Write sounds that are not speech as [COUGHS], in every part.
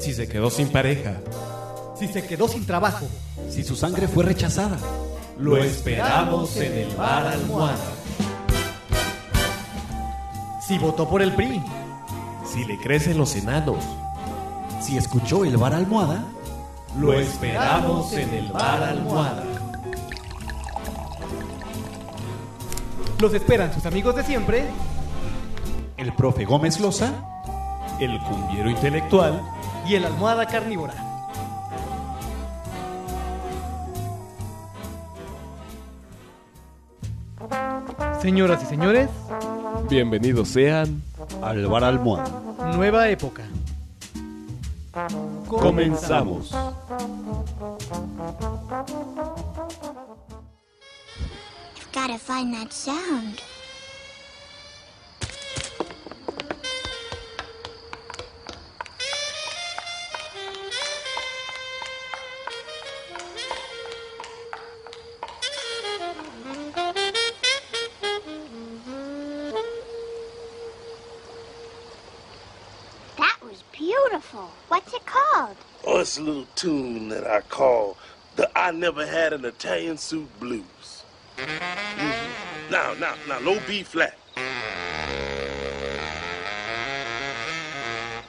Si se quedó sin pareja, Si se quedó sin trabajo, Si su sangre fue rechazada. lo esperamos en el bar almohada. si votó por el PRI, Si le crecen los enanos, Si escuchó el bar almohada. lo esperamos en el bar almohada. Los esperan sus amigos de siempre. El profe Gómez Loza. El cumbiero intelectual y el almohada carnívora. Señoras y señores, Bienvenidos sean. Al bar almohada. nueva época. Comenzamos. That sound. That was beautiful. What's it called? Oh, it's a little tune that I call the I Never Had an Italian Suit Blues. Now, now, now, low B flat.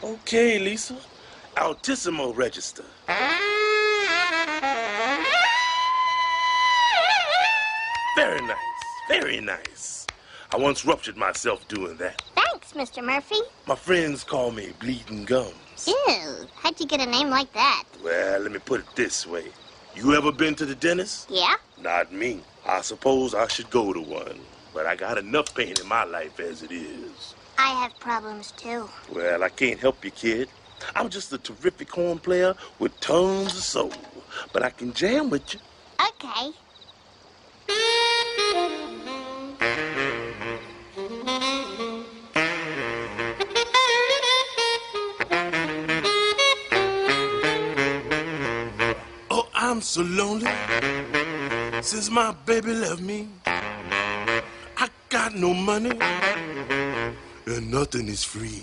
Okay, Lisa. Altissimo register. Very nice, very nice. I once ruptured myself doing that. Thanks, Mr. Murphy. My friends call me Bleeding Gums. Ew, how'd you get a name like that? Well, let me put it this way. You ever been to the dentist? Yeah? Not me. I suppose I should go to one. But I got enough pain in my life as it is. I have problems too. Well, I can't help you, kid. I'm just a terrific horn player with tons of soul. But I can jam with you. Okay. I'm so lonely since my baby left me. I got no money and nothing is free.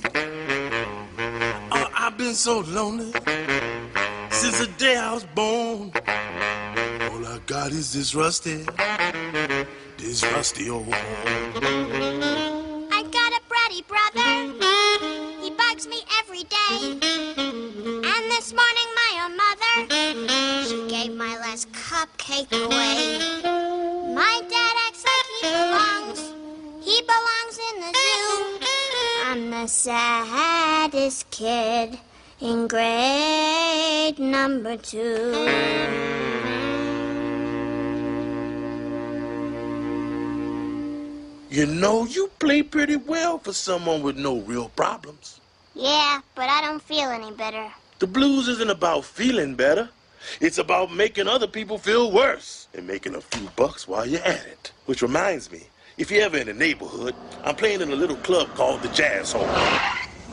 Oh, I've been so lonely since the day I was born. All I got is this rusty, this rusty old cupcake away. My dad acts like he belongs. He belongs in the zoo. I'm the saddest kid in grade number two. You know, you play pretty well for someone with no real problems. Yeah, but I don't feel any better. The blues isn't about feeling better. It's about making other people feel worse and making a few bucks while you're at it. Which reminds me, if you're ever in the neighborhood, I'm playing in a little club called the Jazz Hall.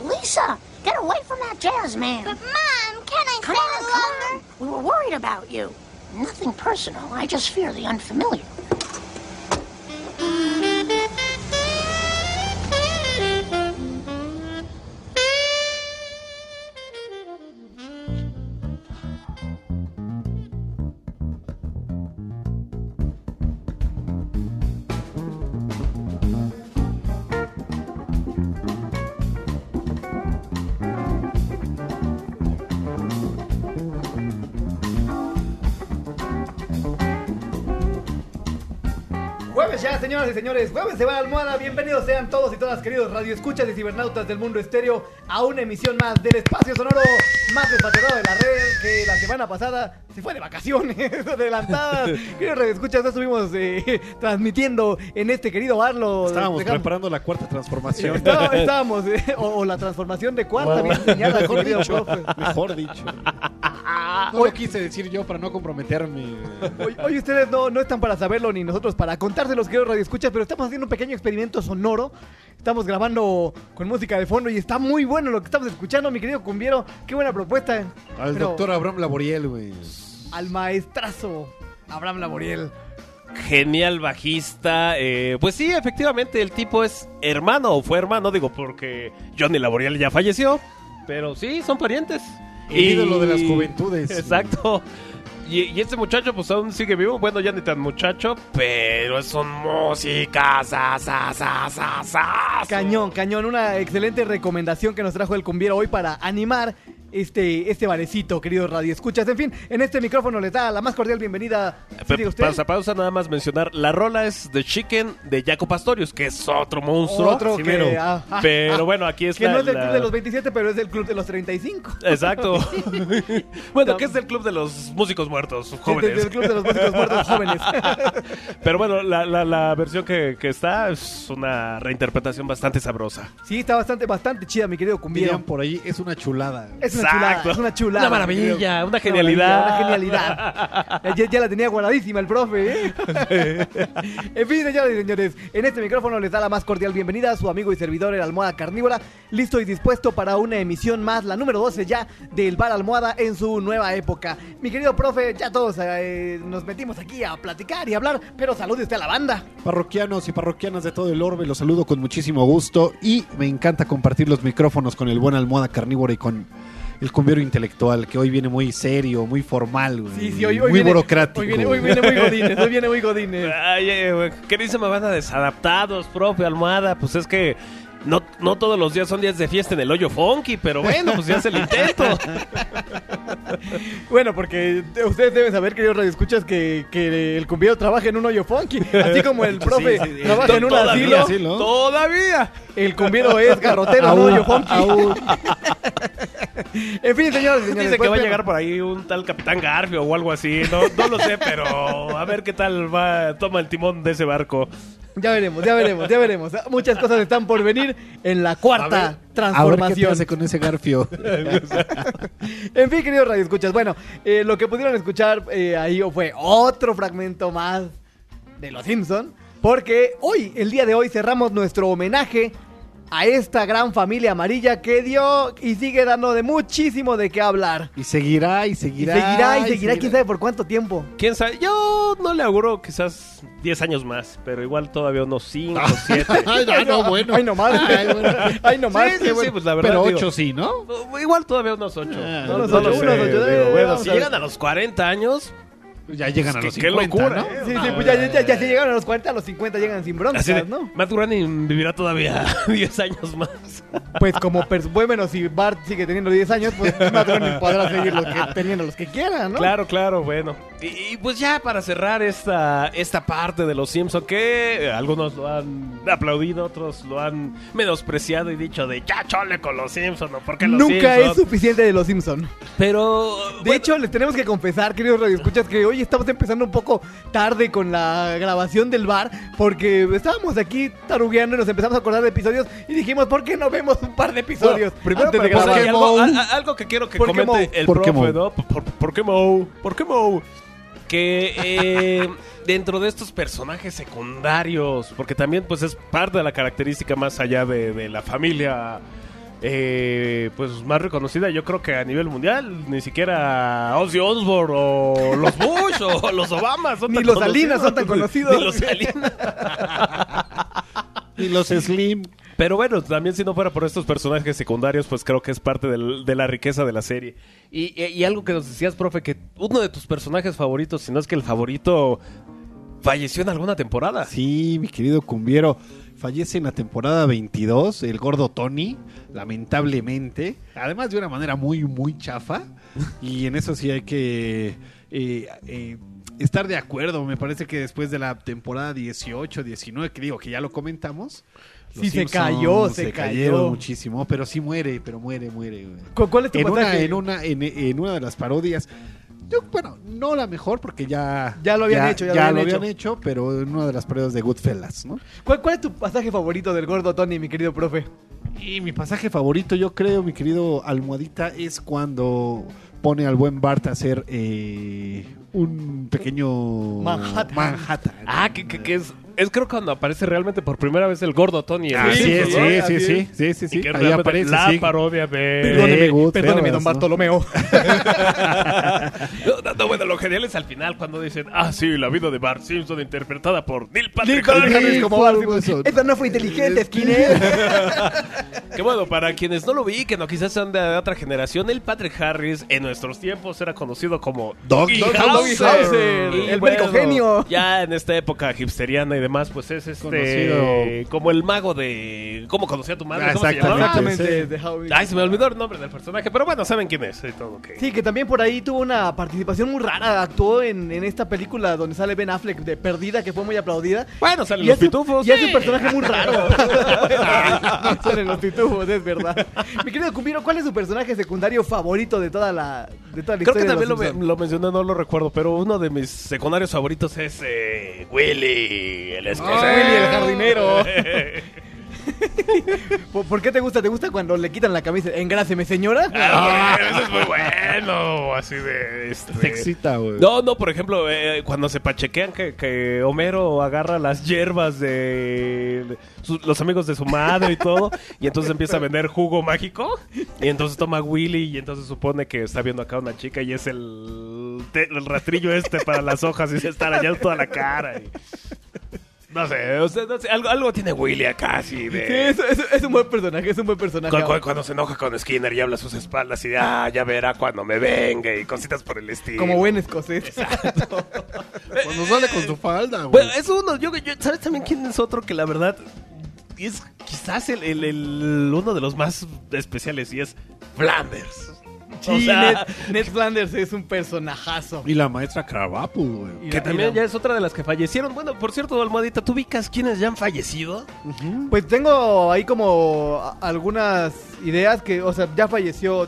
Lisa, get away from that jazz man. But, Mom, can I Come stay on, a come longer? on. We were worried about you. Nothing personal. I just fear the unfamiliar. Señoras y señores, jueves de Bar Almohada. Bienvenidos sean todos y todas, queridos radioescuchas y cibernautas del mundo estéreo, a una emisión más del espacio sonoro más despaterado de la red que la semana pasada se fue de vacaciones [LAUGHS] adelantadas. [LAUGHS] Queridos radioescuchas, no estuvimos eh, [LAUGHS] transmitiendo en este querido bar. lo Estábamos dejamos- preparando la cuarta transformación. Estaba- estábamos, eh, o, o la transformación de cuarta, bien señalada, Mejor dicho. profe. Mejor dicho. No lo quise decir yo para no comprometerme. Hoy, hoy ustedes no, no están para saberlo ni nosotros para contárselos, queridos radioescuchas, pero estamos haciendo un pequeño experimento sonoro. Estamos grabando con música de fondo y está muy bueno lo que estamos escuchando, mi querido cumbiero. Qué buena propuesta. Al Pero doctor Abraham Laboriel, güey. Al maestrazo Abraham Laboriel. genial bajista. eh, pues sí, efectivamente, el tipo es hermano o fue hermano, digo, porque Johnny Laboriel ya falleció. Pero sí, son parientes. El ídolo de las juventudes. Exacto. Y, y este muchacho, pues aún sigue vivo. Bueno, ya ni tan muchacho, pero es un música. sa, sa, sa, sa, sa. Cañón, cañón. Una excelente recomendación que nos trajo el cumbiero hoy para animar este, este barecito, queridos Radio Escuchas. En fin, en este micrófono les da la más cordial bienvenida. ¿sí pausa, pausa, nada más mencionar. La rola es The Chicken de Jaco Pastorius, que es otro monstruo. Otro Sí, que, mero. ah, ah, pero ah, bueno, aquí es Que no es del la- club de los 27, pero es del club de los 35. Exacto. [LAUGHS] [LAUGHS] bueno, No. que es del club de los músicos muertos, jóvenes. Del, del club de los músicos muertos [LAUGHS] jóvenes. Pero bueno, la, la- la versión que, que está es una reinterpretación bastante sabrosa. Sí, está bastante, bastante chida, mi querido cumbiero. Por ahí, es una chulada. Es una chulada, Exacto. es una chulada. Una maravilla, una genialidad. Una genialidad. Ya, ya la tenía guardadísima el profe, ¿eh? en fin, señoras y señores, en este micrófono les da la más cordial bienvenida a su amigo y servidor, el Almohada Carnívora, listo y dispuesto para una emisión más, la número 12 ya, del Bar Almohada en su nueva época. Mi querido profe, ya todos eh, nos metimos aquí a platicar y hablar, pero salude usted a la banda. Parroquianos y parroquianas de todo el orbe, los saludo con muchísimo gusto y me encanta compartir los micrófonos con el buen almohada carnívoro y con el cumbiero intelectual, que hoy viene muy serio, muy formal, güey, Sí, sí, hoy, hoy muy viene, burocrático. Hoy viene, hoy viene muy godines, hoy viene muy godines. Ay, eh, güey, queridísima banda desadaptados, profe Almohada, pues es que no, no todos los días son días de fiesta en el hoyo funky, pero bueno, pues ya es el intento. [LAUGHS] Bueno, porque ustedes deben saber, queridos radioescuchas, que, que el cumbiero trabaja en un hoyo funky. Así como el profe sí, sí. trabaja en un asilo. Todavía. El cumbiero es garrotero, no aún. En fin, señores, y señores. Dice que pues, va a llegar por ahí un tal Capitán Garfio o algo así. No, no lo sé, pero a ver qué tal va, toma el timón de ese barco. Ya veremos, ya veremos, ya veremos. Muchas cosas están por venir en la A cuarta ver, a ver qué te transformación. hace con ese garfio. [LAUGHS] En fin, queridos radioescuchas, bueno, eh, lo que pudieron escuchar eh, ahí fue otro fragmento más de Los Simpson, porque hoy, el día de hoy, cerramos nuestro homenaje a esta gran familia amarilla que dio y sigue dando de muchísimo de qué hablar. Y seguirá, y Y seguirá. seguirá, y seguirá, quién sabe por cuánto tiempo. ¿Quién sabe? Yo no le auguro quizás 10 años más, pero igual todavía unos 5 o 7. Ay, no, no, bueno. Ay, no más. Ay, bueno. [LAUGHS] Ay, no más. Sí, sí, qué sí, bueno. pues la verdad. Pero digo, ocho sí, ¿no? Igual todavía unos 8. Ah, no, no sé, unos eh, bueno, si llegan a los 40 años, Ya llegan a los qué 50, locura, ¿no? ¿eh? Sí, sí, pues ya, ya, ya se llegaron a los 40, a los 50 llegan sin broncas, así de, ¿no? Matt Groening vivirá todavía [LAUGHS] 10 años más. Pues como, bueno, si Bart sigue teniendo 10 años, pues [LAUGHS] Matt Groening podrá seguir que, teniendo los que quiera, ¿no? Claro, claro, bueno. Y, y pues ya para cerrar esta, esta parte de los Simpsons, que eh, algunos lo han aplaudido, otros lo han menospreciado y dicho de ya chole con los Simpsons, ¿no? ¿Por qué los Nunca es suficiente de los Simpson. Pero, De bueno, hecho, les tenemos que confesar, queridos radioescuchas, que hoy estamos empezando un poco tarde con la grabación del bar, porque estábamos aquí tarugueando y nos empezamos a acordar de episodios y dijimos, ¿por qué no vemos un par de episodios Bueno, primero antes de grabar? algo, a- a- algo que quiero que ¿Por qué comente el ¿Por qué profe? ¿no? ¿Por, qué Moe? ¿Por qué Moe? Que eh, dentro de estos personajes secundarios, porque también pues es parte de la característica más allá de, de la familia eh, pues más reconocida, yo creo que a nivel mundial, ni siquiera Ozzy Osbourne o los Bush o [LAUGHS] los Obama son Ni tan los Salinas son tan conocidos. [LAUGHS] Ni los Salinas. [LAUGHS] Y los Slim. Pero bueno, también si no fuera por estos personajes secundarios, pues creo que es parte del- de la riqueza de la serie. Y, y- y algo que nos decías, profe, que uno de tus personajes favoritos, si no es que el favorito, falleció en alguna temporada. Sí, mi querido Cumbiero. Fallece en la temporada 22, el gordo Tony, lamentablemente. Además de una manera muy, muy chafa. Y en eso sí hay que eh, eh, estar de acuerdo. Me parece que después de la temporada 18, 19, que digo que ya lo comentamos. Sí, se cayó, se cayeron cayó. muchísimo, pero sí muere, pero muere, muere. güey. ¿Cu- ¿Cuál es tu En una, en, una, en, en una de las parodias. Yo, bueno, no la mejor porque ya... Ya lo habían hecho, ya lo habían habían hecho, pero en una de las parodias de Goodfellas, ¿no? ¿Cuál, cuál es tu pasaje favorito del gordo Tony, mi querido profe? Y mi pasaje favorito, yo creo, mi querido Almohadita, es cuando pone al buen Bart a hacer eh, un pequeño Manhattan. Manhattan. Ah, que, que- que es es creo cuando aparece realmente por primera vez el gordo Tony. sí, sí, sí, sí, sí, Y sí. que Ahí aparece, la sí. parodia de... Perdóneme, Good perdóneme, don. Bartolomeo. No, [LAUGHS] no, no, bueno, lo genial es al final cuando dicen, ah, sí, la vida de Bart Simpson interpretada por Neil Patrick Harris". Como Bart algo Simpson. Eso no fue inteligente, Skinner. [LAUGHS] Que bueno, para quienes no lo vi, que no quizás sean de otra generación, el Patrick Harris en nuestros tiempos era conocido como Doggy Y el médico genio. Ya en esta época hipsteriana y demás, pues es este Conocido. como el mago de cómo conocía a tu madre. ¿cómo se exactamente. llamaba? Exactamente. sí. de Howie. Ay, se me olvidó el nombre del personaje, pero bueno, saben quién es y todo. que- Sí, que también por ahí tuvo una participación muy rara. Actuó en, en esta película donde sale Ben Affleck de Perdida, que fue muy aplaudida. Bueno, salen Y los es, un, pitufos. y es sí. un personaje muy raro. [LAUGHS] [LAUGHS] salen los pitufos, es verdad. Mi querido Cumbiro, ¿cuál es su personaje secundario favorito de toda la, de toda la Creo que de también lo, los me- Simpson? lo mencioné, no lo recuerdo, pero uno de mis secundarios favoritos es eh, Willy, el escocés. Willy, el jardinero. [LAUGHS] ¿Por, por qué te gusta? ¿Te gusta cuando le quitan la camisa? Engráseme, señora. Ah, eso es muy bueno, así de... Este... Te excita, güey. No, no, por ejemplo, eh, cuando se pachequean que, que Homero agarra las hierbas de de su- los amigos de su madre y todo, y entonces empieza a vender jugo mágico, y entonces toma Willy, y entonces supone que está viendo acá una chica y es el, te- el rastrillo este para las hojas y se está arañando toda la cara. y- No sé, o sea, no sé, algo, algo tiene Willy acá, así Sí, de... es, es- es un buen personaje, es un buen personaje. Cu- cu- Cuando se enoja con Skinner y habla a sus espaldas y de, ah, ya verá cuando me venga y cositas por el estilo. Como buen escocés. [LAUGHS] Cuando sale con su falda, güey. Bueno, es uno. Yo, yo- ¿Sabes también quién es otro que la verdad es quizás el, el- el- uno de los más especiales y es Flanders? [LAUGHS] Sí, O sea, Ned, Ned [LAUGHS] Flanders es un personajazo. Y la maestra Krabappel, güey. Y que la- también ya es otra de las que fallecieron. Bueno, por cierto, Almohadita, ¿tú ubicas quiénes ya han fallecido? Pues tengo ahí como algunas ideas que, o sea, ya falleció,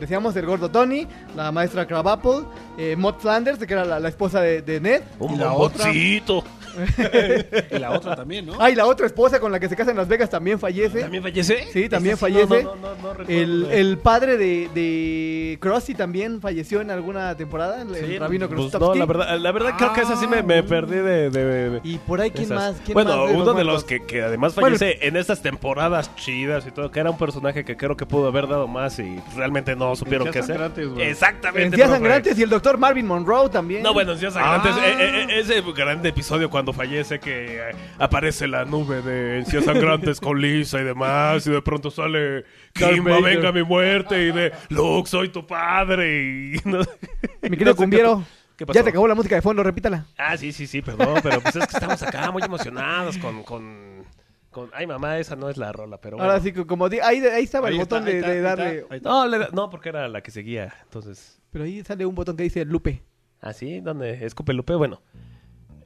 decíamos, el gordo Tony, la maestra Crabapple, eh, Maud Flanders, que era la, la esposa de, de Ned. Un ¿Y la bomboncito. [LAUGHS] Y la otra también, ¿no? Ah, y la otra esposa con la que se casa en Las Vegas también fallece. ¿También fallece? Sí, también Esta sí, fallece. No, no, no, no recuerdo. El, el padre de, de Krusty también falleció en alguna temporada, el, Sí, rabino pues Krustovsky. no, la verdad, la verdad creo que esa sí me, me perdí de... de- de- Y por ahí, ¿quién esas. más? ¿Quién bueno, más de uno los de los que, que además Bueno, fallece en estas temporadas chidas y todo, que era un personaje que creo que pudo haber dado más y realmente no supieron qué hacer. sangrantes, güey. Exactamente. Profe. Sangrantes y el doctor Marvin Monroe también. No, bueno, Sangrantes, Ah. eh, eh, eh, ese gran episodio cuando fallece que eh, aparece la nube de Encías Sangrantes con Lisa y demás y de pronto sale Kimba, venga mi muerte y de Luke, soy tu padre y... [LAUGHS] no- Mi no querido sé Cumbiero, ¿Qué pasó? ya te acabó la música de fondo, repítala. Ah, sí, sí, sí, perdón, pero pues es que estamos acá muy emocionados con, con, con... Ay, mamá, esa no es la rola, pero bueno. Ahora sí, que como di- ahí, ahí estaba Ahí el está, botón de, está, de ahí darle. está. No, le da- no, porque era la que seguía, entonces... Pero ahí sale un botón que dice Lupe. ¿Ah, sí? ¿Dónde? ¿Escupe Lupe? Bueno.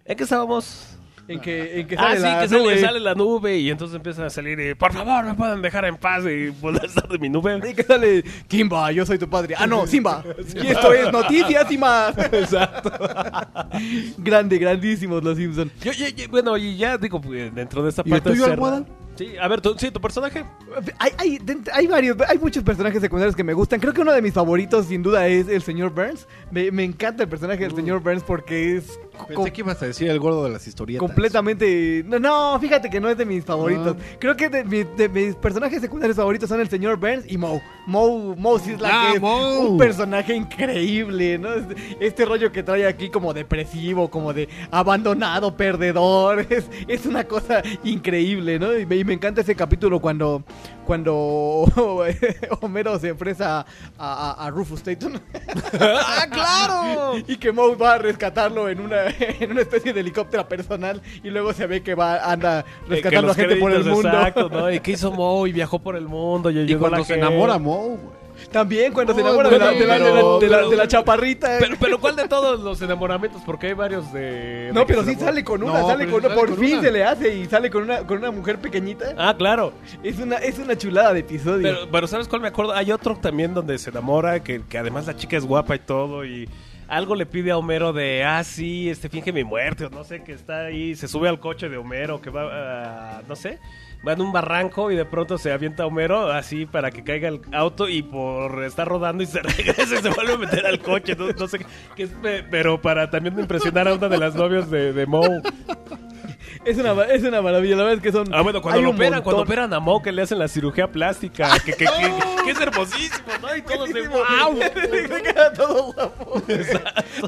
¿En qué estábamos? En que, en que Ah, sale sí, la que sale, la nube y entonces empiezan a salir y, por favor, me pueden dejar en paz y poder estar de mi nube. Y que sale Kimba, yo soy tu padre. Ah, no, Simba. Y esto es Noticias y más. [LAUGHS] Exacto. Grande, grandísimos los Simpsons. Yo, yo- yo- bueno, y ya digo, pues, dentro de esta ¿Y el parte... cerrada- Almohada? Sí, a ver, tú, sí, tu personaje. Hay, hay, varios, hay muchos personajes secundarios que me gustan. Creo que uno de mis favoritos, sin duda, es el señor Burns. Me, me encanta el personaje del señor Burns porque es Pensé que ibas a decir el gordo de las historietas. completamente. No, no, fíjate que no es de mis favoritos. Ah. Creo que de, mi- de mis personajes secundarios favoritos son el señor Burns y Moe. Moe, Moe sí es la Ah, que es Moe. un personaje increíble, ¿no? Este, este rollo que trae aquí como depresivo, como de abandonado, perdedor. [LAUGHS] Es, es una cosa increíble, ¿no? Y me, y me encanta ese capítulo cuando, cuando [LAUGHS] Homero se enfrenta a, a- a Rufus Tatum. [LAUGHS] ¡Ah, claro! Y que Moe va a rescatarlo en una, [LAUGHS] en una especie de helicóptero personal y luego se ve que va anda rescatando a gente por el mundo. Exacto, ¿no? ¿Y qué hizo Moe? Y viajó por el mundo. Y, Y a cuando la se gente. enamora Moe, güey. También cuando se enamora de la, de la- de la- pero- de la- pero- de la chaparrita. Pero, pero ¿cuál de todos los enamoramientos? Porque hay varios de... no, que pero se sí enamoran. sale con una, No, sale pero con una, sale por con fin una. se le hace y sale con una, con una mujer pequeñita. Ah, claro. Es una, es una chulada de episodio. Pero, pero ¿sabes cuál me acuerdo? Hay otro también donde se enamora, que, que además la chica es guapa y todo, y algo le pide a Homero de, ah, sí, este finge mi muerte, o no sé, que está ahí, se sube al coche de Homero, que va, a, no sé, va en un barranco y de pronto se avienta Homero así para que caiga el auto y por estar rodando y se [LAUGHS] regresa y se vuelve a meter al coche, no, no sé, qué es, pe- pero para también impresionar a una de las novias de, de Moe. Es una, es una maravilla, la verdad es que son. Ah, bueno, cuando lo operan, cuando operan a Mo, que le hacen la cirugía plástica, que, que, que, que es hermosísimo, ¿no? Y todos de wow. [LAUGHS] Se queda todo guapo.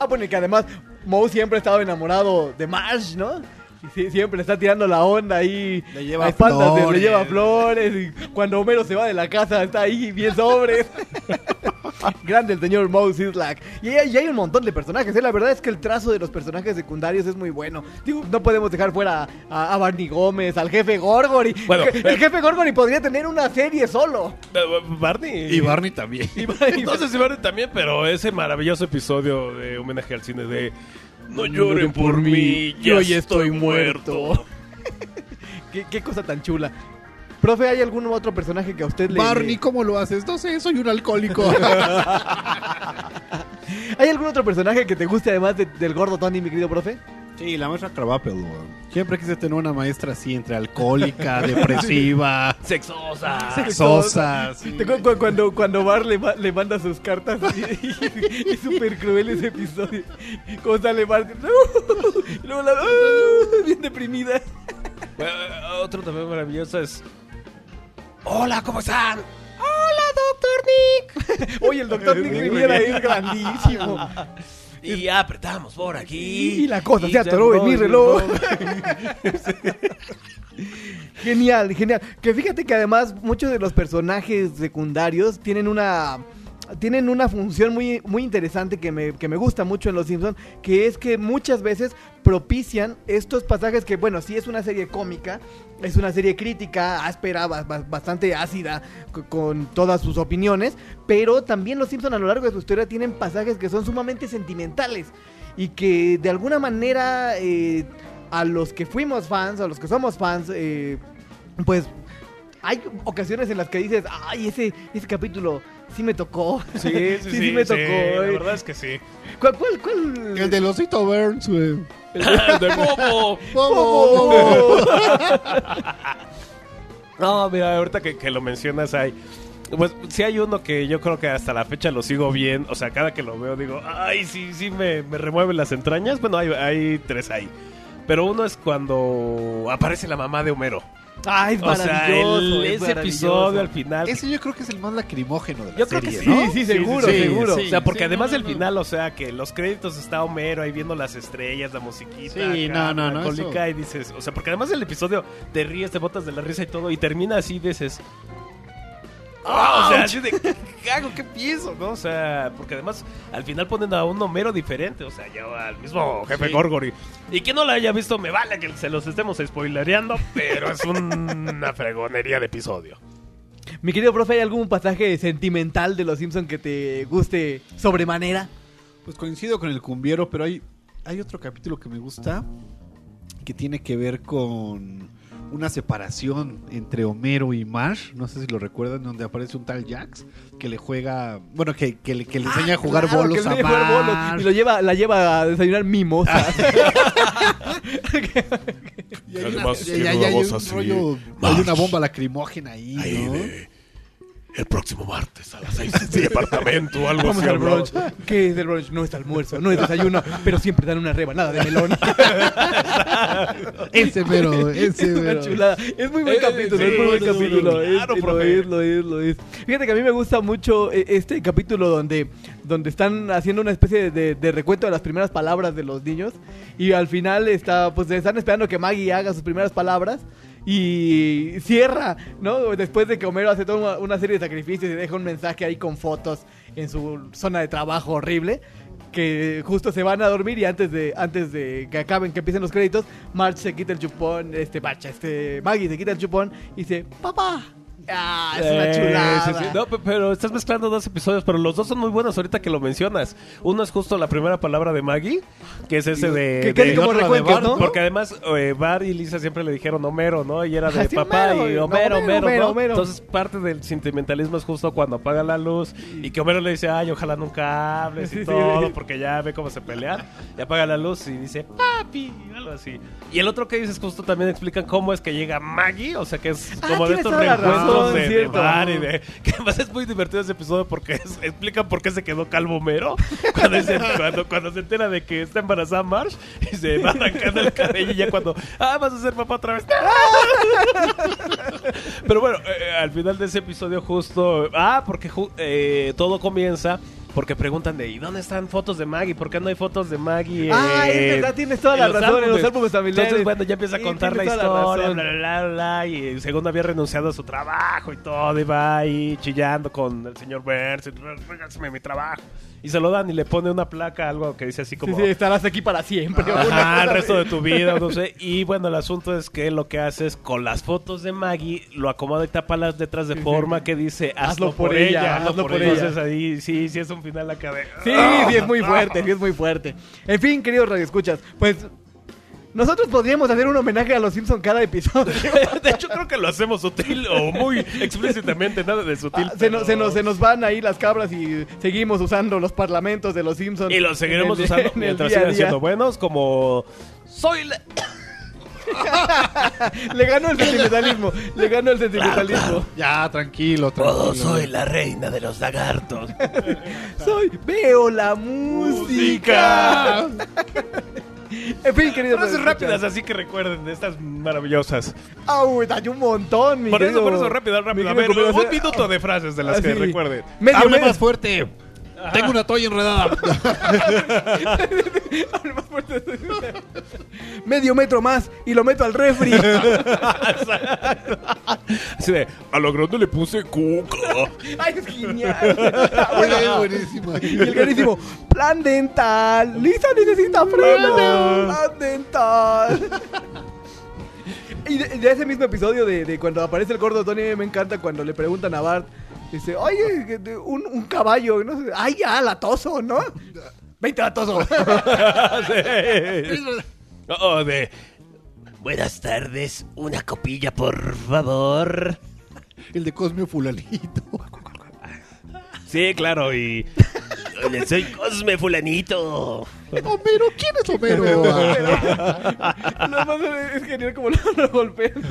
Ah, bueno, y que además Moe siempre ha estado enamorado de Marsh, ¿no? [LAUGHS] Sí, siempre le está tirando la onda ahí. Le lleva a espaldas de- le flores. lleva flores. Y cuando Homero se va de la casa, está ahí bien sobres. [LAUGHS] Grande el señor Moe Sislak. Y hay, y hay un montón de personajes. ¿eh? La verdad es que el trazo de los personajes secundarios es muy bueno. Digo, no podemos dejar fuera a, a Barney Gómez, al jefe Gorgory. Bueno, el, el jefe Gorgory podría tener una serie solo. Barney. Y Barney también. Y Barney- No sé si Barney también, pero ese maravilloso episodio de homenaje al cine de No lloren por mí, yo ya estoy muerto. [LAUGHS] ¿Qué, qué cosa tan chula. Profe, ¿hay algún otro personaje que a usted le... Barney, ¿cómo lo haces? No sé, soy un alcohólico. [LAUGHS] ¿Hay algún otro personaje que te guste además de- del gordo Tony, mi querido profe? Sí, la maestra weón. Siempre quise tener una maestra así, entre alcohólica, [LAUGHS] depresiva, Sexosa. sexosa. sí. Te acuerdas cu- cuando, cuando Bar le, ma- le manda sus cartas y, y- y es súper cruel ese episodio. ¿Cómo sale Bar? Y luego la... bien deprimida. Bueno, eh, otro también maravilloso es. Hola, ¿cómo están? Oye, el doctor Nick [LAUGHS] Riviera es grandísimo. [LAUGHS] Y apretamos por aquí. Y la cosa se atoró en mi reloj. [LAUGHS] Genial, genial. Que fíjate que además muchos de los personajes secundarios tienen una tienen una función muy, muy interesante que me, que me gusta mucho en Los Simpsons, que es que muchas veces propician estos pasajes que, bueno, sí es una serie cómica, es una serie crítica, áspera, ba- ba- bastante ácida, co- con todas sus opiniones, pero también Los Simpsons a lo largo de su historia tienen pasajes que son sumamente sentimentales y que de alguna manera eh, a los que fuimos fans, a los que somos fans, eh, pues hay ocasiones en las que dices, ay, ese, ese capítulo sí me tocó. [LAUGHS] Sí, sí, sí, me sí, tocó. la eh. verdad es que sí. ¿Cuál, cuál, cuál? El del osito Burns, güey. de Bobo. ¡Bobo! [LAUGHS] [LAUGHS] No, mira, ahorita que, que lo mencionas hay. Pues sí hay uno que yo creo que hasta la fecha lo sigo bien. O sea, cada que lo veo digo, ay, sí, sí, me, me remueven las entrañas. Bueno, hay, hay tres ahí. Pero uno es cuando aparece la mamá de Homero. Ay, es O sea, maravilloso. el- es ese maravilloso. episodio al final. Ese yo creo que es el más lacrimógeno de la Yo creo que sí, ¿no? sí, seguro, seguro. o sea, porque sí, además no, el no, final, o sea, que los créditos está Homero ahí viendo las estrellas, la musiquita. Sí, acá, no, no, no, Y dices, o sea, porque además el episodio te ríes, te botas de la risa y todo, y termina así, dices. "Ah", o sea, así de, ¿qué, qué hago? ¿Qué pienso? ¿No? O sea, porque además al final ponen a un Homero diferente, o sea, ya al mismo jefe Sí. Gorgory. Y que no lo haya visto, me vale que se los estemos spoilereando, pero es una fregonería de episodio. Mi querido profe, ¿hay algún pasaje sentimental de Los Simpsons que te guste sobremanera? Pues coincido con el cumbiero, pero hay, hay otro capítulo que me gusta que tiene que ver con una separación entre Homero y Marsh, no sé si lo recuerdan, donde aparece un tal Jax que le juega, bueno, que, que le, que le enseña a jugar Claro, bolos que a bolos Marsh. Y lo lleva, la lleva a desayunar mimosas. [LAUGHS] Y hay Además, una- tiene y hay- una hay voz un así, rollo- Marsh. hay una bomba lacrimógena ahí, Ahí ¿no? de el próximo martes a las seis en mi departamento o algo Vamos así. al brunch. ¿Qué es el brunch? No es almuerzo, no es desayuno, pero siempre dan una rebanada de melón. Ese mero, [LAUGHS] ese Una mero. chulada. Es muy buen Eh, capítulo, sí, es muy buen sí, capítulo. es- claro, lo profe. es, lo es, lo es. Fíjate que a mí me gusta mucho eh, este capítulo donde, donde están haciendo una especie de, de recuento de las primeras palabras de los niños. Y al final está, pues están esperando que Maggie haga sus primeras palabras. Y cierra, ¿no? Después de que Homero hace toda una, serie de sacrificios y deja un mensaje ahí con fotos en su zona de trabajo horrible. Que justo se van a dormir y antes de antes de que acaben, que empiecen los créditos, Marge se quita el chupón, este Marge, este Maggie se quita el chupón y dice, papá. Ah, es una chulada. sí, sí. No, pe- pero estás mezclando dos episodios, pero los dos son muy buenos ahorita que lo mencionas. Uno es justo la primera palabra de Maggie, que es ese de... Que- que de- es como recuentos, Bart. Porque además eh, Bar y Lisa siempre le dijeron Homero, ¿no? Y era de [LAUGHS] sí, papá Homero, y no, Homero, Homero, Homero, Homero, ¿no? Homero. Entonces parte del sentimentalismo es justo cuando apaga la luz y que Homero le dice, ay, ojalá nunca hables y [LAUGHS] sí, todo, sí. porque ya ve cómo se pelean. Y apaga la luz y dice, papi, algo así. Y el otro que dices justo también explican cómo es que llega Maggie, o sea que es Ah, como de tienes estos toda la reencuentros. De, de bar y de... [LAUGHS] Que además es muy divertido ese episodio porque es- explican por qué se quedó calvo Mero cuando, dice- [LAUGHS] cuando, cuando se entera de que está embarazada Marsh y se va arrancando el cabello y ya cuando... Ah, vas a ser papá otra vez. [LAUGHS] Pero bueno, eh, al final de ese episodio justo... Ah, porque ju- eh, todo comienza... Porque preguntan de ¿y dónde están fotos de Maggie? ¿Por qué no hay fotos de Maggie? Ah, es eh, verdad, tienes toda la razón, en los álbumes familiares. Entonces, bueno, ya empieza a contar la historia, bla, bla, bla, bla, y según había renunciado a su trabajo y todo, y va ahí chillando con el señor Burns, y, regálame mi trabajo. Y se lo dan y le pone una placa, algo que dice así Sí, como... sí, estarás aquí para siempre. Cosa el resto de tu vida, no sé. [LAUGHS] Y bueno, el asunto es que lo que hace es con las fotos de Maggie, lo acomoda y tapa las letras de forma que dice hazlo, por, ella, hazlo por ella. Entonces ahí sí, sí es un final acá de... Sí, sí, es muy fuerte, sí, es muy fuerte. En fin, queridos radioescuchas, pues nosotros podríamos hacer un homenaje a los Simpson cada episodio. [LAUGHS] De hecho, creo que lo hacemos sutil o muy explícitamente, nada de sutil. Ah, se, nos, se, pero- nos, se nos van ahí las cabras y seguimos usando los parlamentos de los Simpsons. Y los seguiremos en el- usando en el mientras sigan día. siendo buenos, como... Soy la... [LAUGHS] Le ganó el sentimentalismo, le ganó el sentimentalismo. Ya, tranquilo, tranquilo. la reina de los lagartos. [LAUGHS] Soy, veo la música. En fin, queridos Frases rápidas, así que recuerden de estas maravillosas. Au, hay un montón, mi Por eso, querido- por eso, rápido, rápido. A ver, querido un minuto de frases de las Ah, que recuerden. Medio, Hable medio- más fuerte. Tengo una toalla enredada. [LAUGHS] Medio metro más y lo meto al refri. [LAUGHS] Así de, a lo grande le puse cuca. [LAUGHS] Ay, es genial. Oye, buenísima. Y el carísimo, plan dental. Lisa necesita freno. Plan dental. Y de, de ese mismo episodio de, de cuando aparece el gordo Tony, me encanta cuando le preguntan a Bart. Dice, oye, un, un caballo. No sé, Ay, ya, latoso, ¿no? Vente, latoso. [LAUGHS] Oh, de... Buenas tardes, una copilla, por favor. El de Cosme Fulanito. Sí, claro, y... Hola, soy Cosme Fulanito. Homero, ¿quién es Homero? [LAUGHS] [LAUGHS] Lo más es genial como lo, lo golpean.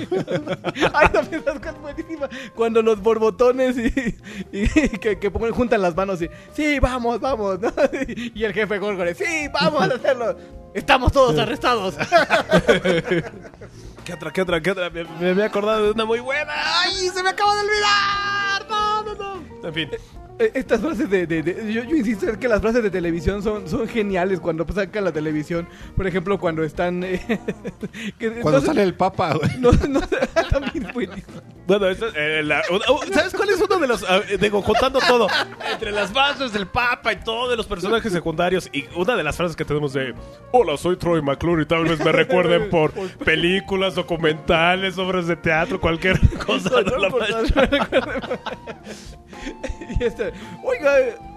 Ay, también las cosas buenísimas. Cuando los borbotones y, y que, que pongan, juntan las manos y sí, vamos, vamos. ¿no? Y el jefe Gorgore, sí, vamos a hacerlo. Estamos todos arrestados. [LAUGHS] ¿Qué otra, qué otra, qué otra? Me, me había acordado de una muy buena. ¡Ay, se me acaba de olvidar! No, no, no. En fin. Eh, Estas frases de, de- de- yo, yo insisto es que las frases de televisión son, son geniales cuando sacan la televisión. Por ejemplo, cuando están eh, [LAUGHS] que- Cuando no sale el papa, güey. [LAUGHS] no, no sé, [LAUGHS] también es buenísimo. Bueno, eso, eh, la- ¿sabes cuál es uno de los... ah, digo, contando todo. Entre las bases del Papa y todo de los personajes secundarios. Y una de las frases que tenemos de... Hola, soy Troy McClure y tal vez me recuerden por películas, documentales, obras de teatro, cualquier cosa. de la [LAUGHS] Y este, oiga,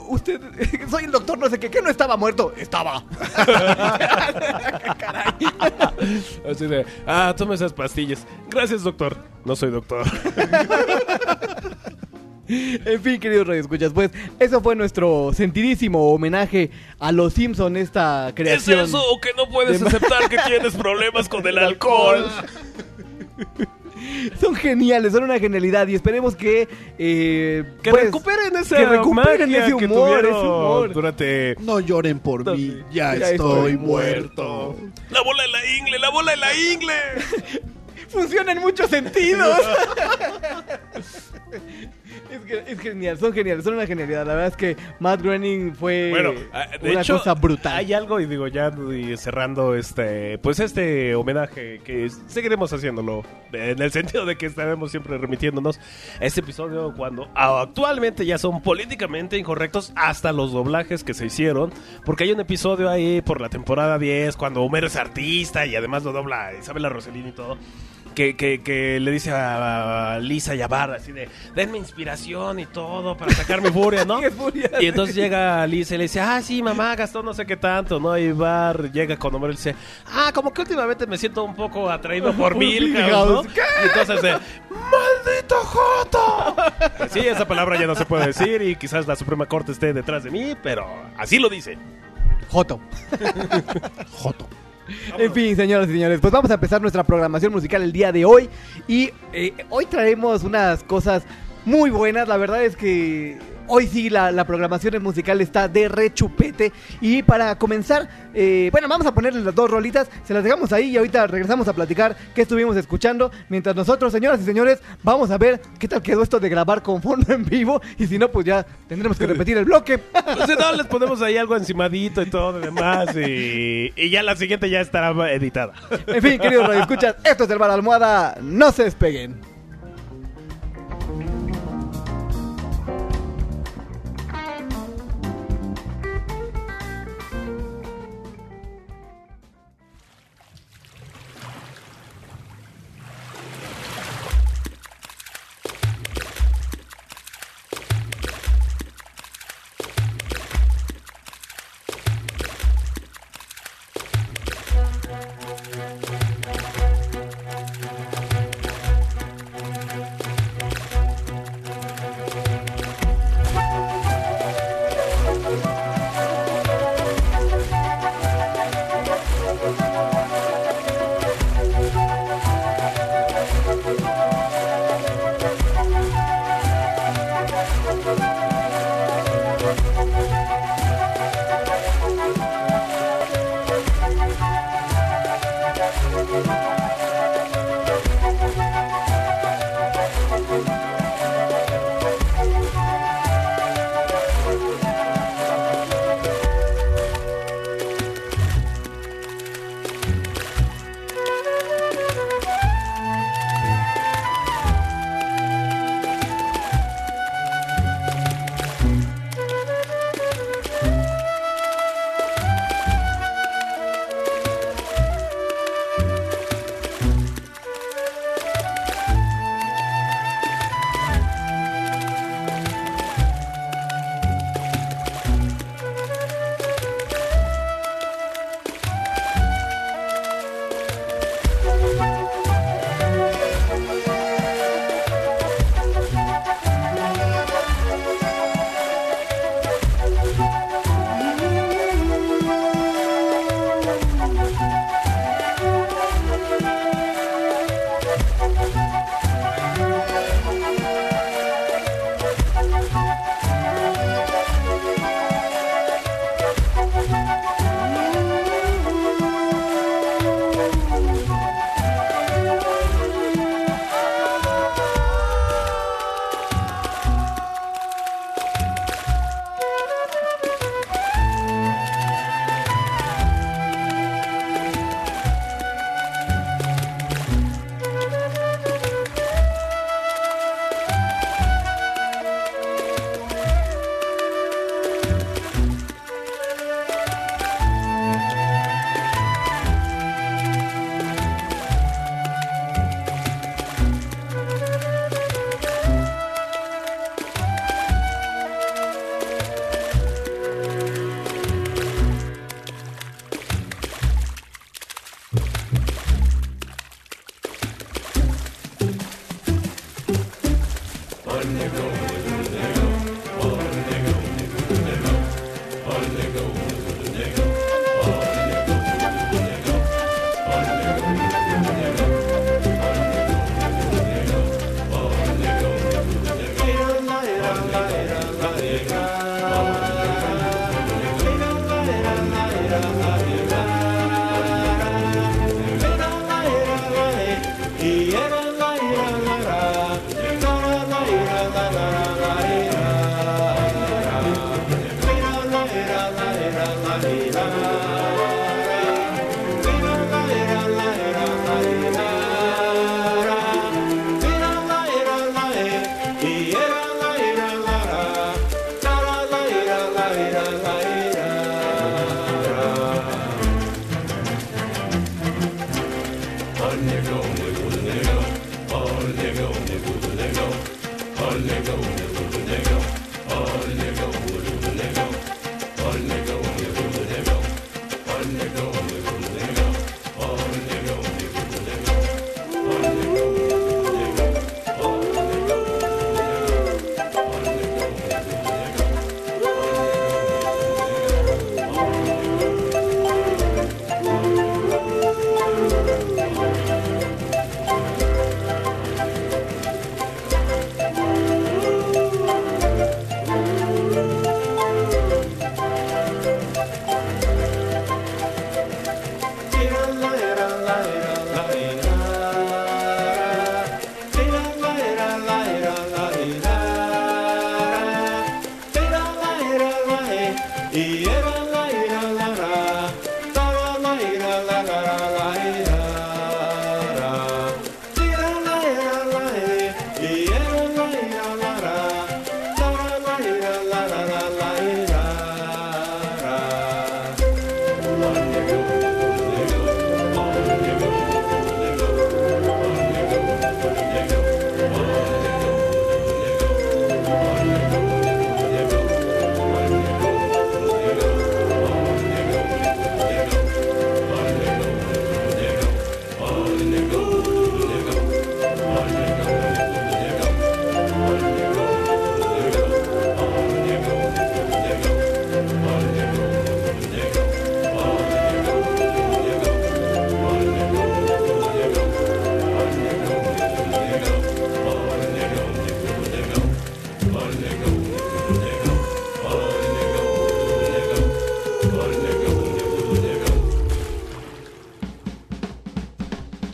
usted, [LAUGHS] soy el doctor, no sé qué, que no estaba muerto. Estaba. [LAUGHS] Así de... Ah, toma esas pastillas. Gracias, doctor. No soy doctor. En fin, queridos radioescuchas, pues eso fue nuestro sentidísimo homenaje a los Simpson esta ¿Es creación. eso o que no puedes de- aceptar que tienes problemas con el alcohol? Son geniales, son una genialidad y esperemos que Que eh, pues, recuperen esa que recuperen ese que humor, ese humor. durante No lloren por mí, ya, Ya estoy, estoy muerto. la bola de la ingle, la bola de la ingle. [LAUGHS] funciona en muchos sentidos. [LAUGHS] es, que- es genial, son geniales, son una genialidad. La verdad es que Matt Groening fue Bueno, ah, de una hecho, cosa brutal. Hay algo y digo ya y cerrando este, pues este homenaje que seguiremos haciéndolo en el sentido de que estaremos siempre remitiéndonos a este episodio cuando actualmente ya son políticamente incorrectos hasta los doblajes que se hicieron, porque hay un episodio ahí por la temporada 10 cuando Homero es artista y además lo dobla Isabela Rossellini y todo. Que, que, que le dice a, Lisa y a Bart así de denme inspiración y todo para sacar mi furia, ¿no? [LAUGHS] Qué furia. Y entonces llega Lisa y le dice, ah, sí, mamá, gastó no sé qué tanto, ¿no? Y Bar llega con Homero y dice, ah, como que últimamente me siento un poco atraído por [LAUGHS] Milhouse, ¿no? Y entonces, de, ¡maldito Joto! [LAUGHS] Sí, esa palabra ya no se puede decir y quizás la Suprema Corte esté detrás de mí, pero así lo dice. Joto. Joto. En fin, señoras y señores, pues vamos a empezar nuestra programación musical el día de hoy. Y eh, hoy traemos unas cosas muy buenas. La verdad es que hoy sí la, la programación musical está de rechupete. Y para comenzar, eh, bueno, vamos a ponerle las dos rolitas. Se las dejamos ahí y ahorita regresamos a platicar qué estuvimos escuchando. Mientras nosotros, señoras y señores, vamos a ver qué tal quedó esto de grabar con fondo en vivo. Y si no, pues ya tendremos que repetir el bloque. Pues si no, les ponemos ahí algo encimadito y todo y demás. Y, y ya la siguiente ya estará editada. En fin, queridos radioescuchas, esto es el Bar Almohada. No se despeguen.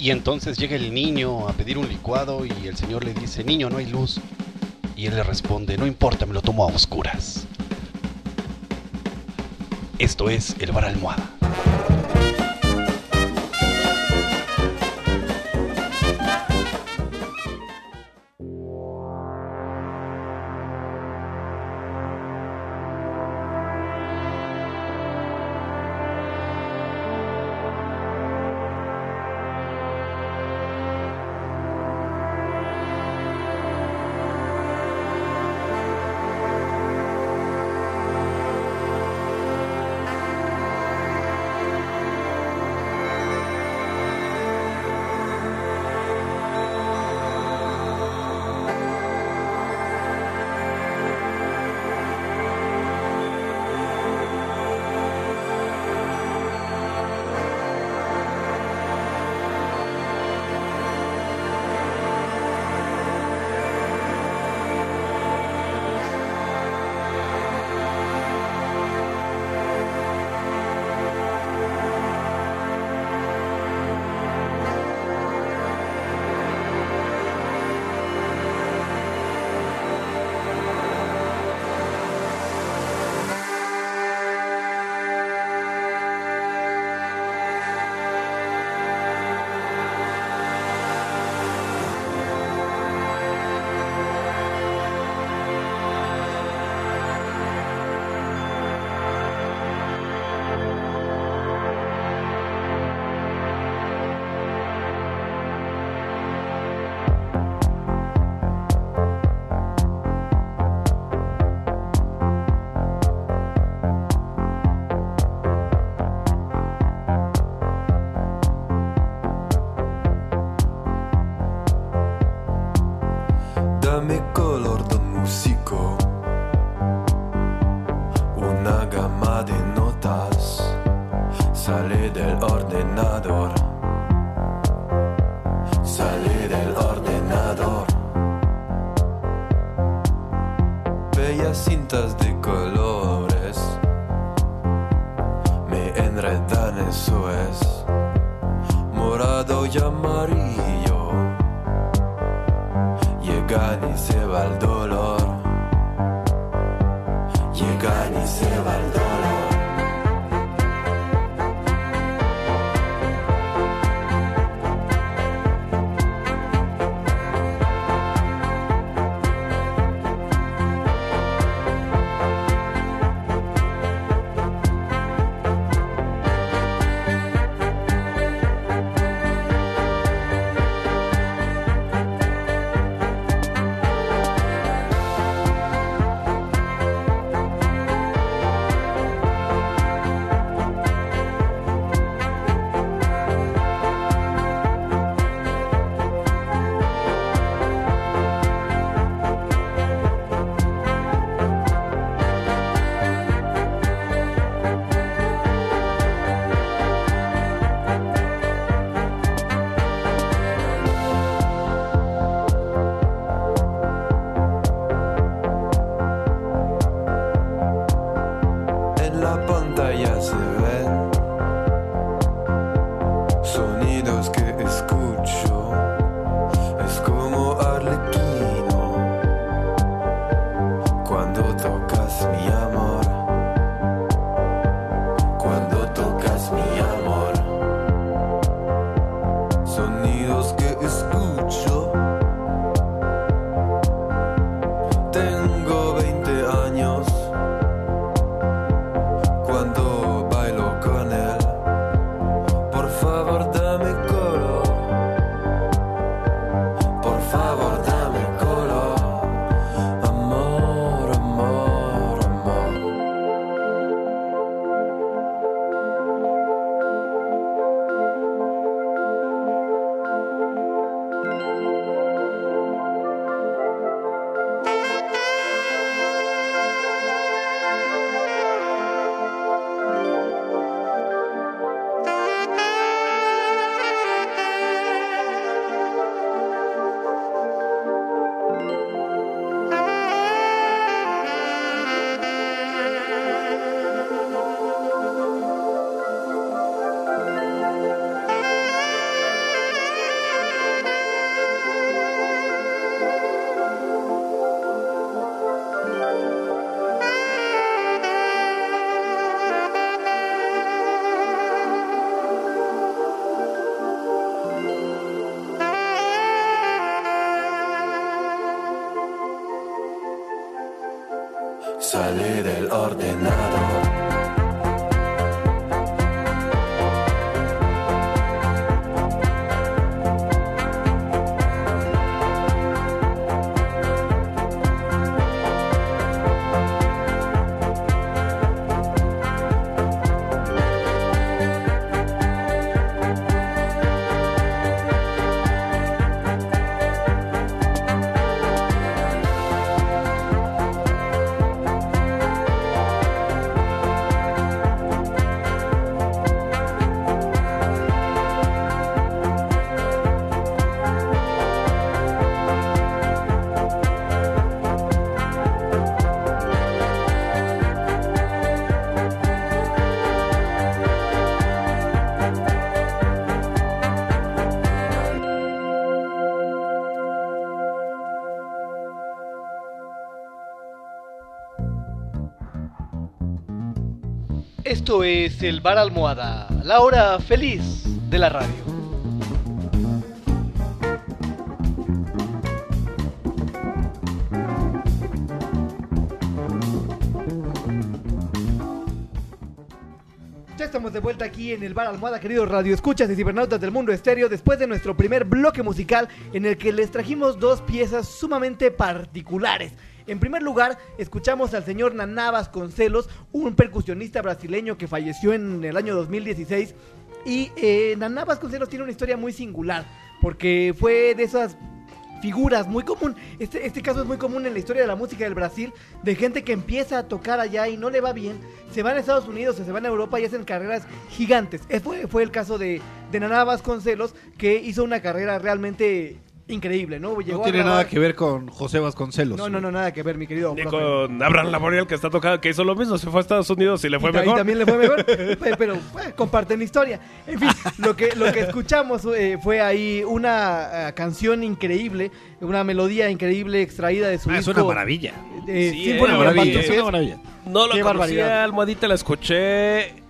Y entonces llega el niño a pedir un licuado y el señor le dice, niño, no hay luz. Y él le responde, no importa, me lo tomo a oscuras. Esto es El Bar Almohada. Esto es el Bar Almohada, la hora feliz de la radio. Ya estamos de vuelta aquí en el Bar Almohada, queridos Radio Escuchas y Cibernautas del Mundo Estéreo, después de nuestro primer bloque musical en el que les trajimos dos piezas sumamente particulares. En primer lugar, escuchamos al señor Naná Vasconcelos, un percusionista brasileño que falleció en el año 2016. Y eh, Naná Vasconcelos tiene una historia muy singular, porque fue de esas figuras muy común. Este, este caso es muy común en la historia de la música del Brasil, de gente que empieza a tocar allá y no le va bien, se van a Estados Unidos se van a Europa y hacen carreras gigantes. Fue, fue el caso de, de Naná Vasconcelos, que hizo una carrera realmente increíble, ¿no? Llegó No tiene grabar- nada que ver con José Vasconcelos. No, no, no, nada que ver, mi querido. Ni profe. con Abraham Laboriel que está tocado, que hizo lo mismo, se fue a Estados Unidos y le fue y, mejor. también le fue mejor, [LAUGHS] pe- pero eh, comparten historia. En fin, lo que, lo que escuchamos eh, fue ahí una eh, canción increíble, una melodía increíble extraída de su Ah, es una maravilla. eh, Sí, Symphony es una maravilla, Batuques. Es una maravilla. No lo Qué conocía, barbaridad. Almohadita la escuché.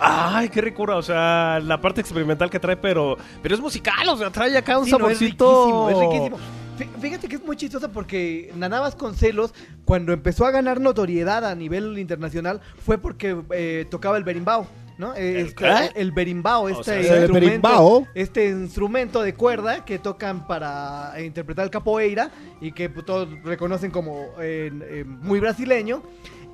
Ay, qué ricura, o sea, la parte experimental que trae, pero pero es musical, o sea, trae acá un Sí, no, es saborcito. riquísimo, es riquísimo. Fí- Fíjate que es muy chistoso porque Naná Vasconcelos, cuando empezó a ganar notoriedad a nivel internacional, fue porque eh, tocaba el berimbau. ¿No? Eh, este, qué? el berimbau, este, sea, el instrumento, este instrumento de cuerda que tocan para interpretar el capoeira y que pues, todos reconocen como eh, eh, muy brasileño.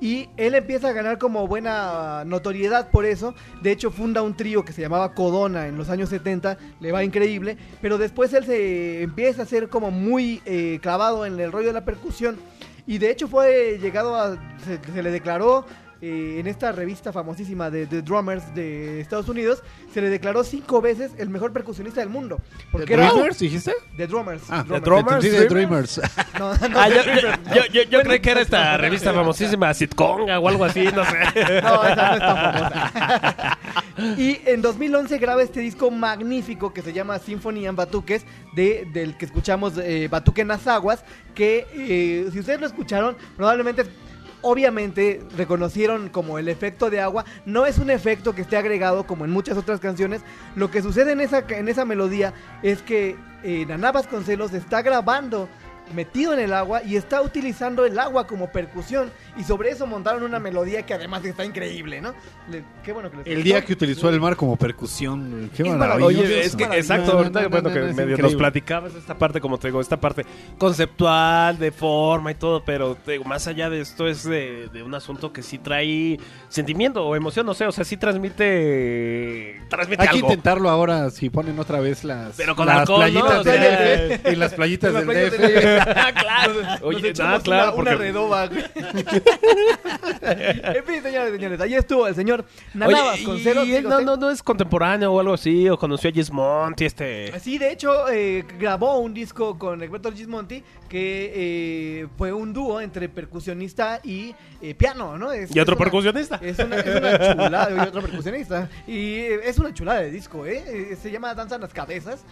Y él empieza a ganar como buena notoriedad por eso. De hecho, funda un trío que se llamaba Codona en los años 70. Le va increíble. Pero después él se empieza a ser como muy eh, clavado en el rollo de la percusión. Y de hecho fue llegado a... Se, se le declaró eh, en esta revista famosísima de The Drummers de Estados Unidos. Se le declaró cinco veces el mejor percusionista del mundo. Porque ¿The era... Dreamers, dijiste? The Drummers. Ah, The Drummers. Drummers. Dreamers. [LAUGHS] No, no, Ah, The yo, yo, yo, yo Bueno, creí que era esta no, revista famosísima, Sitconga o algo así, no sé. [LAUGHS] No, esa no es tan famosa. y en 2011 graba este disco magnífico que se llama Symphony and Batuques, de, del que escuchamos eh, Batuque en las Aguas, que eh, si ustedes lo escucharon, probablemente... Obviamente reconocieron como el efecto de agua, no es un efecto que esté agregado como en muchas otras canciones. Lo que sucede en esa, en esa melodía es que eh, Naná Vasconcelos está grabando metido en el agua y está utilizando el agua como percusión y sobre eso montaron una melodía que además está increíble, ¿no? Le- qué bueno que les El día que utilizó el mar como percusión. Qué maravilla. maravilloso. Oye, es que exacto, ahorita no, no, bueno, no, que no, es medio nos platicabas esta parte, como te digo, esta parte conceptual, de forma y todo, pero te digo, más allá de esto es de, de un asunto que sí trae sentimiento o emoción, no sé, o sea, sí transmite transmite Hay que intentarlo ahora si ponen otra vez las, Pero con las alcohol, playitas DF y las playitas Las del playas DF. [LAUGHS] Ah, claro. Oye, ah, claro, una, una redoba, güey. En fin, señores señores, ahí estuvo el señor Naná Oye, Vasconcelos. y digo, no, no, no es contemporáneo o algo así, o conoció a Gismont y este... Sí, de hecho, eh, grabó un disco con Egberto Gismonti que eh, fue un dúo entre percusionista y eh, piano, ¿no? Es- Y otro es una- percusionista. Es una, es una chulada, y otro [LAUGHS] percusionista. Y eh, es una chulada de disco, ¿eh? Eh, Se llama Danzan las Cabezas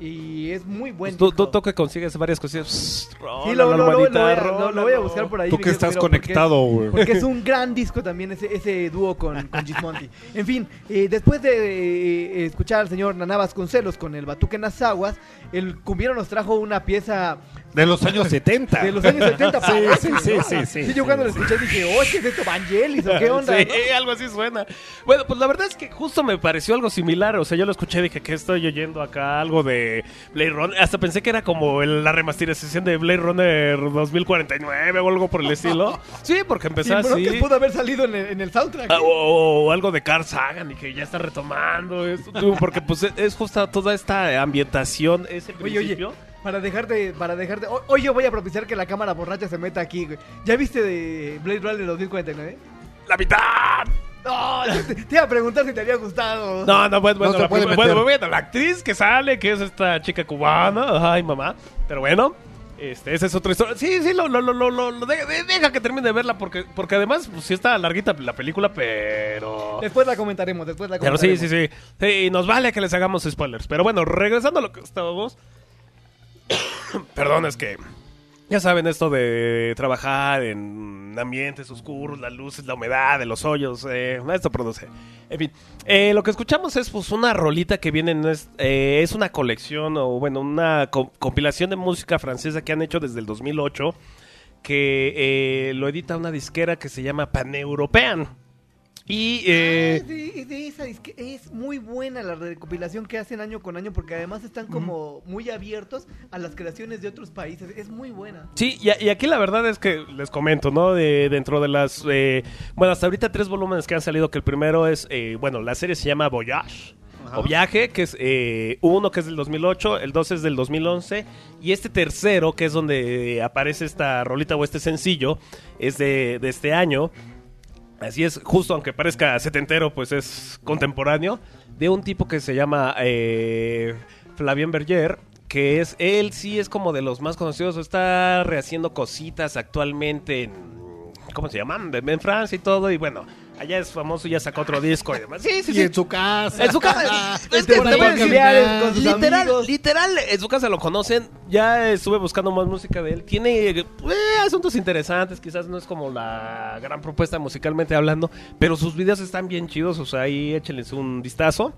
y es muy buen Tú, disco. tú, tú que consigues varias cosillas. Sí, lo, lo- lo- lo voy lo- voy a buscar por ahí. Tú que estás conectado, güey. Porque es un gran disco también ese, ese dúo con, con Gismonti. En fin, eh, después de eh, escuchar al señor Naná Vasconcelos con el Batuque en las Aguas, el cumbiero nos trajo una pieza De los años 70. De los años 70 Sí, sí, sí, sí, sí, Sí, yo cuando lo escuché dije, oye, ¿qué es esto? ¿Vangelis o qué [LAUGHS] onda? Sí, no? algo así suena. Bueno, pues la verdad es que justo me pareció algo similar. O sea, yo lo escuché y dije que estoy oyendo acá algo de Blade Runner. Hasta pensé que era como la remasterización de Blade Runner 2049 o algo por el estilo. [LAUGHS] Sí, porque empezó así. broncas pudo haber salido en el, en el soundtrack. Ah, o, o algo de Carl Sagan y que ya está retomando esto, porque pues es- justo toda esta ambientación ese Oye, oye, principio para dejarte, para dejarte, ho- hoy yo voy a propiciar que la cámara borracha se meta aquí, güey. ¿Ya viste de Blade Runner 2049? la mitad No, te, te iba a preguntar si te había gustado. no no pues bueno, No la, puede bueno, meter. bueno, la actriz que sale que es esta chica cubana ay mamá pero bueno este, esa es otra historia. Sí, sí, lo, lo, lo, lo, lo- lo- de- de- deja que termine de verla porque, porque además, pues sí está larguita la película, pero... Después la comentaremos, después la Pero comentaremos. sí, sí, sí. Sí, nos vale que les hagamos spoilers. Pero bueno, regresando a lo que estábamos. [COUGHS] Perdón, es que. Ya saben esto de trabajar en ambientes oscuros, las luces, la humedad, de los hoyos. eh, esto produce. En fin, eh, lo que escuchamos es pues una rolita que viene en es, eh, es una colección o bueno, una co- compilación de música francesa que han hecho desde el 2008 que eh, lo edita una disquera que se llama Pan-European. Y eh, Ah, de, de esa es muy buena la recopilación que hacen año con año porque además están como muy abiertos a las creaciones de otros países. Es muy buena. Sí, y, y aquí la verdad es que les comento, ¿no? De, dentro de las... eh, bueno, hasta ahorita tres volúmenes que han salido, que el primero es, eh, bueno, la serie se llama Voyage. O Viaje, que es eh, uno que es del 2008, el dos es del 2011 y este tercero, que es donde aparece esta rolita o este sencillo, es de, de este año. Así es, justo aunque parezca setentero, pues es contemporáneo, de un tipo que se llama eh, Flavien Berger, que es, él sí es como de los más conocidos, está rehaciendo cositas actualmente en, ¿cómo se llaman? En Francia y todo, y bueno, allá es famoso, ya sacó otro disco y demás. Sí, sí, Y sí. en su casa. En su casa. [LAUGHS] es que te voy a a decir, cambiar con sus literal, amigos. literal, en su casa lo conocen. Ya estuve buscando más música de él. Tiene eh, asuntos interesantes, quizás no es como la gran propuesta musicalmente hablando, pero sus videos están bien chidos, o sea, ahí échenles un vistazo.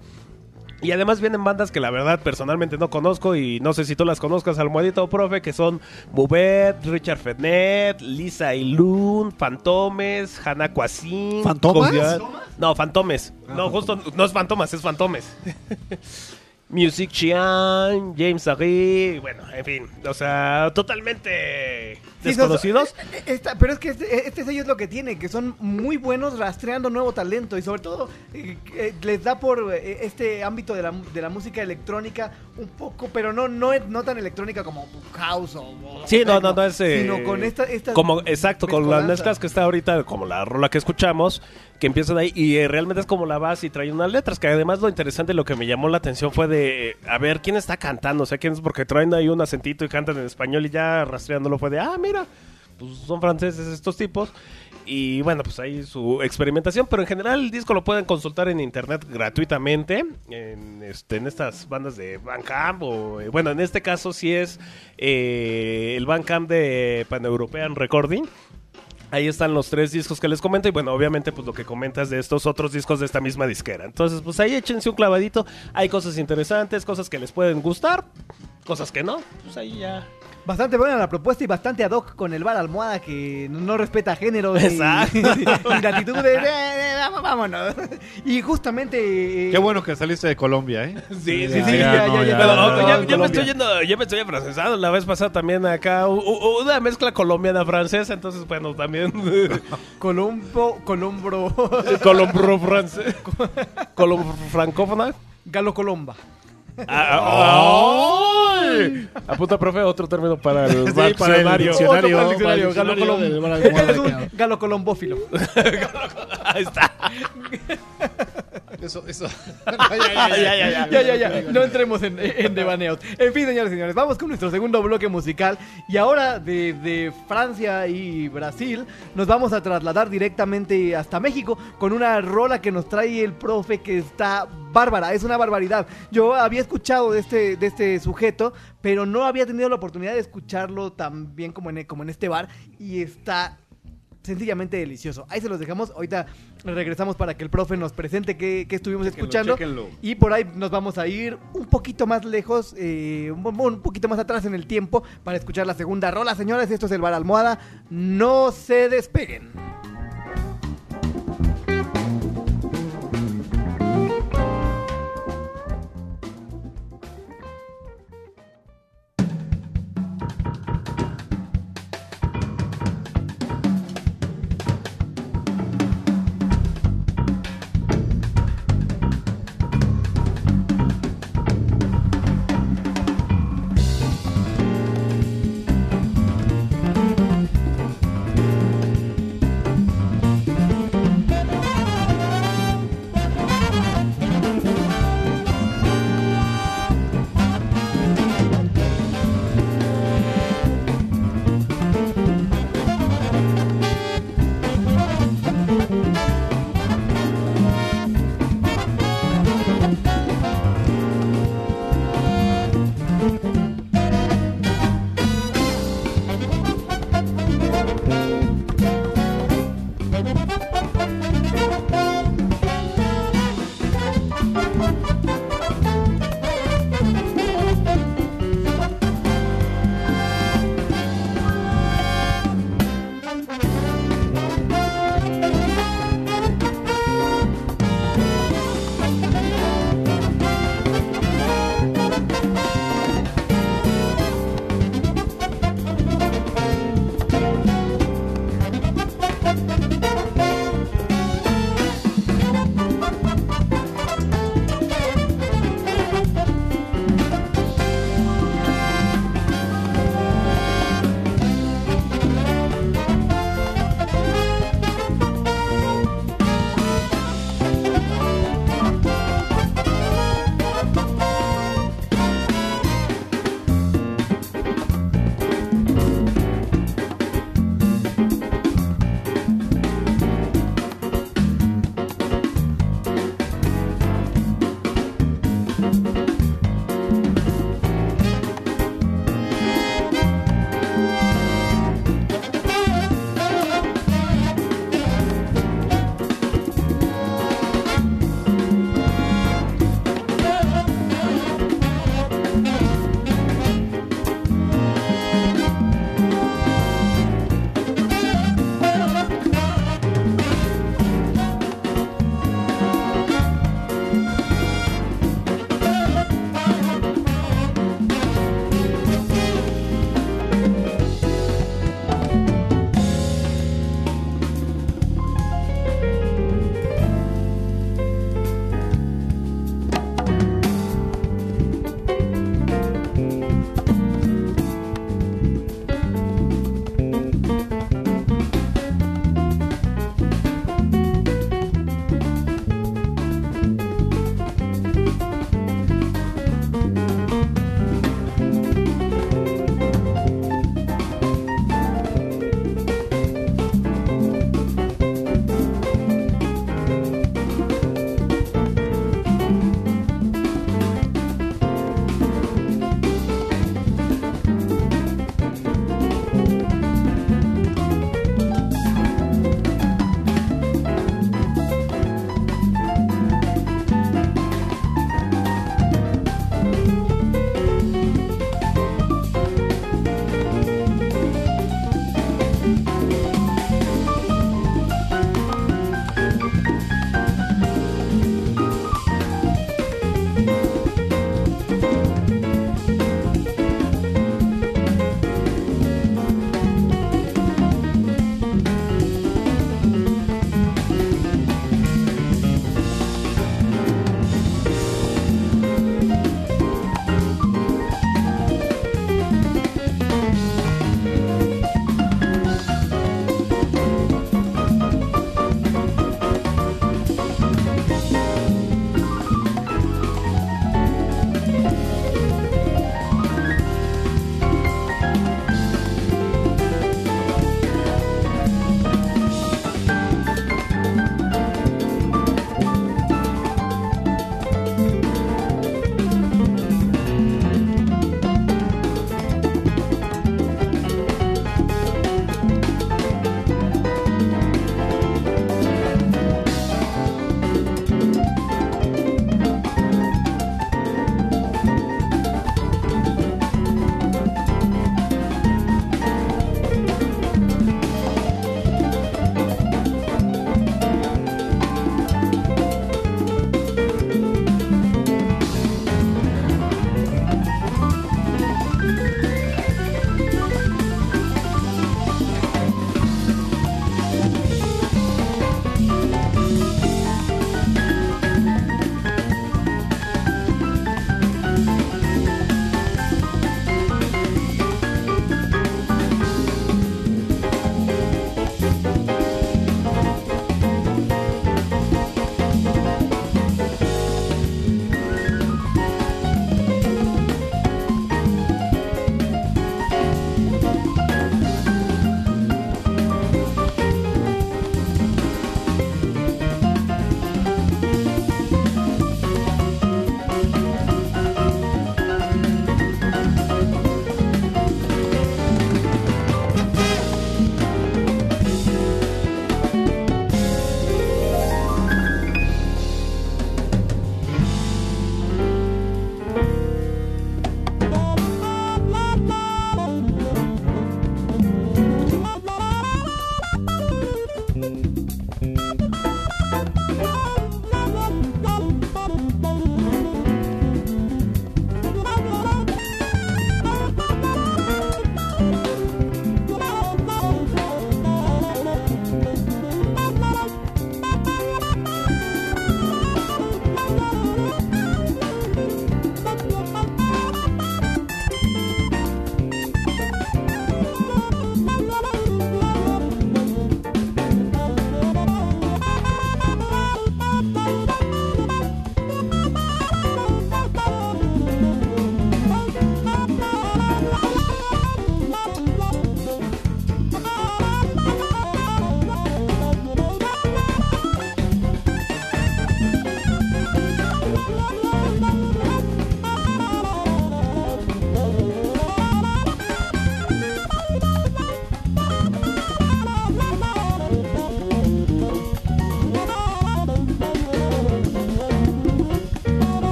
Y además vienen bandas que la verdad personalmente no conozco y no sé si tú las conozcas, Almohadito o Profe, que son Bubet, Richard Fernet, Lisa Ilun, Fantomes, Hannah Quasin. ¿Fantomas? No, Fantomes. No, justo no es Fantomas, es Fantomes. [LAUGHS] Music Chian, James Agui, bueno, en fin, o sea, totalmente Sí, desconocidos. no, eh, esta- pero es que este, este sello es lo que tiene, que son muy buenos rastreando nuevo talento y sobre todo eh, eh, les da por eh, este ámbito de la, de la música electrónica un poco, pero no no, no tan electrónica como house o... o Sí, no, no, no es. eh, Sino con esta... estas como, exacto, con las mezclas que está ahorita, como la rola que escuchamos, que empiezan ahí y eh, realmente es como la base y trae unas letras. Que además lo interesante, lo que me llamó la atención fue de eh, a ver quién está cantando, o sea, quién es, porque traen ahí un acentito y cantan en español y ya rastreándolo fue de, ah, mira, pues son franceses estos tipos. Y bueno, pues ahí su experimentación, pero en general el disco lo pueden consultar en internet gratuitamente, en, este, en estas bandas de Bandcamp, o eh, bueno, en este caso sí es eh, el Bandcamp de Pan European Recording. Ahí están los tres discos que les comento y bueno, obviamente pues lo que comentas de estos otros discos de esta misma disquera. Entonces pues ahí échense un clavadito, hay cosas interesantes, cosas que les pueden gustar, cosas que no, pues ahí ya Bastante buena la propuesta y bastante ad hoc con el bar almohada que no- respeta género y, Exacto. [LAUGHS] y latitudes. Eh, eh, vamos- vámonos. Y justamente... eh, Qué bueno que saliste de Colombia, ¿eh? Sí, sí, sí, ya, Pero, me estoy yendo, ya me estoy. La vez pasada también acá u- u- una mezcla colombiana francesa, entonces bueno, también [LAUGHS] Colombo, Colombro, [LAUGHS] colombro francés, colombro francófona. Galo Colomba. Ah, [LAUGHS] ¡ay! Apunta, profe, otro término para el [LAUGHS] Sí, para el diccionario. para el diccionario, Galo diccionario Galo Colombófilo. [LAUGHS] Ahí está. Eso, eso. [LAUGHS] ya, ya, ya. No entremos en, en devaneos. En fin, señores y señores, vamos con nuestro segundo bloque musical. Y ahora de, de Francia y Brasil, nos vamos a trasladar directamente hasta México con una rola que nos trae el profe que está bárbara. Es una barbaridad. Yo había escuchado de este, de este sujeto, pero no había tenido la oportunidad de escucharlo tan bien como en, como en este bar. Y está sencillamente delicioso. Ahí se los dejamos. Ahorita regresamos para que el profe nos presente qué, qué estuvimos Chéquenlo, escuchando. chéquenlo. Y por ahí nos vamos a ir un poquito más lejos, eh, un, un poquito más atrás en el tiempo para escuchar la segunda rola, señores. Esto es el Bar Almohada. No se despeguen.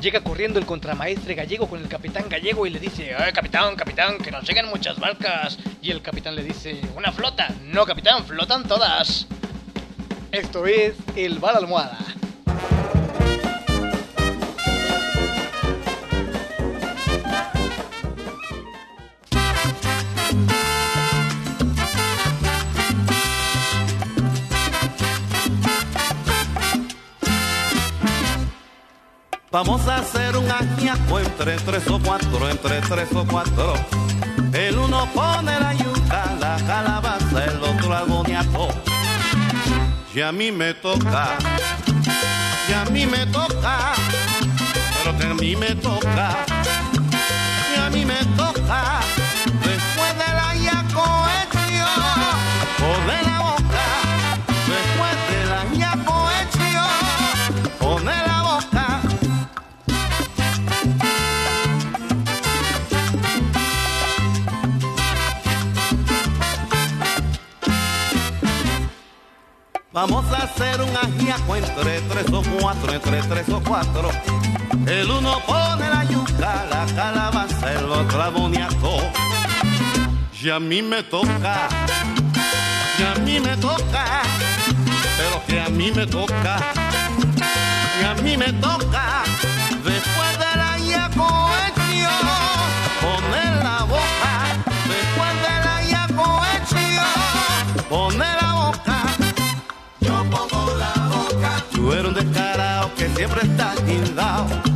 Llega corriendo el contramaestre gallego con el capitán gallego y le dice, ¡Ay, capitán, capitán, que nos llegan muchas barcas! Y el capitán le dice, ¡Una flota! No, capitán, flotan todas. Esto es El Bar Almohada. Vamos entre tres o cuatro, entre tres o cuatro. El uno pone la yuca, la calabaza, el otro agoniaco. Y a mí me toca, y a mí me toca, pero que a mí me toca. Vamos a hacer un ajiaco entre tres o cuatro, entre tres o cuatro. El uno pone la yuca, la calabaza, el otro aboniaco. Y a mí me toca, y a mí me toca, pero que a mí me toca, y a mí me toca. Después del ajiaco hecho, poner la boca. Después del ajiaco hecho, poner siempre está tildado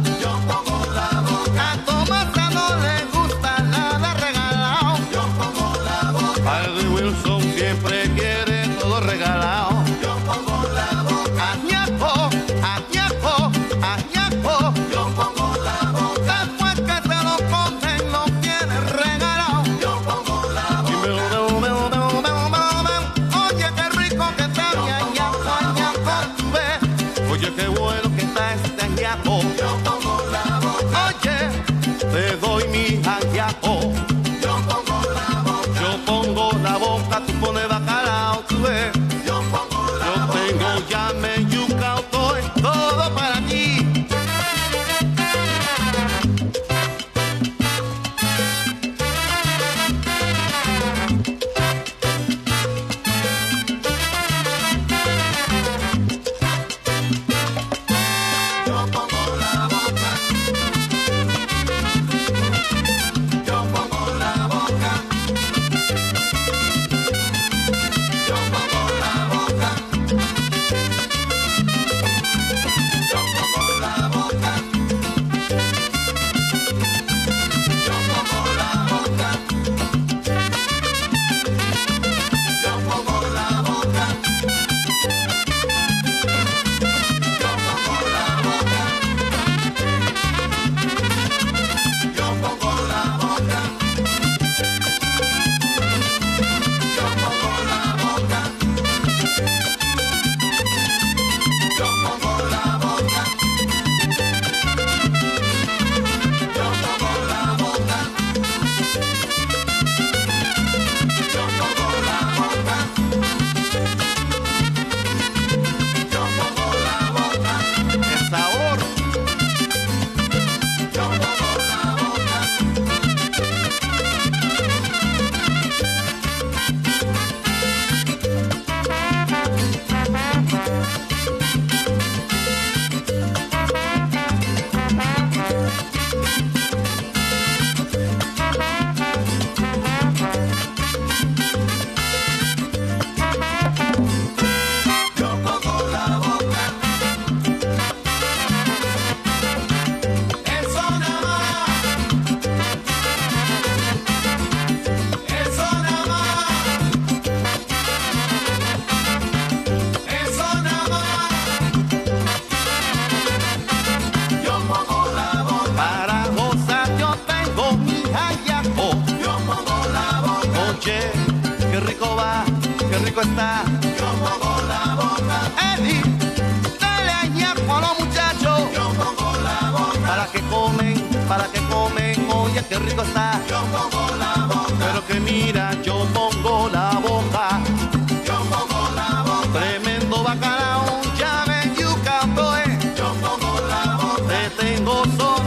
tengo.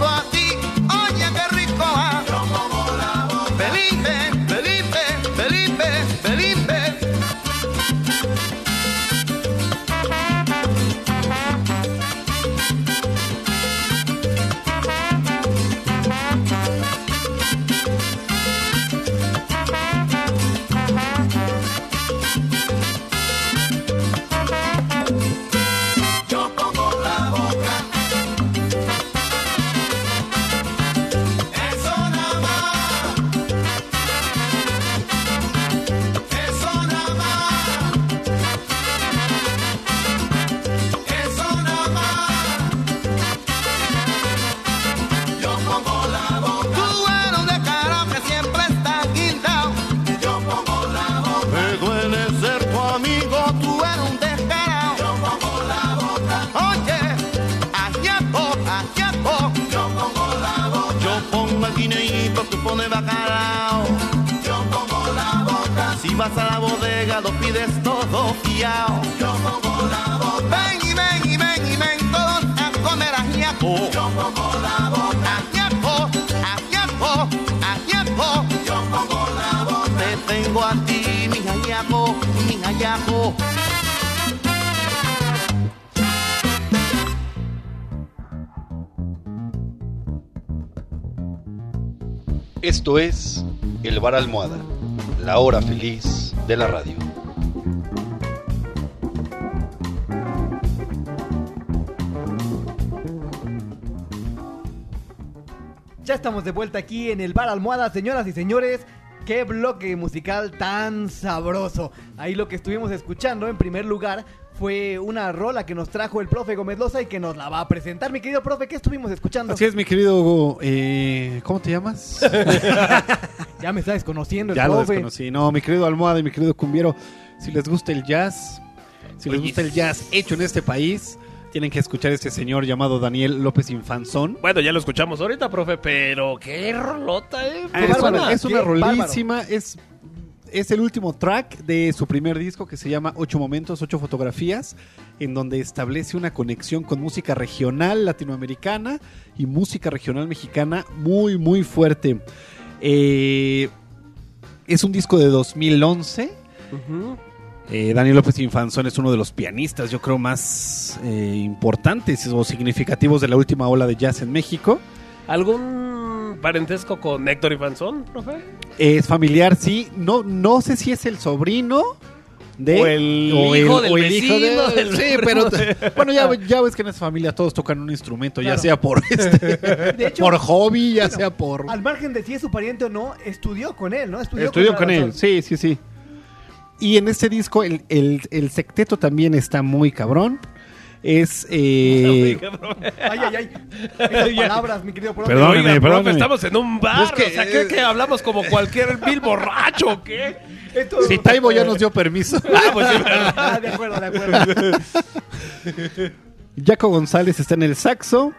Bar Almohada, la hora feliz de la radio. Ya estamos de vuelta aquí en el Bar Almohada, señoras y señores. Qué bloque musical tan sabroso. Ahí lo que estuvimos escuchando en primer lugar fue una rola que nos trajo el profe Gómez Loza y que nos la va a presentar. Mi querido profe, ¿qué estuvimos escuchando? Así es, mi querido. eh, ¿Cómo te llamas? [LAUGHS] Ya me está desconociendo el ya lo profe. desconocí. No, mi querido Almohada y mi querido Cumbiero. Si les gusta el jazz, si les gusta el jazz hecho en este país, tienen que escuchar a este señor llamado Daniel López Infanzón. Bueno, ya lo escuchamos ahorita, profe, pero qué rolota, ¿eh? Ah, es, una, es una rolísima, es, es el último track de su primer disco que se llama Ocho Momentos, Ocho Fotografías, en donde establece una conexión con música regional latinoamericana y música regional mexicana muy, muy fuerte. Eh, es un disco de 2011. Ujú. Eh, Daniel López Infanzón es uno de los pianistas, yo creo, más eh, importantes o significativos de la última ola de jazz en México. ¿Algún parentesco con Héctor Ifanzón, profe? Es familiar, sí. No, no sé si es el sobrino de. O el hijo del vecino, de- del sí, pero. [LAUGHS] Bueno, ya, ya ves que en esa familia todos tocan un instrumento, ya sea por [LAUGHS] este, De hecho, por hobby, ya bueno, sea por. Al margen de si es su pariente o no, estudió con él, ¿no? Estudió con él, sí, sí, sí. Y en este disco el, el, el secteto también está muy cabrón. Es. eh, [LAUGHS] Ay, ay, ay. Esas palabras, mi querido profe. Perdón. Oiga, Perdóneme, profe, perdóneme. estamos en un bar. Es que, o sea, ¿cree eh, que hablamos como cualquier vil borracho o qué? Si Taibo ya nos dio permiso. [LAUGHS] Ah, pues sí. [LAUGHS] Ah, de acuerdo, de acuerdo. Jaco González está en el saxo,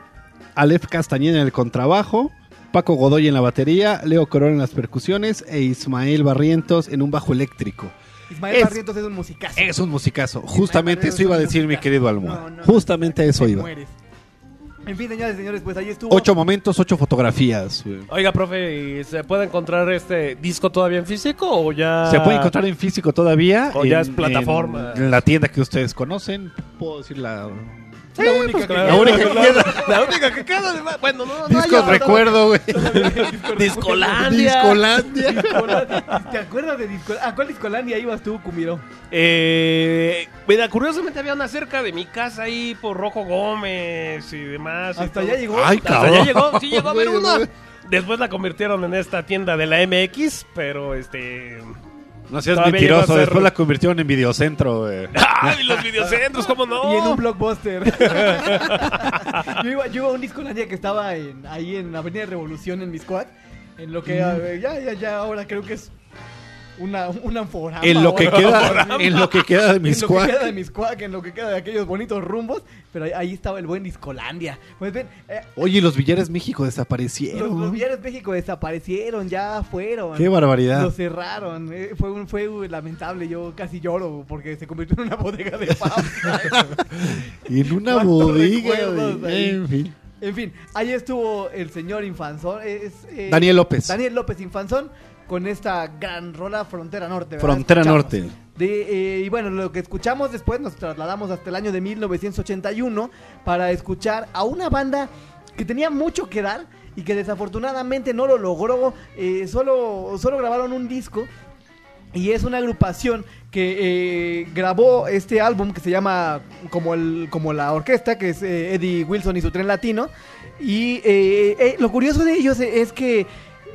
Aleph Castañeda en el contrabajo, Paco Godoy en la batería, Leo Corona en las percusiones e Ismael Barrientos en un bajo eléctrico. Ismael Es- Barrientos es un musicazo. Es un musicazo. Justamente eso iba a decir mi querido Almohada. No, no, no. Justamente a eso iba. mueres. En fin, señores y señores, pues ahí estuvo. Ocho momentos, ocho fotografías. Oiga, profe, ¿y ¿se puede encontrar este disco todavía en físico o ya...? Se puede encontrar en físico todavía. O ya en- es plataforma. En, en la tienda que ustedes conocen. Puedo decir la. Sí, La única pues, que claro. La única que queda. La única que queda. [LAUGHS] de- Bueno, no, no. Discos hay recuerdo, güey. [LAUGHS] Discolandia. Discolandia. Discolandia. ¿Te acuerdas de Discolandia? ¿A cuál Discolandia ibas tú, Cumiro? Eh, mira, curiosamente había una cerca de mi casa ahí por Rojo Gómez y demás. Hasta allá llegó. Ay, Hasta cabrón. allá llegó, sí llegó a haber Güey, una. Después la convirtieron en esta tienda de la MX, pero este... No seas Todavía llegó a mentiroso. ser- Después la convirtieron en videocentro, güey. [LAUGHS] ¡Ay, los videocentros, cómo no! Y en un blockbuster. [LAUGHS] yo, iba, yo iba a un Discolandia que estaba en, ahí en Avenida Revolución en Miscoac. En lo que eh, ya, ya, ya, ahora creo que es una, una Anforama En lo que queda, en lo que queda de [LAUGHS] mis En lo que queda de Miscoac, en lo que queda de aquellos bonitos rumbos. Pero ahí, estaba el buen Discolandia. Pues ven, eh, Oye, los Villares México los, desaparecieron. los Villares México desaparecieron, ya fueron. Qué barbaridad. Lo cerraron. eh, fue, un, fue un lamentable. Yo casi lloro porque se convirtió en una [LAUGHS] bodega de papa. [LAUGHS] En una ¿Cuántos bodega. ahí? En fin. En fin, ahí estuvo el señor Infanzón. es, eh, Daniel López. Daniel López Infanzón con esta gran rola Frontera Norte. ¿verdad? Frontera Escuchamos. Norte. De, eh, y bueno, lo que escuchamos después nos trasladamos hasta el año de 1981 para escuchar a una banda que tenía mucho que dar y que desafortunadamente no lo logró. eh, solo, solo grabaron un disco y es una agrupación que eh, grabó este álbum que se llama como, el, como la orquesta, que es eh, Eddie Wilson y su tren latino. Y eh, lo curioso de ellos es que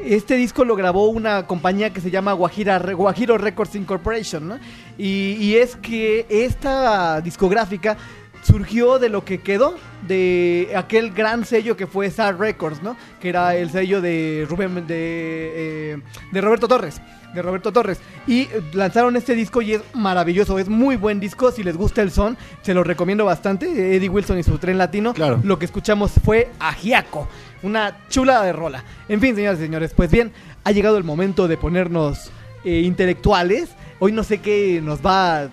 este disco lo grabó una compañía que se llama Guajira, Guajiro Records Incorporation, ¿no? Y, y es que esta discográfica surgió de lo que quedó de aquel gran sello que fue SAR Records, ¿no? Que era el sello de Rubén de, eh, de Roberto Torres. De Roberto Torres. Y lanzaron este disco y es maravilloso. Es muy buen disco. Si les gusta el son, se lo recomiendo bastante. Eddie Wilson y su tren latino. Claro. Lo que escuchamos fue Ajiaco. Una chula de rola. En fin, señoras y señores, pues bien, ha llegado el momento de ponernos eh, intelectuales. Hoy no sé qué nos va.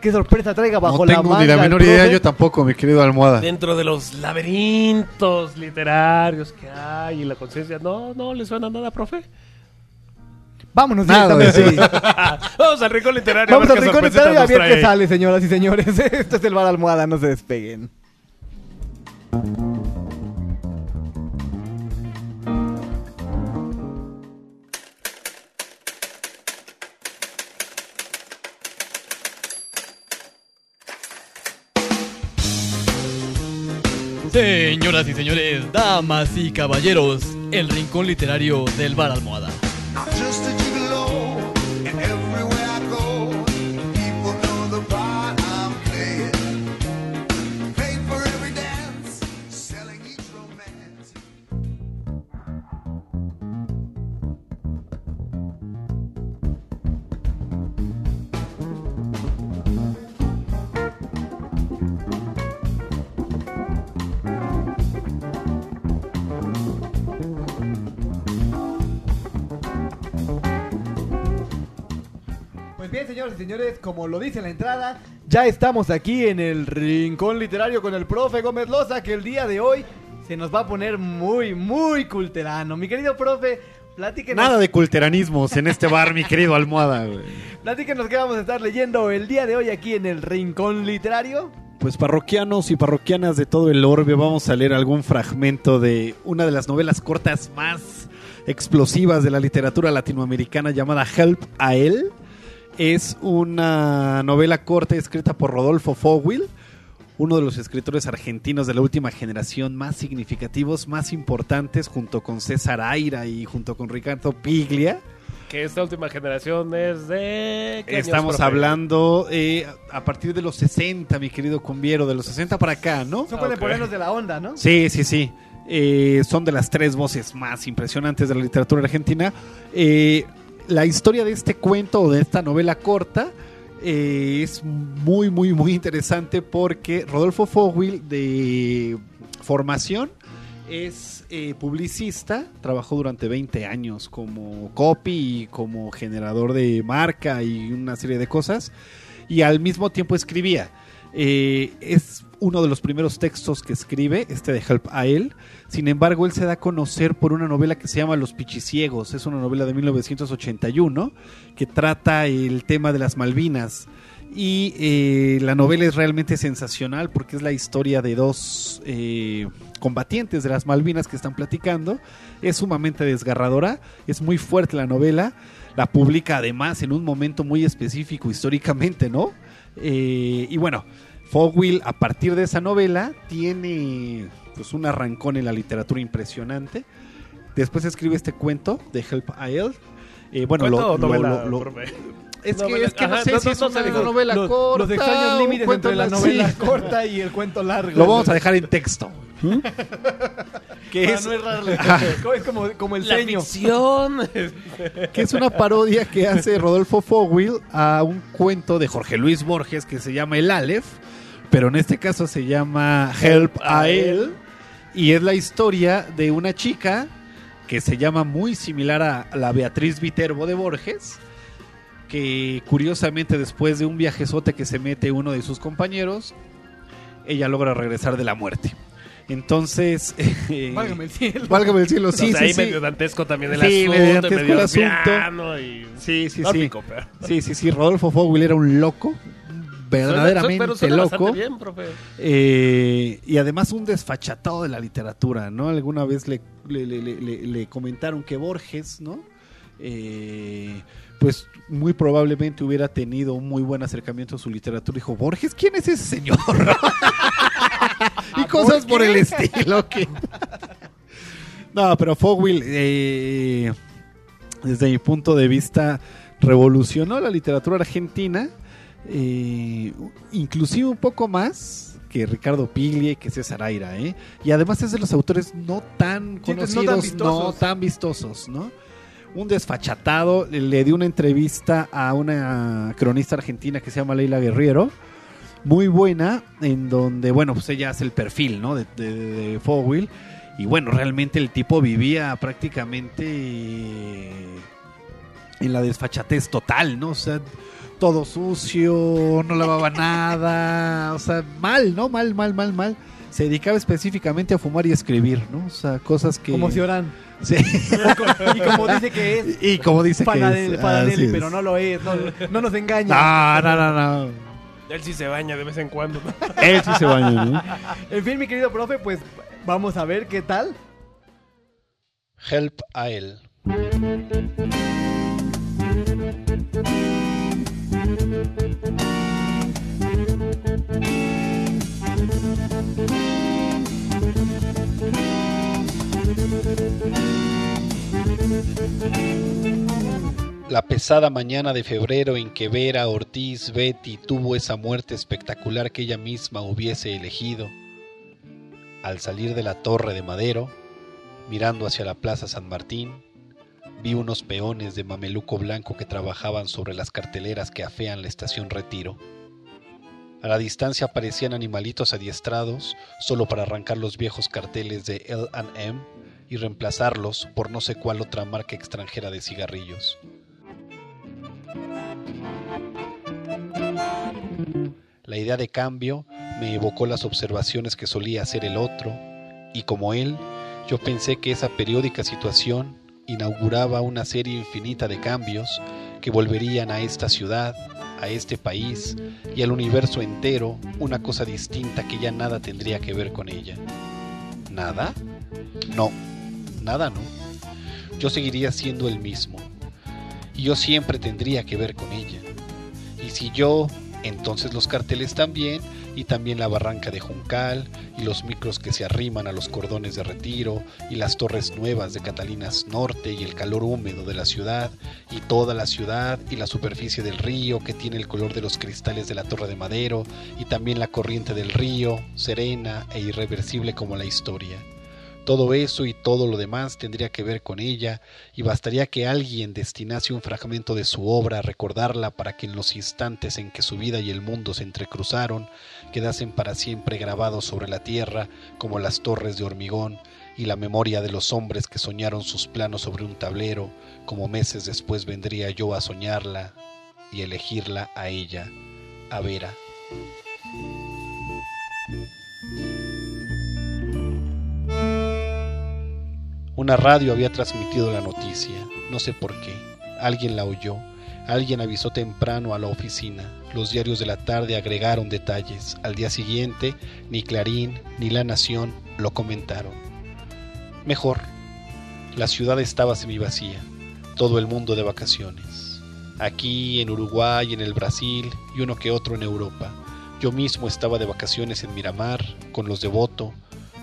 qué sorpresa traiga bajo no la tengo manga. ni la menor idea, yo tampoco, mi querido Almohada. Dentro de los laberintos literarios que hay y la conciencia. No, no le suena nada, profe. Vámonos Nada, directamente. Vamos al rincón literario. Vamos al rincón literario a ver qué sale, señoras y señores. [LAUGHS] Esto es el bar almohada, no se despeguen. Señoras y señores, damas y caballeros, el rincón literario del bar almohada. Bien, señoras y señores, como lo dice la entrada, ya estamos aquí en el rincón literario con el profe Gómez Loza, que el día de hoy se nos va a poner muy, muy culterano. Mi querido profe, platíquenos, Nada de culteranismos en este bar, mi querido Almohada. güey. platíquenos qué vamos a estar leyendo el día de hoy aquí en el rincón literario. Pues parroquianos y parroquianas de todo el orbe, vamos a leer algún fragmento de una de las novelas cortas más explosivas de la literatura latinoamericana llamada Help a él. Es una novela corta escrita por Rodolfo Fogwill, uno de los escritores argentinos de la última generación más significativos, más importantes, junto con César Aira y junto con Ricardo Piglia. Que esta última generación es de. ¿qué años, Estamos profe? hablando eh, a partir de los 60, mi querido Cumbiero, de los 60 para acá, ¿no? Son pueden ok. ponernos de la onda, ¿no? Sí, sí, sí. Eh, son de las tres voces más impresionantes de la literatura argentina. Eh, la historia de este cuento o de esta novela corta eh, es muy, muy, muy interesante porque Rodolfo Fogwill de formación es eh, publicista, trabajó durante 20 años como copy y como generador de marca y una serie de cosas y al mismo tiempo escribía. Eh, es uno de los primeros textos que escribe, este de Help a él. Sin embargo, él se da a conocer por una novela que se llama Los Pichiciegos. Es una novela de 1981 que trata el tema de las Malvinas. Y eh, la novela es realmente sensacional porque es la historia de dos eh, combatientes de las Malvinas que están platicando. Es sumamente desgarradora, es muy fuerte la novela. La publica además en un momento muy específico históricamente, ¿no? Eh, y bueno, Fogwill a partir de esa novela tiene pues un arrancón en la literatura impresionante. Después escribe este cuento de Help a Él. Eh, bueno, ¿Cuento lo, lo-? Es que, Novela- es que no ajá, sé no, si no, es no una se novela los, corta. los extraños límites cuento entre la novela Sí. corta y el cuento largo. Lo vamos a dejar en texto. [LAUGHS] que, es, no errarle. Es como, como el La ceño. ficción. [LAUGHS] que es una parodia que hace Rodolfo Fogwill a un cuento de Jorge Luis Borges que se llama El Aleph, pero en este caso se llama Help a él. Y es la historia de una chica que se llama muy similar a la Beatriz Viterbo de Borges, que curiosamente después de un viajezote que se mete uno de sus compañeros, ella logra regresar de la muerte. Entonces, [LAUGHS] eh, Válgame el cielo. válgame el cielo, sí, O sea, sí, ahí sí. medio dantesco también el Sí, asunto. medio dantesco medio el asunto. y- Sí, sí, sí. Sí, sí, sí. Rodolfo Fogwill era un loco. Verdaderamente Suena- pero suena loco. bien, profe. Eh, y además un desfachatado de la literatura, ¿no? Alguna vez le, le- le- le- le- le comentaron que Borges, ¿no? Eh, pues muy probablemente hubiera tenido un muy buen acercamiento a su literatura. Dijo, Borges, ¿quién es ese señor? [LAUGHS] [LAUGHS] y cosas por el estilo. que- [LAUGHS] no, pero Fogwill, eh, desde mi punto de vista, revolucionó la literatura argentina, eh, inclusive un poco más que Ricardo Piglia, que César Aira, ¿eh? Y además es de los autores no tan Sí, no tan conocidos, no tan vistosos, ¿no? Un desfachatado, le, dio una entrevista a una cronista argentina que se llama Leila Guerriero, muy buena, en donde, bueno, pues ella hace el perfil, ¿no? De, de. Y bueno, realmente el tipo vivía prácticamente en la desfachatez total, ¿no? O sea, todo sucio, no lavaba nada, o sea, mal, ¿no? Mal, mal, mal, mal. Se dedicaba específicamente a fumar y escribir, ¿no? O sea, cosas que... Como Ciorán. Sí. [LAUGHS] y como dice que es. Y como dice que es, pero no lo es. No, no nos engaña. No, no, no, no. Él sí se baña de vez en cuando. [LAUGHS] Él sí se baña, ¿no? En fin, mi querido profe, pues vamos a ver qué tal. Help a él. La pesada mañana de febrero en que Vera Ortiz Betty tuvo esa muerte espectacular que ella misma hubiese elegido. Al salir de la torre de Madero, mirando hacia la plaza San Martín, vi unos peones de mameluco blanco que trabajaban sobre las carteleras que afean la estación Retiro. A la distancia parecían animalitos adiestrados solo para arrancar los viejos carteles de L&M y reemplazarlos por no sé cuál otra marca extranjera de cigarrillos. La idea de cambio me evocó las observaciones que solía hacer el otro, y como él, yo pensé que esa periódica situación inauguraba una serie infinita de cambios que volverían a esta ciudad, a este país y al universo entero una cosa distinta que ya nada tendría que ver con ella. ¿Nada? No, nada no. Yo seguiría siendo el mismo, y yo siempre tendría que ver con ella. Y si yo, entonces los carteles también, y también la barranca de Juncal, y los micros que se arriman a los cordones de retiro, y las torres nuevas de Catalinas Norte, y el calor húmedo de la ciudad, y toda la ciudad, y la superficie del río que tiene el color de los cristales de la torre de Madero, y también la corriente del río, serena e irreversible como la historia. Todo eso y todo lo demás tendría que ver con ella, y bastaría que alguien destinase un fragmento de su obra a recordarla para que en los instantes en que su vida y el mundo se entrecruzaron, quedasen para siempre grabados sobre la tierra como las torres de hormigón y la memoria de los hombres que soñaron sus planos sobre un tablero, como meses después vendría yo a soñarla y elegirla a ella, a Vera. Una radio había transmitido la noticia, no sé por qué. Alguien la oyó, alguien avisó temprano a la oficina. Los diarios de la tarde agregaron detalles. Al día siguiente, ni Clarín ni La Nación lo comentaron. Mejor, la ciudad estaba semivacía, todo el mundo de vacaciones. Aquí, en Uruguay, en el Brasil y uno que otro en Europa. Yo mismo estaba de vacaciones en Miramar, con los de Voto.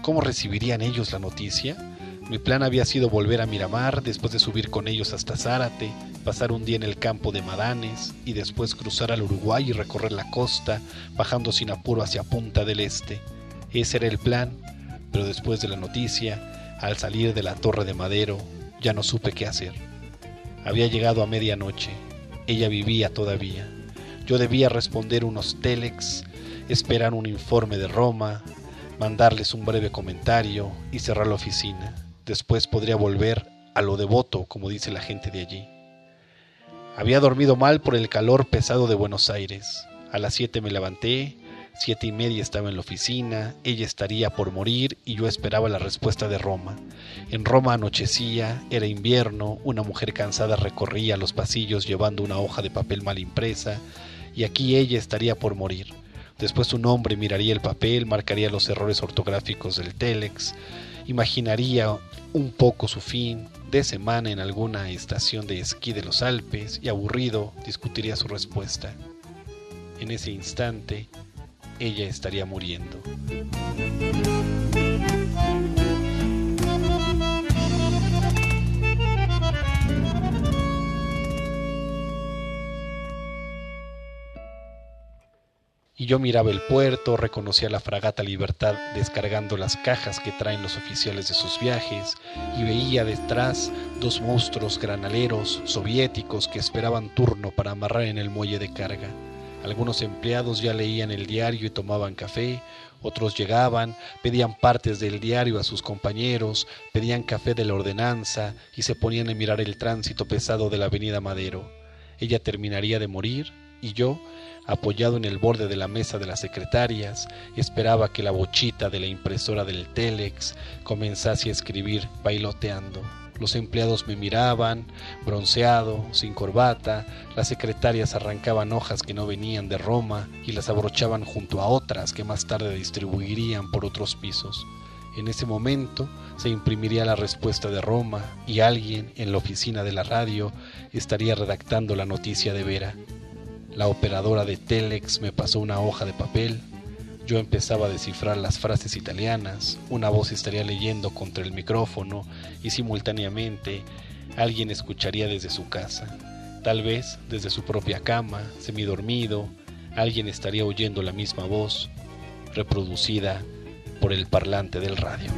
¿Cómo recibirían ellos la noticia? Mi plan había sido volver a Miramar, después de subir con ellos hasta Zárate, pasar un día en el campo de Madanes y después cruzar al Uruguay y recorrer la costa, bajando sin apuro hacia Punta del Este. Ese era el plan, pero después de la noticia, al salir de la Torre de Madero, ya no supe qué hacer. Había llegado a medianoche, ella vivía todavía. Yo debía responder unos telex, esperar un informe de Roma, mandarles un breve comentario y cerrar la oficina. Después podría volver a lo devoto, como dice la gente de allí. Había dormido mal por el calor pesado de Buenos Aires. A las siete me levanté, siete y media estaba en la oficina, ella estaría por morir y yo esperaba la respuesta de Roma. En Roma anochecía, era invierno, una mujer cansada recorría los pasillos llevando una hoja de papel mal impresa, y aquí ella estaría por morir. Después un hombre miraría el papel, marcaría los errores ortográficos del telex, imaginaría un poco su fin de semana en alguna estación de esquí de los Alpes y aburrido discutiría su respuesta. En ese instante, ella estaría muriendo. Y yo miraba el puerto, reconocía la fragata Libertad descargando las cajas que traen los oficiales de sus viajes y veía detrás dos monstruos granaleros soviéticos que esperaban turno para amarrar en el muelle de carga. Algunos empleados ya leían el diario y tomaban café, otros llegaban, pedían partes del diario a sus compañeros, pedían café de la ordenanza y se ponían a mirar el tránsito pesado de la avenida Madero. Ella terminaría de morir y yo, apoyado en el borde de la mesa de las secretarias, esperaba que la bochita de la impresora del Telex comenzase a escribir bailoteando. Los empleados me miraban, bronceado, sin corbata, las secretarias arrancaban hojas que no venían de Roma y las abrochaban junto a otras que más tarde distribuirían por otros pisos. En ese momento se imprimiría la respuesta de Roma y alguien en la oficina de la radio estaría redactando la noticia de Vera. La operadora de Telex me pasó una hoja de papel. Yo empezaba a descifrar las frases italianas, una voz estaría leyendo contra el micrófono y simultáneamente alguien escucharía desde su casa, tal vez desde su propia cama, semidormido, alguien estaría oyendo la misma voz, reproducida por el parlante del radio.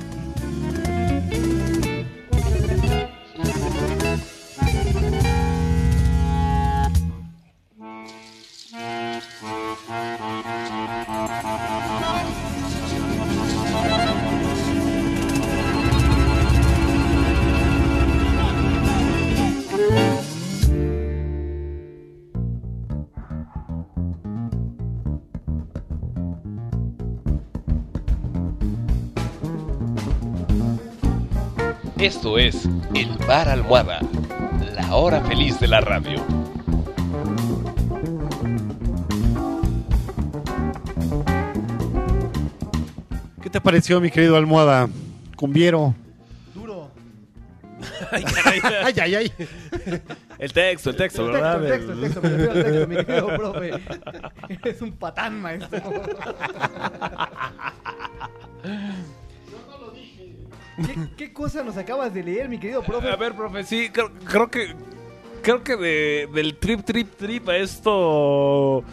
Esto es El Bar Almohada, la hora feliz de la radio. ¿Qué te pareció, mi querido almohada? Cumbiero. Duro. Ay, [LAUGHS] ay, ay, ay. El texto, el texto, El ¿verdad? texto, el texto, el texto, al texto, mi querido [LAUGHS] profe. Eres un patán, maestro. [LAUGHS] ¿Qué, qué cosa nos acabas de leer, mi querido profe? A ver, profe, sí, creo, creo que creo que de, del trip, trip, trip a esto...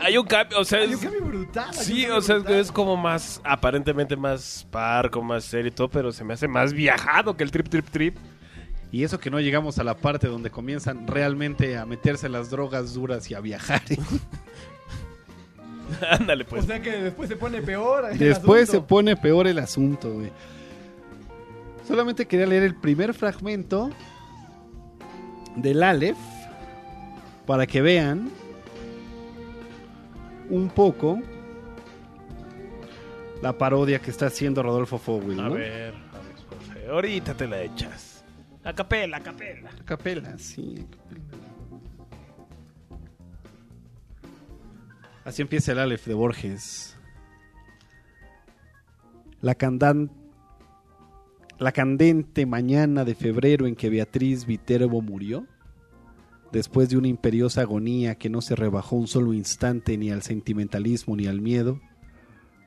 Hay un cambio, o sea, Hay un cambio brutal. hay un Sí, cambio o sea, es, brutal. es como más, aparentemente más parco, más serio y todo, pero se me hace más viajado que el trip, trip, trip. Y eso que no llegamos a la parte donde comienzan realmente a meterse las drogas duras y a viajar. [LAUGHS] [LAUGHS] Ándale, pues. O sea que después se pone peor. el Después se pone peor el asunto, güey. Solamente quería leer el primer fragmento del Aleph para que vean un poco la parodia que está haciendo Rodolfo Fowell, A ¿no? ver, a ver, ahorita te la echas. A capela, a capela. A capela, sí. a capela. Así empieza el Aleph de Borges. La, la candente mañana de febrero en que Beatriz Viterbo murió, después de una imperiosa agonía que no se rebajó un solo instante ni al sentimentalismo ni al miedo,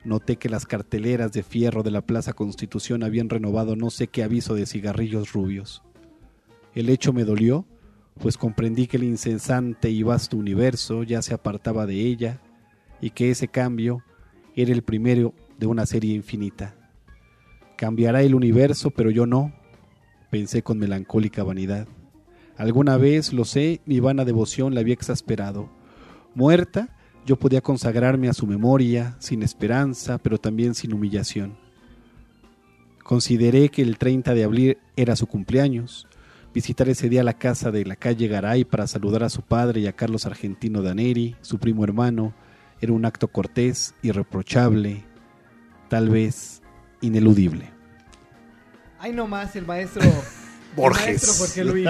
noté que las carteleras de fierro de la Plaza Constitución habían renovado no sé qué aviso de cigarrillos rubios. El hecho me dolió, pues comprendí que el incesante y vasto universo ya se apartaba de ella y que ese cambio era el primero de una serie infinita. Cambiará el universo, pero yo no, pensé con melancólica vanidad. Alguna vez, lo sé, mi vana devoción la había exasperado. Muerta, yo podía consagrarme a su memoria, sin esperanza, pero también sin humillación. Consideré que el 30 de abril era su cumpleaños, visitar ese día la casa de la calle Garay para saludar a su padre y a Carlos Argentino Daneri, su primo hermano, era un acto cortés, irreprochable, tal vez ineludible. Ay, no más el maestro. [LAUGHS] Borges. El maestro Jorge Luis.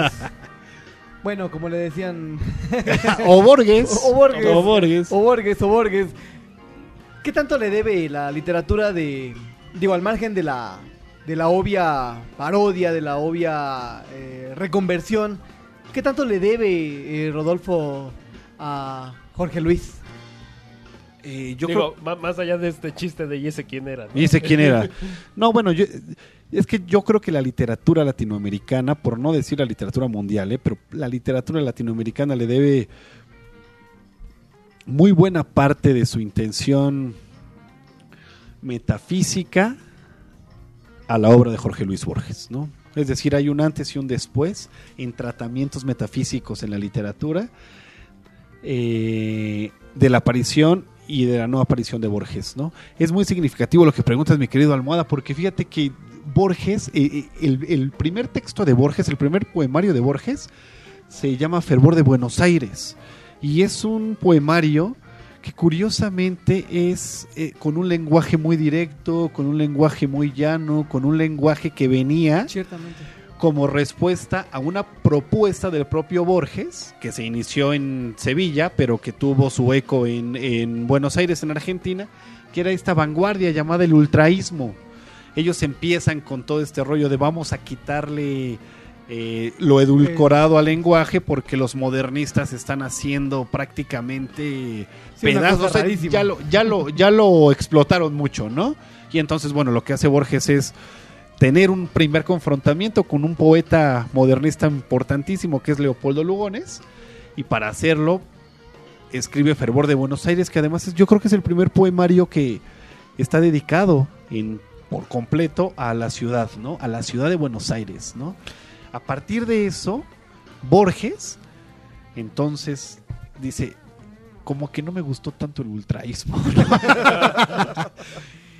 Bueno, como le decían. [LAUGHS] O Borges. O, o Borges. O Borges. O Borges, o Borges. ¿Qué tanto le debe la literatura de. Digo, al margen de la. De la obvia parodia, de la obvia eh, reconversión. ¿Qué tanto le debe eh, Rodolfo a Jorge Luis? Eh, yo Digo, ma- más allá de este chiste de y ese quién era. ¿no? ¿Y ese quién era? [LAUGHS] No, bueno, yo, es que yo creo que la literatura latinoamericana, por no decir la literatura mundial, ¿eh? pero la literatura latinoamericana le debe muy buena parte de su intención metafísica a la obra de Jorge Luis Borges, ¿no? Es decir, hay un antes y un después en tratamientos metafísicos en la literatura eh, de la aparición y de la no aparición de Borges, ¿no? Es muy significativo lo que preguntas, mi querido Almohada, porque fíjate que Borges, eh, eh, el, primer texto de Borges, el primer poemario de Borges, se llama Fervor de Buenos Aires. Y es un poemario que curiosamente es eh, con un lenguaje muy directo, con un lenguaje muy llano, con un lenguaje que venía Ciertamente. Como respuesta a una propuesta del propio Borges, que se inició en Sevilla, pero que tuvo su eco en, en Buenos Aires, en Argentina, que era esta vanguardia llamada el ultraísmo. Ellos empiezan con todo este rollo de vamos a quitarle eh, lo edulcorado al lenguaje porque los modernistas están haciendo prácticamente Sí, pedazos. ya, lo, ya, lo, ya lo explotaron mucho, ¿no? Y entonces, bueno, lo que hace Borges es tener un primer confrontamiento con un poeta modernista importantísimo que es Leopoldo Lugones y para hacerlo escribe Fervor de Buenos Aires que además es- yo creo que es el primer poemario que está dedicado en, por completo a la ciudad, ¿no? A la ciudad de Buenos Aires, ¿no? A partir de eso, Borges entonces dice como que no me gustó tanto el ultraísmo. [LAUGHS]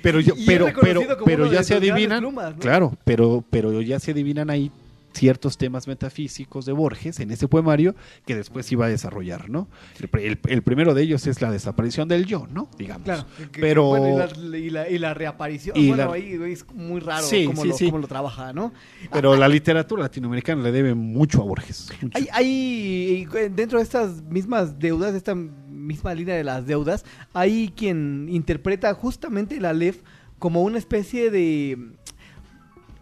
pero yo, Y pero, pero, pero ya se adivinan, plumas, ¿no? claro, pero, pero ya se adivinan ahí ciertos temas metafísicos de Borges en ese poemario que después iba a desarrollar, ¿no? El, pr- el- el primero de ellos es la desaparición del yo, ¿no? Digamos. Claro, que- que- pero bueno, y, la, y la- y la reaparición. Y bueno, la- ahí es muy raro Sí, cómo, sí, lo, sí. cómo lo trabaja, ¿no? pero la literatura latinoamericana le debe mucho a Borges. mucho. Hay, hay dentro de estas mismas deudas, de esta misma línea de las deudas, hay quien interpreta justamente la LEF como una especie de,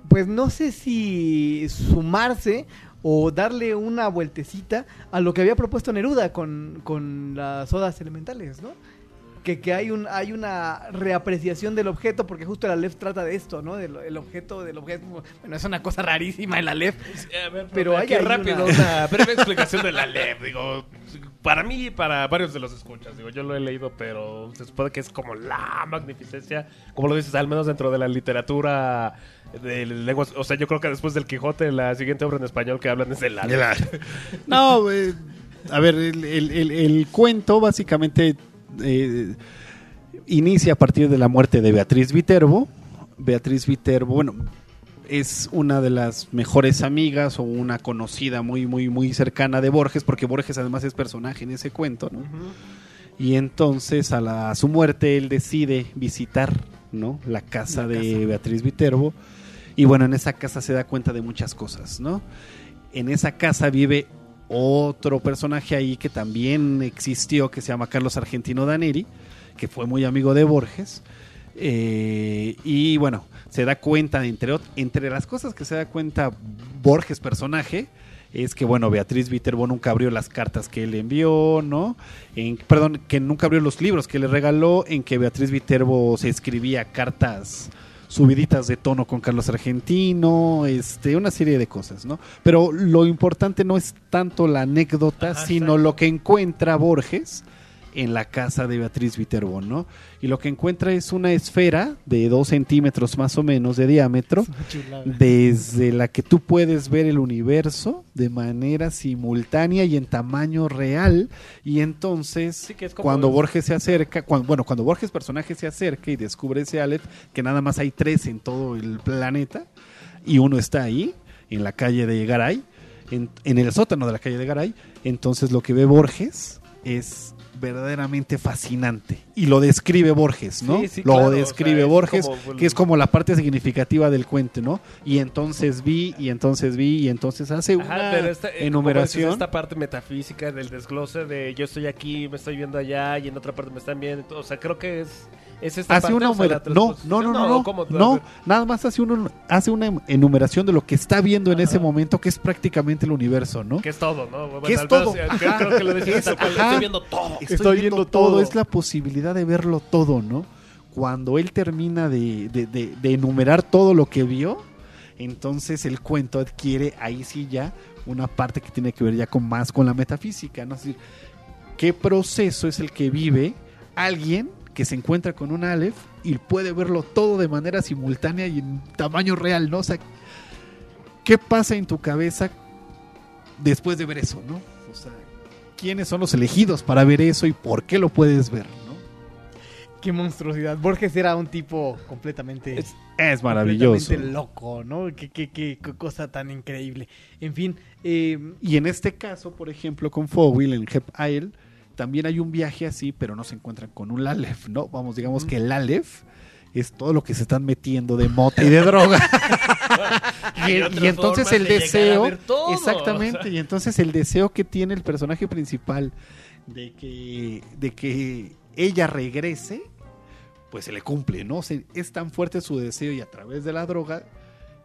pues no sé si sumarse o darle una vueltecita a lo que había propuesto Neruda con, con las odas elementales, ¿no? Que, que hay un hay una reapreciación del objeto porque justo la LEF trata de esto, ¿no? Del el objeto del objeto. Bueno, es una cosa rarísima en la LEF. pero hay aquí ahí rápido una- una... breve explicación de la LEP. Digo, para mí y para varios de los escuchas, digo, yo lo he leído, pero se supone que es como la magnificencia, como lo dices, al menos dentro de la literatura de lenguas. O sea, yo creo que después del Quijote, la siguiente obra en español que hablan es de la. No, eh, a ver, el, el- el- el cuento básicamente eh, inicia a partir de la muerte de Beatriz Viterbo. Beatriz Viterbo, bueno, es una de las mejores amigas o una conocida muy, muy, muy cercana de Borges, porque Borges además es personaje en ese cuento, ¿no? Y entonces a, la- a su muerte él decide visitar, ¿no? La casa de Beatriz Viterbo. Y bueno, en esa casa se da cuenta de muchas cosas, ¿no? En esa casa vive otro personaje ahí que también existió, que se llama Carlos Argentino Daneri, que fue muy amigo de Borges. Eh, y bueno, se da cuenta, entre, entre las cosas que se da cuenta Borges personaje, es que bueno, Beatriz Viterbo nunca abrió las cartas que él envió, ¿no? En, perdón, que nunca abrió los libros que le regaló, en que Beatriz Viterbo se escribía cartas subiditas de tono con Carlos Argentino, este, una serie de cosas, ¿no? Pero lo importante no es tanto la anécdota, Ajá, sino lo que encuentra Borges en la casa de Beatriz Viterbo, ¿no? Y lo que encuentra es una esfera de dos centímetros más o menos de diámetro, desde la que tú puedes ver el universo de manera simultánea y en tamaño real. Y entonces, que cuando es- Borges se acerca, cuando, bueno, cuando Borges personaje se acerca y descubre ese Aleph, que nada más hay tres en todo el planeta, y uno está ahí, en la calle de Garay, en, en el sótano de la calle de Garay, entonces lo que ve Borges es verdaderamente fascinante y lo describe Borges, ¿no? Sí, sí, lo claro, describe o sea, es Borges, como- que es como la parte significativa del cuento, ¿no? Y entonces vi, y entonces vi, y entonces hace una Ajá, pero esta, eh, enumeración. esta parte metafísica del desglose de yo estoy aquí, me estoy viendo allá y en otra parte me están viendo. O sea, creo que es, es esta Hace parte, una o sea, la numera- no, no, no, no, no, nada más hace una, hace una enumeración de lo que está viendo en ese momento, que es prácticamente el universo, ¿no? Que es todo, ¿no? Bueno, que es todo. Creo que lo Es- estoy viendo todo. Estoy, viendo, todo. es la posibilidad de verlo todo, ¿no? Cuando él termina de, de- de- de enumerar todo lo que vio, entonces el cuento adquiere ahí sí ya una parte que tiene que ver ya con más con la metafísica, ¿no? Es decir, qué proceso es el que vive alguien que se encuentra con un Aleph y puede verlo todo de manera simultánea y en tamaño real, ¿no? O sea, ¿qué pasa en tu cabeza después de ver eso, ¿no? O sea, ¿quiénes son los elegidos para ver eso y por qué lo puedes ver, ¿no? Qué monstruosidad. Borges era un tipo completamente... Es, es maravilloso. completamente loco, ¿no? Qué, qué- qué- qué cosa tan increíble. En fin, eh, Y en este caso, por ejemplo, con Fogwill en Hep Isle, también hay un viaje así, pero no se encuentran con un Aleph, ¿no? Vamos, digamos que el Aleph es todo lo que se están metiendo de mota y de [LAUGHS] droga. y, entonces el de deseo, exactamente, y entonces el deseo que tiene el personaje principal de que, de que ella regrese, pues se le cumple, ¿no? Es tan fuerte su deseo y a través de la droga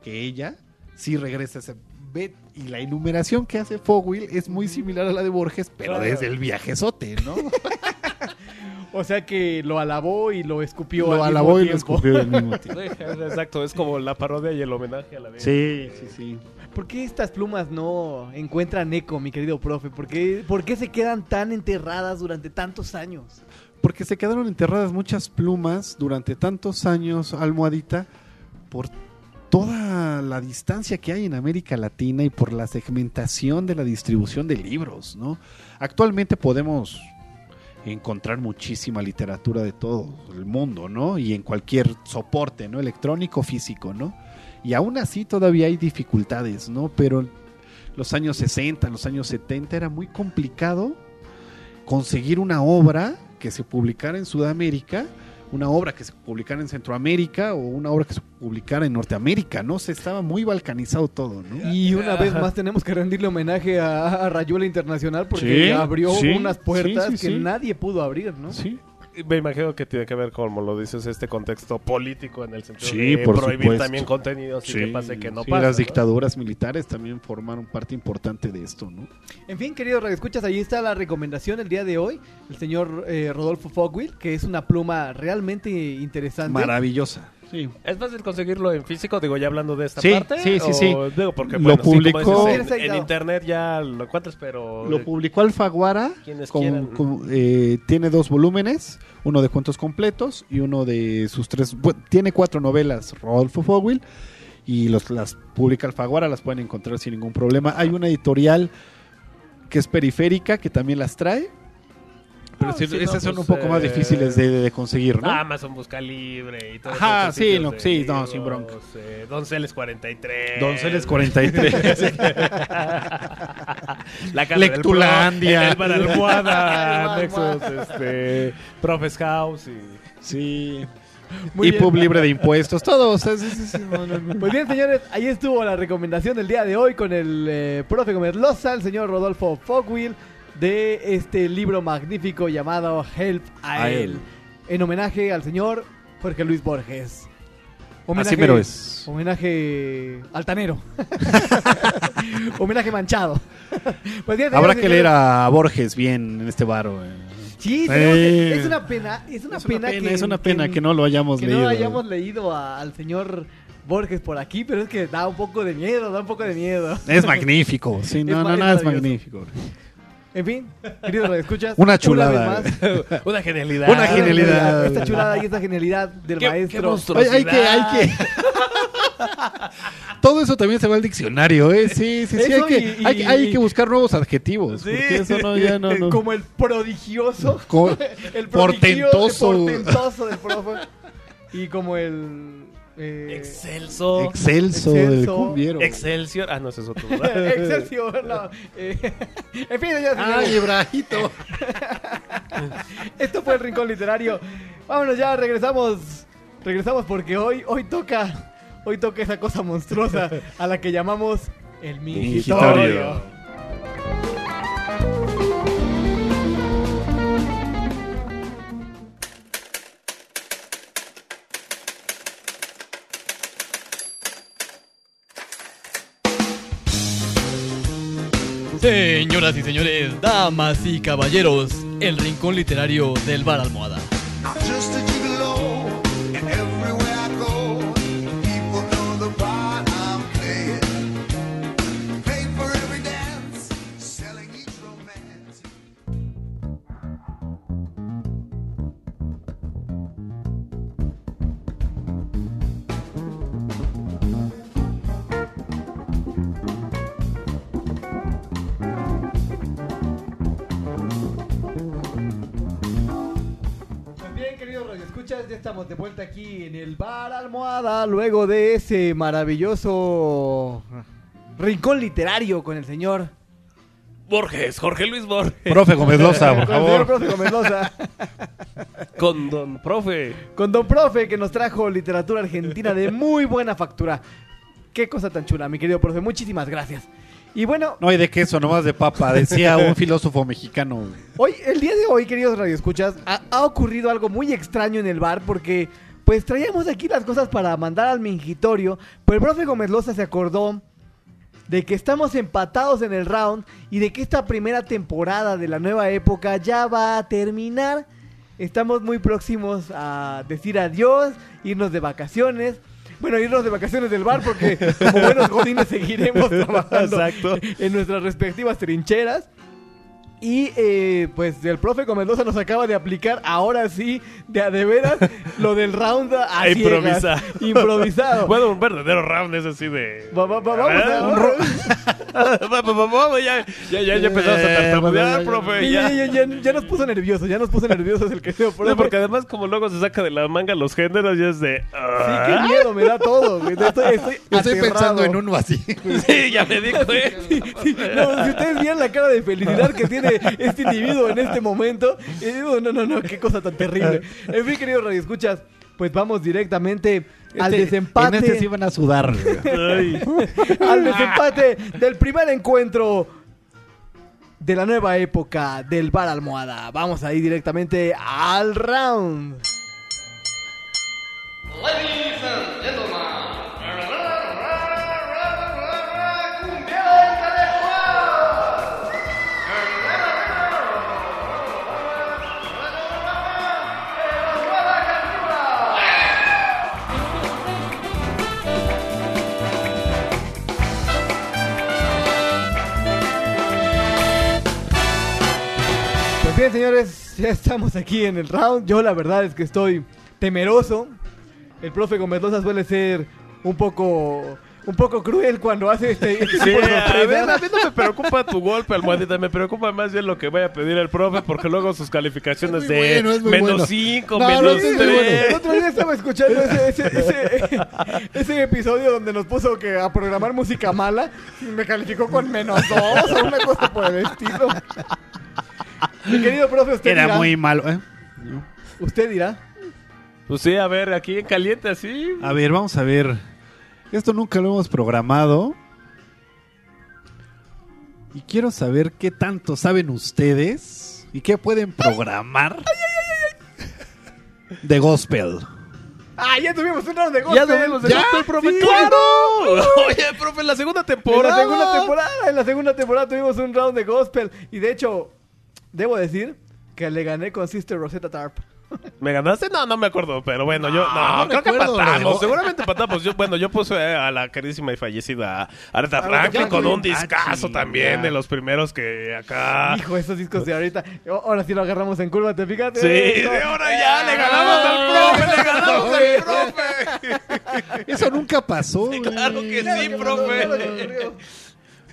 que ella sí regresa a ese ve- y la enumeración que hace Fogwill es muy similar a la de Borges, pero Claro. desde el viajezote, ¿no? [LAUGHS] o sea que lo alabó y lo escupió Lo al alabó mismo y lo escupió al mismo [LAUGHS] tiempo. Exacto, es como la parodia y el homenaje a la vida. Sí, sí, sí. ¿Por qué estas plumas no encuentran eco, mi querido profe? ¿Por qué, por qué se quedan tan enterradas durante tantos años? Porque se quedaron enterradas muchas plumas durante tantos años, almohadita, por toda la distancia que hay en América Latina y por la segmentación de la distribución de libros, ¿no? Actualmente podemos encontrar muchísima literatura de todo el mundo, ¿no? Y en cualquier soporte, ¿no? Electrónico, físico, ¿no? Y aún así todavía hay dificultades, ¿no? Pero los años 60, los años 70 era muy complicado conseguir una obra que se publicara en Sudamérica, una obra que se publicara en Centroamérica o una obra que se publicara en Norteamérica, ¿no? Se estaba muy balcanizado todo, ¿no? Y una vez más tenemos que rendirle homenaje a, a Rayuela Internacional porque Sí, abrió sí, unas puertas sí, sí, que sí. nadie pudo abrir, ¿no? Sí. Me imagino que tiene que ver, como lo dices, este contexto político en el sentido Sí, de por prohibir supuesto. también contenidos y que pase que no sí, pasa. las ¿no? dictaduras militares también formaron parte importante de esto, ¿no? En fin, queridos radioescuchas, ahí está la recomendación el día de hoy. El señor eh, Rodolfo Fogwill, que es una pluma realmente interesante. Maravillosa. Sí. ¿Es fácil conseguirlo en físico? Digo, ya hablando de esta Sí, parte. sí, sí, o- sí. Digo, porque, Lo bueno, sí, como publicó- dices, en, en internet ya lo encuentras, pero... Lo publicó Alfaguara. Quienes con- quieran. con- eh, tiene dos volúmenes, uno de cuentos completos y uno de sus tres. bu- tiene cuatro novelas, Rodolfo Fogwill, y los, las publica Alfaguara, las pueden encontrar sin ningún problema. Hay una editorial que es periférica que también las trae. Pero sí, esas no, son pues, un poco más eh, difíciles de, de conseguir, ¿no? Amazon Busca Libre y todo Ajá, sí, no, sí, no, sin bronca. eh, Donceles 43. Donceles 43. [LAUGHS] La Lectulandia. El Almohada, [LAUGHS] Nexus, este, Profes House y... Sí. Muy y bien. pub libre de impuestos, todo. o sea, sí, sí, sí, no, no, no. Pues bien, señores, ahí estuvo la recomendación del día de hoy con el eh, profe Gómez Loza, el señor Rodolfo Fogwill, de este libro magnífico llamado Help a, A él. él. En homenaje al señor Jorge Luis Borges. Así mero es. Homenaje altanero. [LAUGHS] homenaje manchado. Pues Habrá señores que leer a Borges bien en este baro. eh. Sí, es una pena, es una Es una pena, que, es una pena que no lo hayamos que leído. no hayamos leído a- al señor Borges por aquí, pero es que da un poco de miedo, da un poco de miedo. Es magnífico. Sí, [LAUGHS] no, no, no, es magnífico. En fin, queridos escuchas Una chulada. [LAUGHS] Una genialidad. Una genialidad. Esta chulada y esta genialidad del Qué- maestro. hay que, hay que. [LAUGHS] Todo eso también se va al diccionario, ¿eh? Sí, sí, sí. Hay que, y- hay, y- hay que buscar nuevos adjetivos. Sí. Porque eso no, ya no. [LAUGHS] no. Como el prodigioso. Co- el prodigio- portentoso. el portentoso del profe. Y como el. Eh, Excelso. Excelso, Excelso. cumbiero. Excelsior. Ah, no, ese es otro. ¿verdad? [LAUGHS] Excelsior, no. Eh, [LAUGHS] en fin, señores, Ay, Ibrahito. esto fue el Rincón Literario. Vámonos ya, regresamos. Regresamos porque hoy, hoy toca. Hoy toca esa cosa monstruosa a la que llamamos el mingitorio. Mingitorio. Señoras y señores, damas y caballeros, el rincón literario del Bar Almohada. Vuelta aquí en el bar Almohada, luego de ese maravilloso rincón literario con el señor. Borges, Jorge Luis Borges. Profe Gómez Loza, por [LAUGHS] Con el señor favor. profe Gómez Loza. [LAUGHS] Con don profe. Con Don Profe, que nos trajo literatura argentina de muy buena factura. Qué cosa tan chula, mi querido profe. Muchísimas gracias. Y bueno, No hay de queso, nomás de papa, decía un [LAUGHS] filósofo mexicano. Hoy, el día de hoy, queridos radioescuchas, ha, ha ocurrido algo muy extraño en el bar porque pues traíamos aquí las cosas para mandar al mingitorio, pero el profe Gómez Loza se acordó de que estamos empatados en el round y de que esta primera temporada de la nueva época ya va a terminar. Estamos muy próximos a decir adiós, irnos de vacaciones. Bueno, irnos de vacaciones del bar porque como buenos godines seguiremos [LAUGHS] trabajando Exacto. en nuestras respectivas trincheras. Y eh, pues el profe Comendoza nos acaba de aplicar ahora sí, de a de veras, [LAUGHS] lo del round a A ciegas. improvisar. Improvisado. [LAUGHS] Bueno, un verdadero round es así de. Va- va- va- vamos a- Un ro- Va- va- va- vamos, ya, ya, ya, ya empezamos a tartamudear, profe. Ya, Ya. ya, ya, ya nos puso nerviosos, ya nos puso nerviosos el querido profe. No, porque además, como luego se saca de la manga los géneros, ya es de. Sí, ah. qué miedo, me da todo. güey. Estoy, pensando en uno así. Sí, ya me di cuenta. Sí, no, si ustedes vieran la cara de felicidad que tiene este individuo en este momento, y digo, no, no, no, qué cosa tan terrible. En fin, queridos radioescuchas, pues vamos directamente al Este- desempate. En este sí van a sudar. al desempate del primer encuentro de la nueva época del bar almohada. Vamos ahí directamente al round. Bien, señores, ya estamos aquí en el round. Yo la verdad es que estoy temeroso. El profe Gómez Loza suele ser un poco un poco cruel cuando hace este, [LAUGHS] este Sí, a, ver, a mí no me preocupa tu golpe, almohadita. Me preocupa más bien lo que vaya a pedir el profe, porque luego sus calificaciones de bueno, menos bueno. 5, No, no, menos sí, es muy 3. bueno. El otro día estaba escuchando ese, ese, [LAUGHS] ese, ese episodio donde nos puso que a programar música mala y me calificó con menos dos o una cosa por el estilo. Mi querido profe, usted Era dirá. muy malo. ¿eh? Usted dirá. Pues sí, a ver, aquí en caliente así. A ver, vamos a ver. Esto nunca lo hemos programado. Y quiero saber qué tanto saben ustedes y qué pueden programar de gospel. ¡Ah, ya tuvimos un round de Ya gospel! tuvimos el ¿Ya? gospel, profe, Sí, ¡Claro! [LAUGHS] Oye, profe, en la segunda En temporada. la segunda temporada, en la segunda temporada tuvimos un round de gospel. Y de hecho, debo decir que le gané con Sister Rosetta Tarp. ¿Me ganaste? No, no me acuerdo, pero bueno, yo no, no creo que empatamos. luego. Seguramente empatamos. Yo, bueno, yo puse a la queridísima y fallecida Aretha Aretha Franklin con un discazo Ah, también de los primeros que acá. Hijo, esos discos de ahorita. Oh, Ahora sí lo agarramos en curva, ¿te fíjate? Sí, de ahora ya le ganamos al profe, le ganamos al profe. Eso nunca pasó. güey. Claro que sí, profe.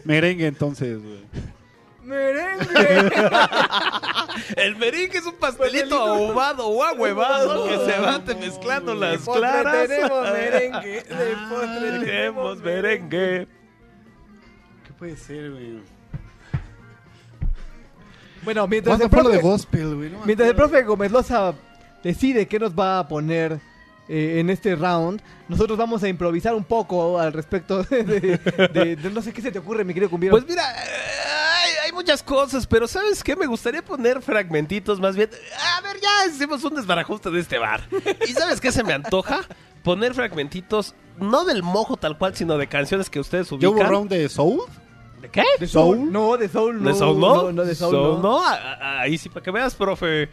Merengue entonces. güey. Merengue. [LAUGHS] El merengue es un pastelito Pastelito. ahumado o ahuevado que se van [LAUGHS] mezclando De las postre claras. tenemos merengue. De postre [LAUGHS] tenemos Tenemos merengue. ¿Qué puede ser, güey? Bueno, mientras ¿Cuándo el, lo de profe, gospel, güey? No mientras el profe Gómez Loza decide qué nos va a poner eh, en este round, nosotros vamos a improvisar un poco al respecto de, de- de- de- no sé qué se te ocurre, mi querido cumbiero. Pues mira, eh, muchas cosas, pero ¿sabes qué? Me gustaría poner fragmentitos más bien. A ver, ya hicimos un desbarajuste de este bar. [LAUGHS] ¿Y sabes qué se me antoja? Poner fragmentitos, no del mojo tal cual, sino de canciones que ustedes ¿Yo ubican. hubo round de Soul? ¿De qué? ¿De Soul? No, de Soul no. ¿De Soul no? No, no, de Soul, no. A- Ahí sí, para que veas, profe.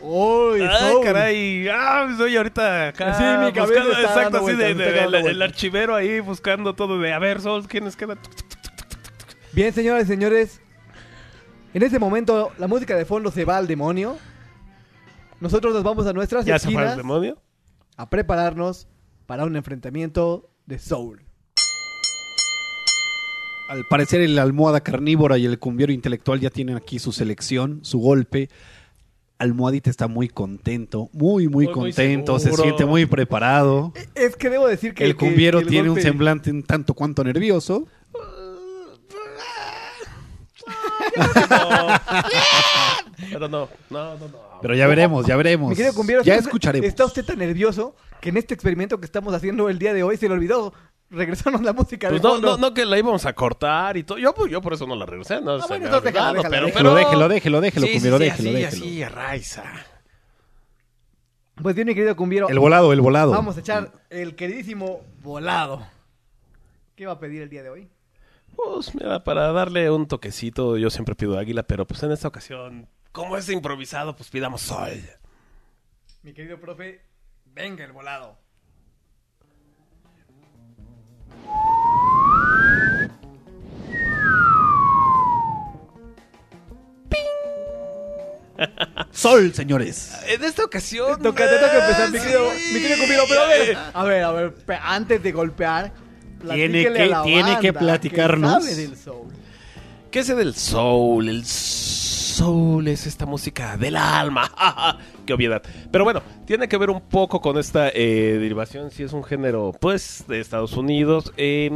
Uy, Ay, Soul. caray. Ah, estoy ahorita acá. Sí, mi cabeza buscando- está exacto, así de, el- archivero ahí buscando todo de. A ver, Sol, ¿quiénes quedan? Bien, señoras y señores. En ese momento, la música de fondo se va al demonio. Nosotros nos vamos a nuestras ¿Ya se fue esquinas el demonio? a prepararnos para un enfrentamiento de Soul. Al parecer el almohada carnívora y el cumbiero intelectual ya tienen aquí su selección, su golpe. Almohadita está muy contento, muy, muy, Muy, muy contento, se seguro. siente muy preparado. Es que debo decir que El que- cumbiero que el tiene un golpe- semblante un tanto cuanto nervioso. [LAUGHS] Pero no, no, no, no. Pero ya veremos, ya veremos. Mi querido cumbiero, ya está- escucharemos. Está usted tan nervioso que en este experimento que estamos haciendo el día de hoy se le olvidó regresarnos la música Pues de no, fondo. no, no que la íbamos a cortar y todo. Yo, pues, yo por eso no la regresé. No, Ah, se bueno, me entonces déjala, olvidado, déjala, pero, déjala. pero- Déjelo, déjelo, déjelo, Sí, cumbiero, sí, sí, déjelo, así, déjelo. así, a Raiza. Pues bien, mi querido cumbiero. El volado, el volado. Vamos a echar el queridísimo volado. ¿Qué va a pedir el día de hoy? Pues mira, para darle un toquecito, yo siempre pido águila, pero pues en esta ocasión, como es improvisado, pues pidamos sol. Mi querido profe, venga el volado. Sol, señores. En esta ocasión... Toca, te toca empezar, mi eh, querido, sí. mi querido cumbiero, pero [LAUGHS] a ver, a ver, a ver, antes de golpear, Tiene que- a la tiene que platicarnos. sabe del soul. ¿Qué es del soul? El soul es esta música del alma. [LAUGHS] Qué obviedad. Pero bueno, tiene que ver un poco con esta eh, derivación. Si es un género, pues, de Estados Unidos. Eh,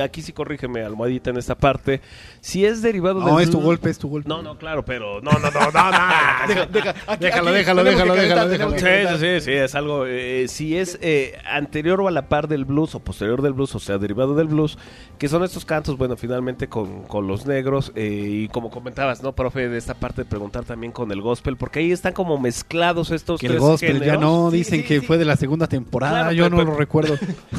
aquí sí corrígeme, almohadita, en esta parte. Si es derivado No, del es tu golpe, es tu golpe. No, no, claro, pero no, no, no, no, no. [LAUGHS] Deja- deja- aquí- Déjalo, aquí déjalo, déjalo, calentar, déjalo, tenemos Sí, sí, es algo. eh, si es eh, anterior o a la par del blues o posterior del blues, o sea, derivado del blues, que son estos cantos, bueno, finalmente con, con los negros, y como comentabas, ¿no, profe? De esta parte de preguntar también con el gospel, porque ahí están como mezclados estos Que el tres gospel ya géneros. no, Sí, dicen sí, que sí. fue de la segunda temporada, Claro, yo pero- no pero- lo recuerdo.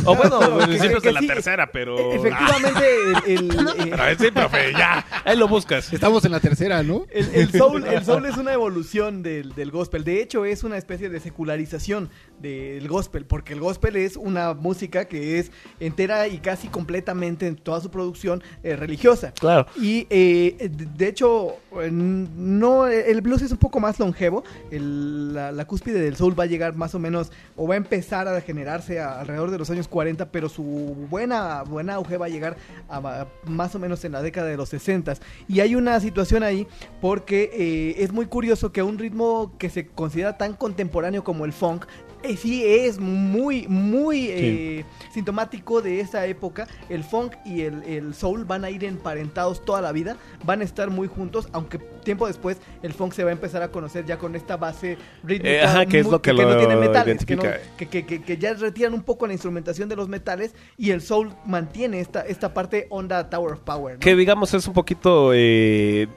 O bueno, [LAUGHS] No, que- principios que de la sí, tercera, pero. E- Efectivamente, el, el- [LAUGHS] eh, Pero sí, profe, ya. Ahí lo buscas. Estamos en la tercera, ¿no? El, el soul, el soul es una evolución del, del gospel. De hecho, es una especie de secularización del gospel, porque el gospel es una música que es entera y casi completamente en toda su producción eh, religiosa. Claro. Y eh, de hecho, no, el blues es un poco más longevo. El- la, cúspide del soul va a llegar más o menos, o va a empezar a generarse alrededor de los años 40, pero su buena, buena auge va a llegar a más o menos en la década de los 60. Y hay una situación ahí porque eh, es muy curioso que un ritmo que se considera tan contemporáneo como el funk, eh, sí es muy, muy eh, sintomático de esa época. El funk y el, el soul van a ir emparentados toda la vida, van a estar muy juntos, aunque tiempo después el funk se va a empezar a conocer ya con esta base rítmica. Eh, ajá, que es muy- lo que no lo tiene metales, que, no- que, que- que- que ya retiran un poco la instrumentación de los metales y el soul mantiene esta, esta parte onda Tower of Power. ¿no? Que digamos es un poquito. eh,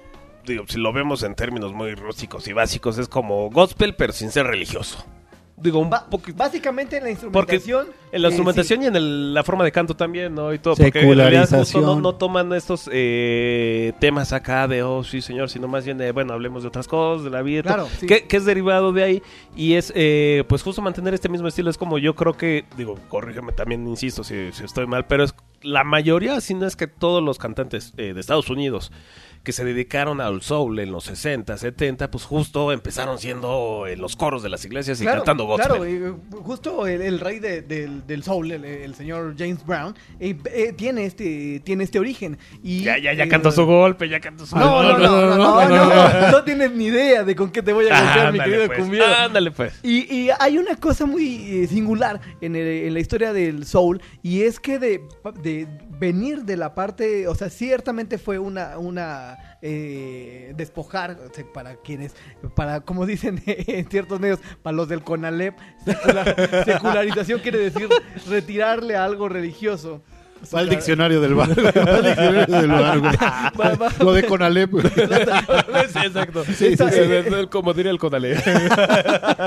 digo, si lo vemos en términos muy rústicos y básicos, es como gospel, pero sin ser religioso. Digo, un Ba- poquito. Básicamente en la Porque instrumentación. en la eh, instrumentación y en el- la forma de canto también, ¿no? Y todo. Porque en realidad justo Secularización. no, no toman estos eh, temas acá de, oh, sí, señor, sino más bien de, bueno, hablemos de otras cosas, de la vida. Claro, sí. que, que es derivado de ahí. Y es, eh, pues, justo mantener este mismo estilo. Es como yo creo que, digo, corrígeme también, insisto, si, si estoy mal, pero es la mayoría, si no es que todos los cantantes eh, de Estados Unidos que se dedicaron al soul en los 60, 70, pues justo empezaron siendo en los coros de las iglesias y Claro, cantando gospel. claro, eh, justo el, el rey de- del, del soul, el, el señor James Brown, eh, eh, tiene este tiene este origen. Y, Ya, ya, ya eh, cantó su golpe, ya cantó su No, no, [LAUGHS] no, no, no, no, no, no tienes ni idea de con qué te voy a golpear, mi Ándale, querido pues, cumbiero. ándale, pues. Y, y hay una cosa muy eh, singular en, el- en la historia del soul y es que de, de venir de la parte, o sea, ciertamente fue una, una eh, despojar para quienes, para como dicen [LAUGHS] en ciertos medios, para los del CONALEP, secular- secularización quiere decir retirarle algo religioso. Va al diccionario del bar. Va al diccionario del bar, güey. Va- va- Lo de Conalep. exacto. Sí, sí, Esta- sí. eh, eh, Como diría el Conale.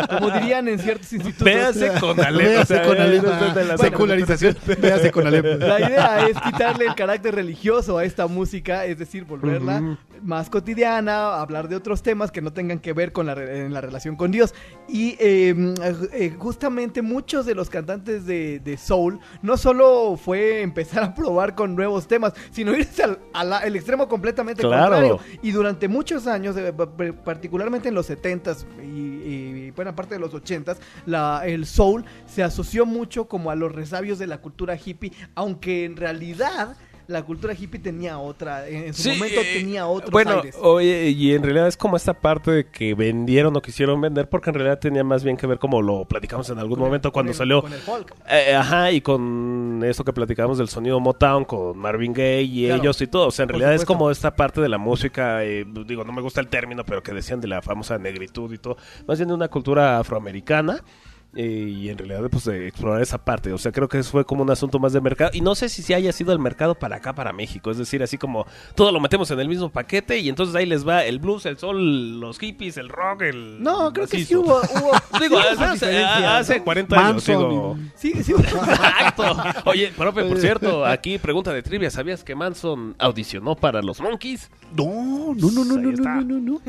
Como dirían en ciertos institutos. Véase Conale. Véase Conalep. no sé de la- Secularización. Véase Conalep. La idea es quitarle el carácter religioso a esta música, es decir, volverla más cotidiana, hablar de otros temas que no tengan que ver con la, en la relación con Dios. Y eh, eh, justamente muchos de los cantantes de, de soul no solo fue empezar a probar con nuevos temas, sino irse al, a la- el extremo completamente Claro. contrario. Y durante muchos años, eh, pa- pa- particularmente en los 70s y, y buena parte de los 80s, la, el soul se asoció mucho como a los resabios de la cultura hippie, aunque en realidad la cultura hippie tenía otra, en, su Sí, momento eh, tenía otros Bueno, aires. oye, y en realidad es como esta parte de que vendieron o quisieron vender, porque en realidad tenía más bien que ver como lo platicamos en algún momento cuando Con el- salió. con el folk. Eh, ajá, y con eso que platicamos del sonido Motown, con Marvin Gaye y Claro, ellos y todo. O sea, en realidad es como esta parte de la música, eh, digo, no me gusta el término, pero que decían de la famosa negritud y todo. Más bien de una cultura afroamericana. Eh, y en realidad, pues, de explorar esa parte. O sea, creo que eso fue como un asunto más de mercado. Y no sé si, si haya sido el mercado para acá, para México. Es decir, así como todo lo metemos en el mismo paquete y entonces ahí les va el blues, el sol, los hippies, el rock, el. No, creo que sí hubo, hubo [LAUGHS] Digo, sí hace ¿no? 40 años. Digo. Sí, sí. [LAUGHS] Exacto. Oye, profe, por cierto, aquí pregunta de trivia. ¿Sabías que Manson audicionó para los Monkeys? No, no, no, no, no, no, no, no.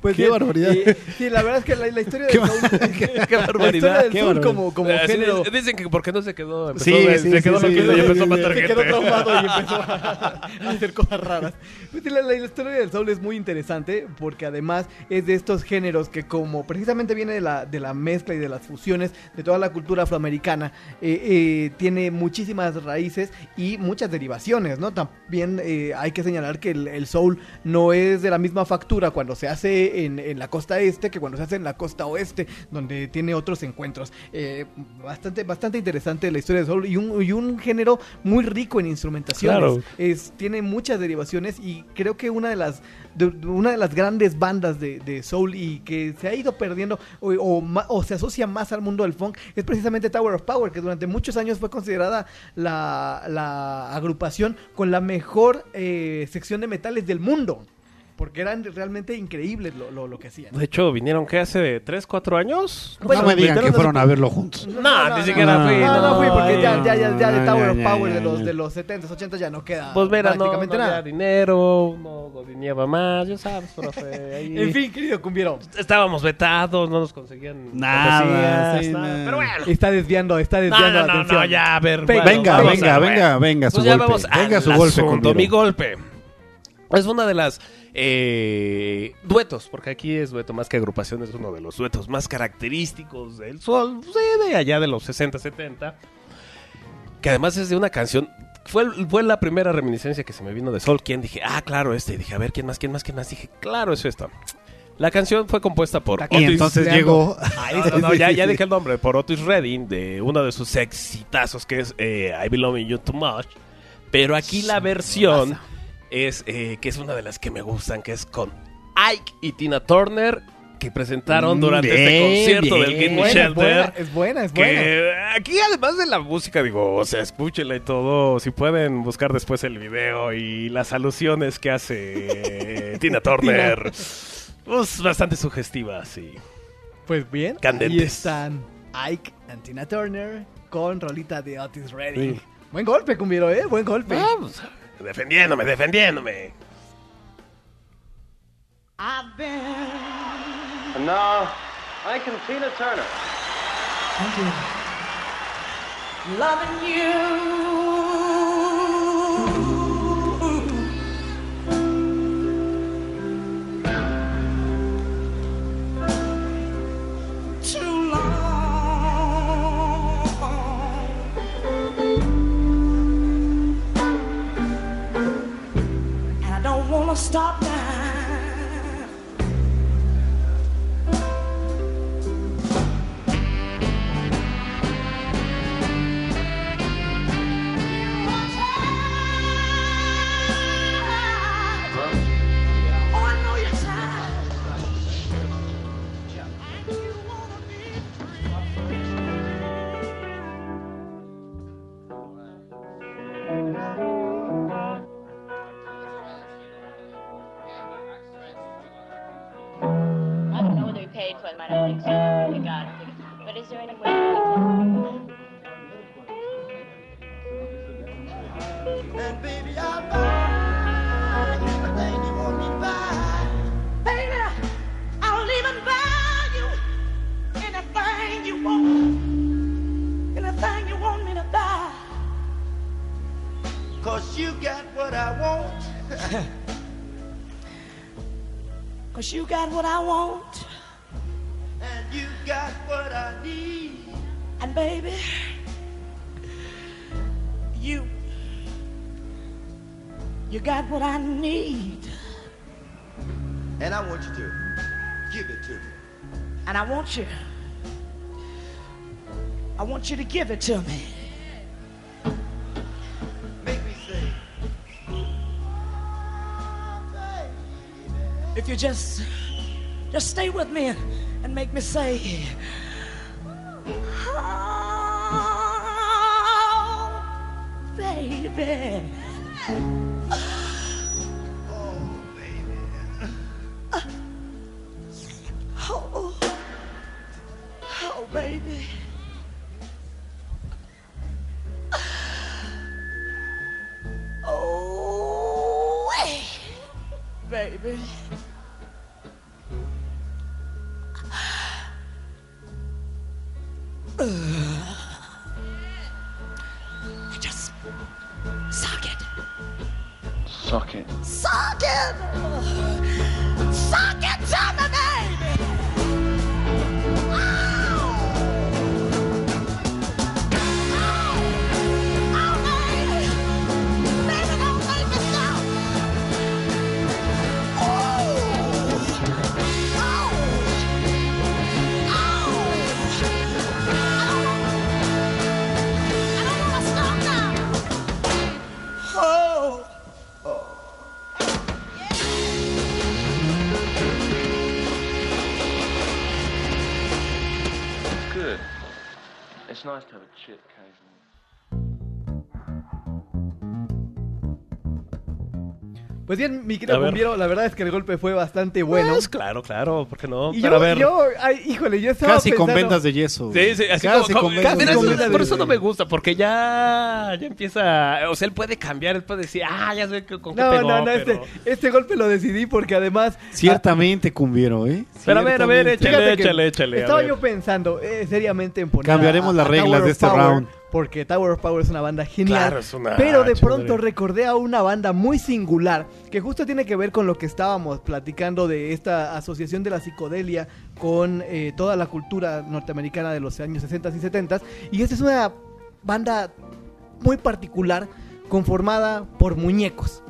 Pues [LAUGHS] Qué bien, barbaridad. y- sí, la verdad es que la, la historia del Qué Qué la barbaridad. del barbaridad. como, como Eh, sí, género Dicen que porque no se quedó. Empezó, Sí, sí, se sí, quedó sí, loquito sí, y empezó a matar se gente. quedó traumado y empezó a, [LAUGHS] a hacer cosas raras. Pues la, la historia del soul es muy interesante porque además es de estos géneros que como precisamente viene de la, de la mezcla y de las fusiones de toda la cultura afroamericana, eh, eh, tiene muchísimas raíces y muchas derivaciones, ¿no? También eh, hay que señalar que el, el soul no es de la misma factura cuando se hace en, en la costa este que cuando se hace en la costa oeste, donde tiene otros encuentros. Eh, bastante, bastante interesante la historia del soul y un, y un género muy rico en instrumentaciones. Claro. Es, tiene muchas derivaciones y creo que una de las de- de una de las grandes bandas de, de soul y que se ha ido perdiendo o, o ma- o se asocia más al mundo del funk es precisamente Tower of Power, que durante muchos años fue considerada la, la agrupación con la mejor eh, sección de metales del mundo. Porque eran realmente increíbles lo, lo, lo que hacían. De hecho, vinieron, ¿qué? ¿Hace 3, 4 años? Bueno, no me digan que fueron a verlo juntos. No, ni siquiera no, fui. No, no fui porque ya, ya, ya, ya de Tower of Power de los, de los 70s, 80 ya no queda Pues mira, no, no prácticamente había nada. dinero, no godineaba más, ya sabes, profe. ahí- [LAUGHS] En fin, querido cumbiero. Estábamos vetados, no nos conseguían Nada, sí, nada. nada. Pero bueno. Está desviando, está desviando no, la no, atención. no, ya, a ver. Venga, bueno, Venga, vamos venga, a ver. venga, venga, su Pues ya golpe. vamos Venga, su golpe, mi golpe. Es una de las eh, duetos, porque aquí es dueto más que agrupación, es uno de los duetos más característicos del sol, pues, eh, de allá de los 60, 70, que además es de una canción, fue, fue la primera reminiscencia que se me vino de Sol, quien dije, ah, claro, este, y dije, a ver, ¿quién más, quién más, quién más? Dije, claro, es esta. La canción fue compuesta por La Y Otis entonces llegó. no, [LAUGHS] no, no, ya, ya dije el nombre, por Otis Redding, de uno de sus exitazos que es eh, I Belong in You Too Much. Pero aquí la versión es eh, que es una de las que me gustan, que es con Ike y Tina Turner, que presentaron Mm, durante bien, este concierto del. Kidney Buena, es Shelter. buena, es buena, es buena. Aquí además de la música, digo, o sea, escúchenla y todo, si pueden buscar después el video y las alusiones que hace [LAUGHS] Tina Turner, pues bastante sugestivas, sí. Pues bien, Candentes. ahí están Ike and Tina Turner con rolita de Otis Redding. Sí. Buen golpe, cumbiero, ¿eh? Buen golpe. Vamos, defendiéndome, defendiéndome. I've been And now, Ike and Tina Turner. loving you. I don't want to stop now. We paid for them. I don't think so. We got it. But is there any way we can... And baby, I'll buy anything you want me to buy. Baby, I'll even buy you anything you want. Anything you want me to buy. Cause you got what I want. [LAUGHS] Cause you got what I want. Got what I need, And I want you to give it to me. and I want you. I want you to give it to me. Make me say, If you just, just stay with me and, and make me say, oh, baby. Pues bien, mi querido ver. Cumbiero, la verdad es que el golpe fue bastante bueno. Pues claro, claro, ¿por qué no? Y Pero yo, a ver. yo, ay, híjole, yo estaba Casi con vendas de yeso. Sí, sí, así Casi como, con como- vendas de eso- yeso. por eso no me gusta, porque ya, ya empieza, o sea, él puede cambiar, él puede decir, ah, ya sé que- con qué No, pegó, no, no, pero... este, este golpe lo decidí porque además... Ciertamente cumbiero, ¿eh? Pero a ver, a ver, Ciertamente. échale, Fíjate que échale, échale. a Estaba ver. yo pensando eh, seriamente en poner Cambiaremos a- las a reglas Tower de of este Power, round. Porque Tower of Power es una banda genial. Claro, es una pero de chévere. pronto recordé a una banda muy singular que justo tiene que ver con lo que estábamos platicando de esta asociación de la psicodelia con eh, toda la cultura norteamericana de los años 60 y 70 y esta es una banda muy particular conformada por muñecos.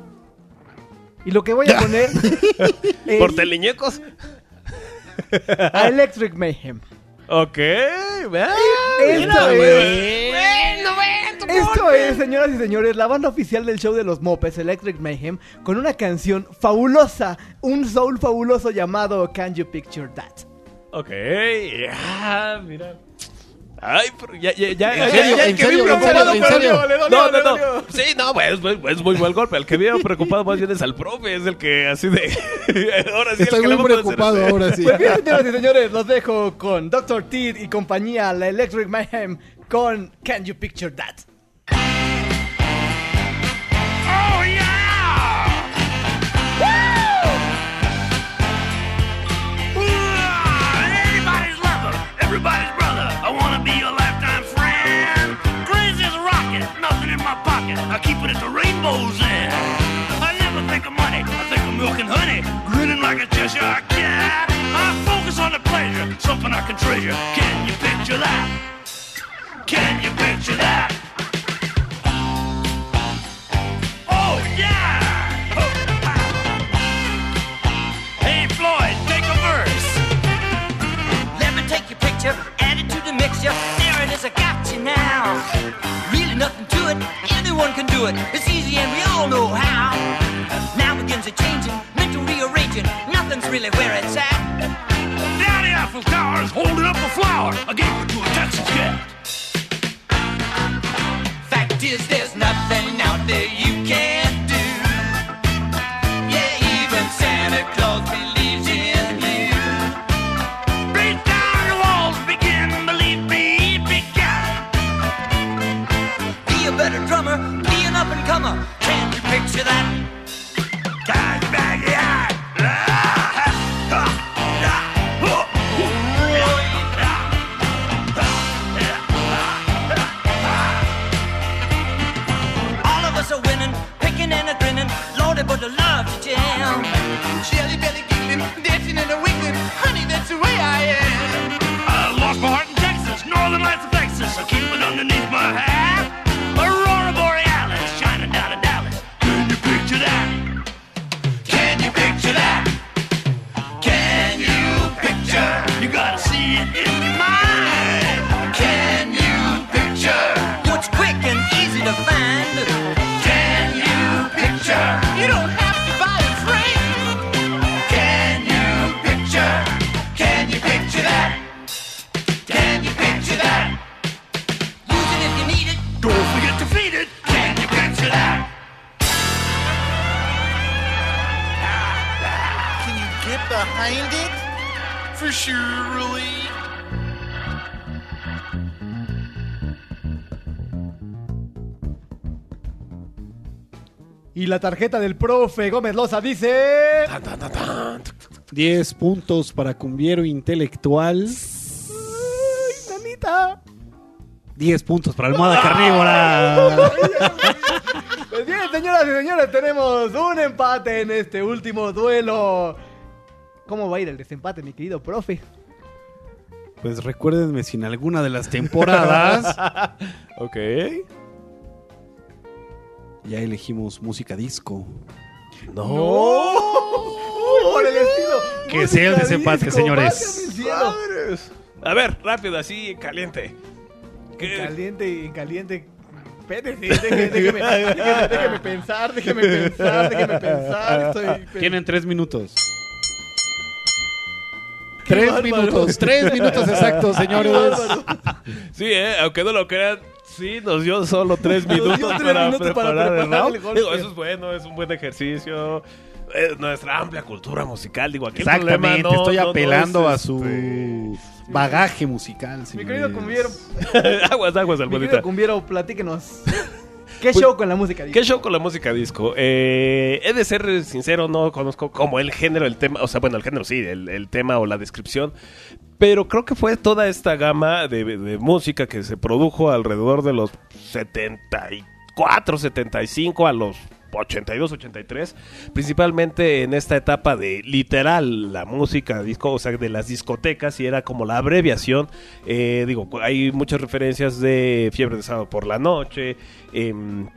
Y lo que voy a poner [LAUGHS] es ¿Por teleñecos? [LAUGHS] a Electric Mayhem. Ok, vean. Esto esto es, señoras y señores, la banda oficial del show de los Mopes, Electric Mayhem, con una canción fabulosa, un soul fabuloso llamado Can You Picture That? Ok, ya, mira. Ay, pero ya, ya, ya. ¿En ya, serio? ¿En no, No, no. Sí, no, pues, es, muy- es muy buen golpe. El que vive preocupado más bien es al profe, es el que así de. [LAUGHS] ahora sí, Estoy el que muy preocupado hacer- ahora sí. Pues bien, señoras y señores, los dejo con Dr. Teeth y compañía, la Electric Mayhem, con Can You Picture That? Honey. Grinning like a Cheshire cat. I focus on the pleasure, something I can treasure. Can you picture that? Can you picture that? Oh yeah! Oh, hey Floyd, take a verse. Let me take your picture, add it to the mixture. There it is, I got you now. Really nothing to it, anyone can do it. It's easy and we all know how. Rearranging. Nothing's really where it's at. Down the Eiffel Tower is holding up a flower. I gave it to a Texas cat. Fact is, there's nothing out there Y la tarjeta del profe Gómez Loza dice... 10 puntos para Cumbiero Intelectual. Nanita. 10 puntos para Almohada Carnívora. Pues bien, señoras y señores, tenemos un empate en este último duelo. ¿Cómo va a ir el desempate, mi querido profe? Pues recuérdenme si en alguna de las temporadas [LAUGHS] ok. Ya elegimos música disco. ¡No! Uy, [LAUGHS] por el estilo. Que sea el desempate, señores. Madres. A ver, rápido, así, en caliente. En caliente, en caliente. Espérese, [LAUGHS] déjeme, déjeme, déjeme, déjeme pensar, déjeme pensar, déjeme pensar. Estoy... [LAUGHS] Tienen 3 minutos. 3 bárbaro. minutos, 3 minutos exactos, señores. Sí, eh, aunque no lo crean, sí, nos dio solo [LAUGHS] tres minutos, tres para, minutos para preparar el round. el golpe. Digo, eso es bueno, es un buen ejercicio. Es nuestra amplia cultura musical, digo, aquí el Exactamente, problema no- estoy no- no apelando es, a su este, bagaje musical, Mi querido Cumbiero, [LAUGHS] aguas, aguas, mi querido Cumbiero, platíquenos. ¿Qué Pues, show con la música? ¿Qué show con la música disco? Eh, he de ser sincero, no conozco como el género, el tema, o sea, bueno, el género sí, el, el tema o la descripción, pero creo que fue toda esta gama de, de música que se produjo alrededor de los 74, 75 a los 82, 83, principalmente en esta etapa de literal la música disco, o sea, de las discotecas y era como la abreviación. Eh, digo, hay muchas referencias de Fiebre de Sábado por la Noche, em,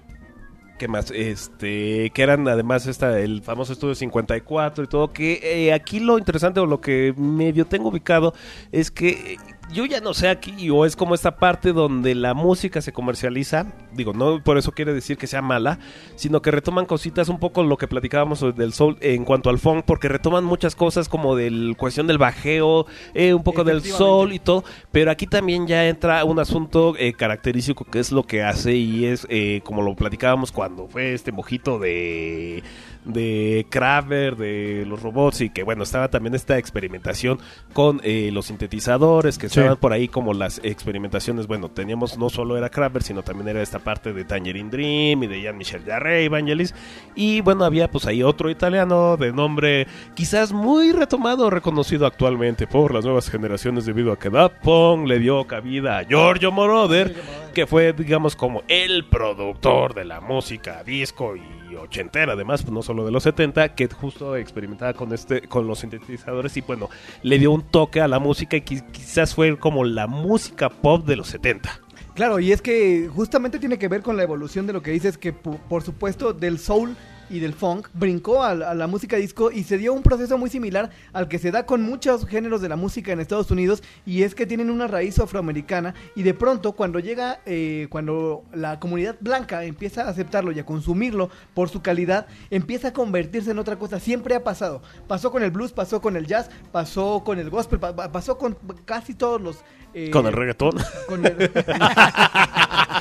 ¿Qué más? Este, que eran además esta, el famoso estudio 54 y todo, que eh, aquí lo interesante o lo que medio tengo ubicado es que eh, yo ya no sé aquí o es como esta parte donde la música se comercializa, digo, no por eso quiere decir que sea mala, sino que retoman cositas un poco lo que platicábamos del soul en cuanto al funk, porque retoman muchas cosas como del cuestión del bajeo, eh, un poco del soul y todo, pero aquí también ya entra un asunto eh, característico que es lo que hace y es eh, como lo platicábamos cuando fue este mojito de de Kraver, de los robots y que bueno, estaba también esta experimentación con eh, los sintetizadores que Sí. estaban por ahí como las experimentaciones, bueno, teníamos no solo era Kraver, sino también era esta parte de Tangerine Dream y de Jean-Michel Jarre, Evangelis. Y bueno, había pues ahí otro italiano de nombre quizás muy retomado, reconocido actualmente por las nuevas generaciones debido a que Daft Punk le dio cabida a Giorgio Moroder, que fue digamos como el productor de la música disco y ochentera, además, pues, no solo de los 70, que justo experimentaba con este con los sintetizadores y bueno, le dio un toque a la música y qui- quizás fue como la música pop de los 70. Claro, y es que justamente tiene que ver con la evolución de lo que dices, que por supuesto del soul y del funk brincó a, la- música disco y se dio un proceso muy similar al que se da con muchos géneros de la música en Estados Unidos y es que tienen una raíz afroamericana y de pronto cuando llega, eh, cuando la comunidad blanca empieza a aceptarlo y a consumirlo por su calidad, empieza a convertirse en otra cosa. Siempre ha pasado. Pasó con el blues, pasó con el jazz, pasó con el gospel, pa- pa- pasó con casi todos los... eh, Con el reggaetón. con el- [LAUGHS]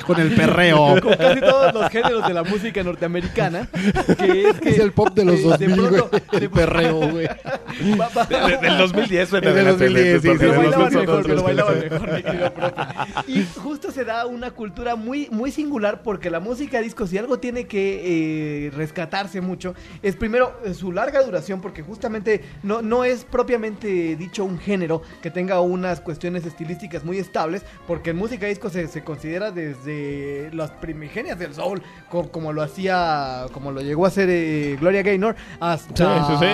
Con el perreo. con casi todos los géneros de la música norteamericana. Que es, que, Es el pop de los eh, 2000, pronto- güey. El perreo, güey. De- de- del 2010 en El de adelante, 2010, sí, sí, Lo de bailaban mejor, lo bailaban mejor, mi querido profe. Y justo se da una cultura muy, muy singular porque la música disco, si algo tiene que eh, rescatarse mucho, es primero eh, su larga duración, porque justamente no, no es propiamente dicho un género que tenga unas cuestiones estilísticas muy estables, porque en música disco se, se considera desde las primigenias del soul, co- como, lo hacía, como lo llegó a hacer eh, Gloria Gaynor, hasta Sí, sí,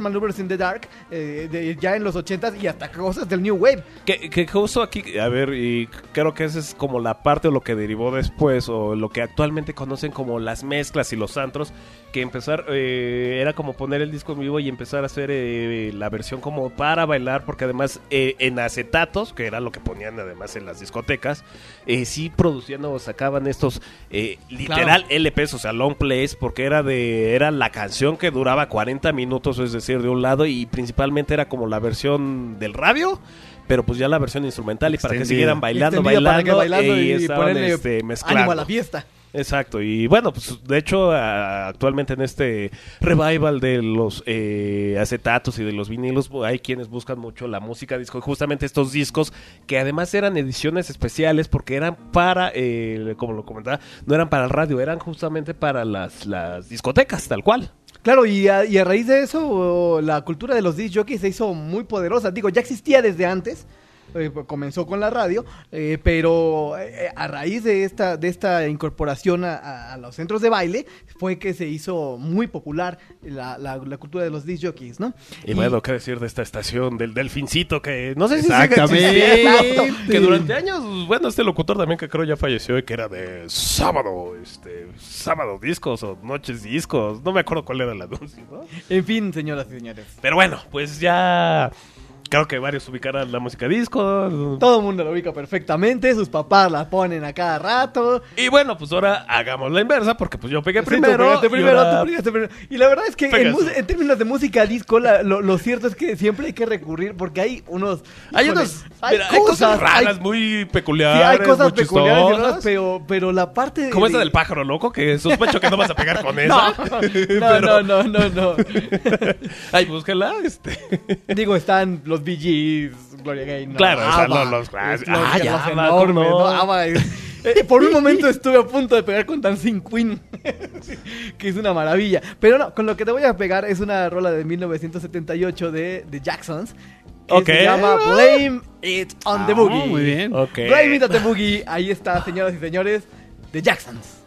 Maneuvers in the Dark, eh, de- ya en los 80s y hasta cosas del New Wave. Que, que justo aquí, a ver, y creo que esa es como la parte o lo que derivó después, o lo que actualmente conocen como las mezclas y los antros, que empezar, eh, era como poner el disco en vivo y empezar a hacer eh, la versión como para bailar, porque además eh, en acetatos, que era lo que ponían además en las discotecas, eh, sí producían o sacaban estos eh, literal LPs, o sea, long plays, porque era de era la canción que duraba 40 minutos, es decir, de un lado, y principalmente era como la versión del radio pero pues ya la versión instrumental y para que siguieran bailando, Extendida bailando, para que bailando y, y ponerle este, mezclando. ánimo a la fiesta. Exacto, y bueno, pues de hecho actualmente en este revival de los eh, acetatos y de los vinilos hay quienes buscan mucho la música disco justamente estos discos que además eran ediciones especiales porque eran para, eh, como lo comentaba, no eran para el radio, eran justamente para las, las discotecas, tal cual. Claro, y a, y a raíz de eso, la cultura de los disc jockeys se hizo muy poderosa. Digo, ya existía desde antes. Eh, comenzó con la radio, eh, pero eh, a raíz de esta, de esta incorporación a, a- a los centros de baile fue que se hizo muy popular la, la- la cultura de los disc jockeys, ¿no? Y bueno, qué decir de esta estación del Delfincito que no sé si Exactamente. sigue existiendo, que durante años, bueno, este locutor también que creo ya falleció y que era de sábado, este, sábado discos o noches discos, no me acuerdo cuál era el anuncio, ¿no? En fin, señoras y señores. Pero bueno, pues ya creo que varios ubicarán la música disco. Todo el mundo lo ubica perfectamente, sus papás la ponen a cada rato. Y bueno, pues ahora hagamos la inversa porque pues yo pegué Sí, tú primero. y ahora- tú pegaste primero. Y la verdad es que en, en términos de música disco, la- lo, lo cierto es que siempre hay que recurrir porque hay unos... Hay unos mira, hay cosas raras, hay- muy sí, peculiares. hay cosas muy peculiares y raras, pero, pero la parte... de- Como esta de- del pájaro loco, que sospecho que no vas a pegar con [LAUGHS] esa. [LAUGHS] no, Pero- no, no, no, no. [LAUGHS] Ay, búsquela, este. Digo, están los Bee Gees, Gloria Gaynor, Claro, o sea, los- los los- Ah, los ya, enormes, ¿cómo no? ¿no? Es- eh, por un momento estuve a punto de pegar con Dancing Queen, [LAUGHS] que es una maravilla. Pero no, con lo que te voy a pegar es una rola de 1978 de The Jacksons. que Ok. Se llama Blame It on the Ah, Boogie. muy bien. Ok. Blame It on the Boogie. Ahí está, señoras y señores, The Jacksons.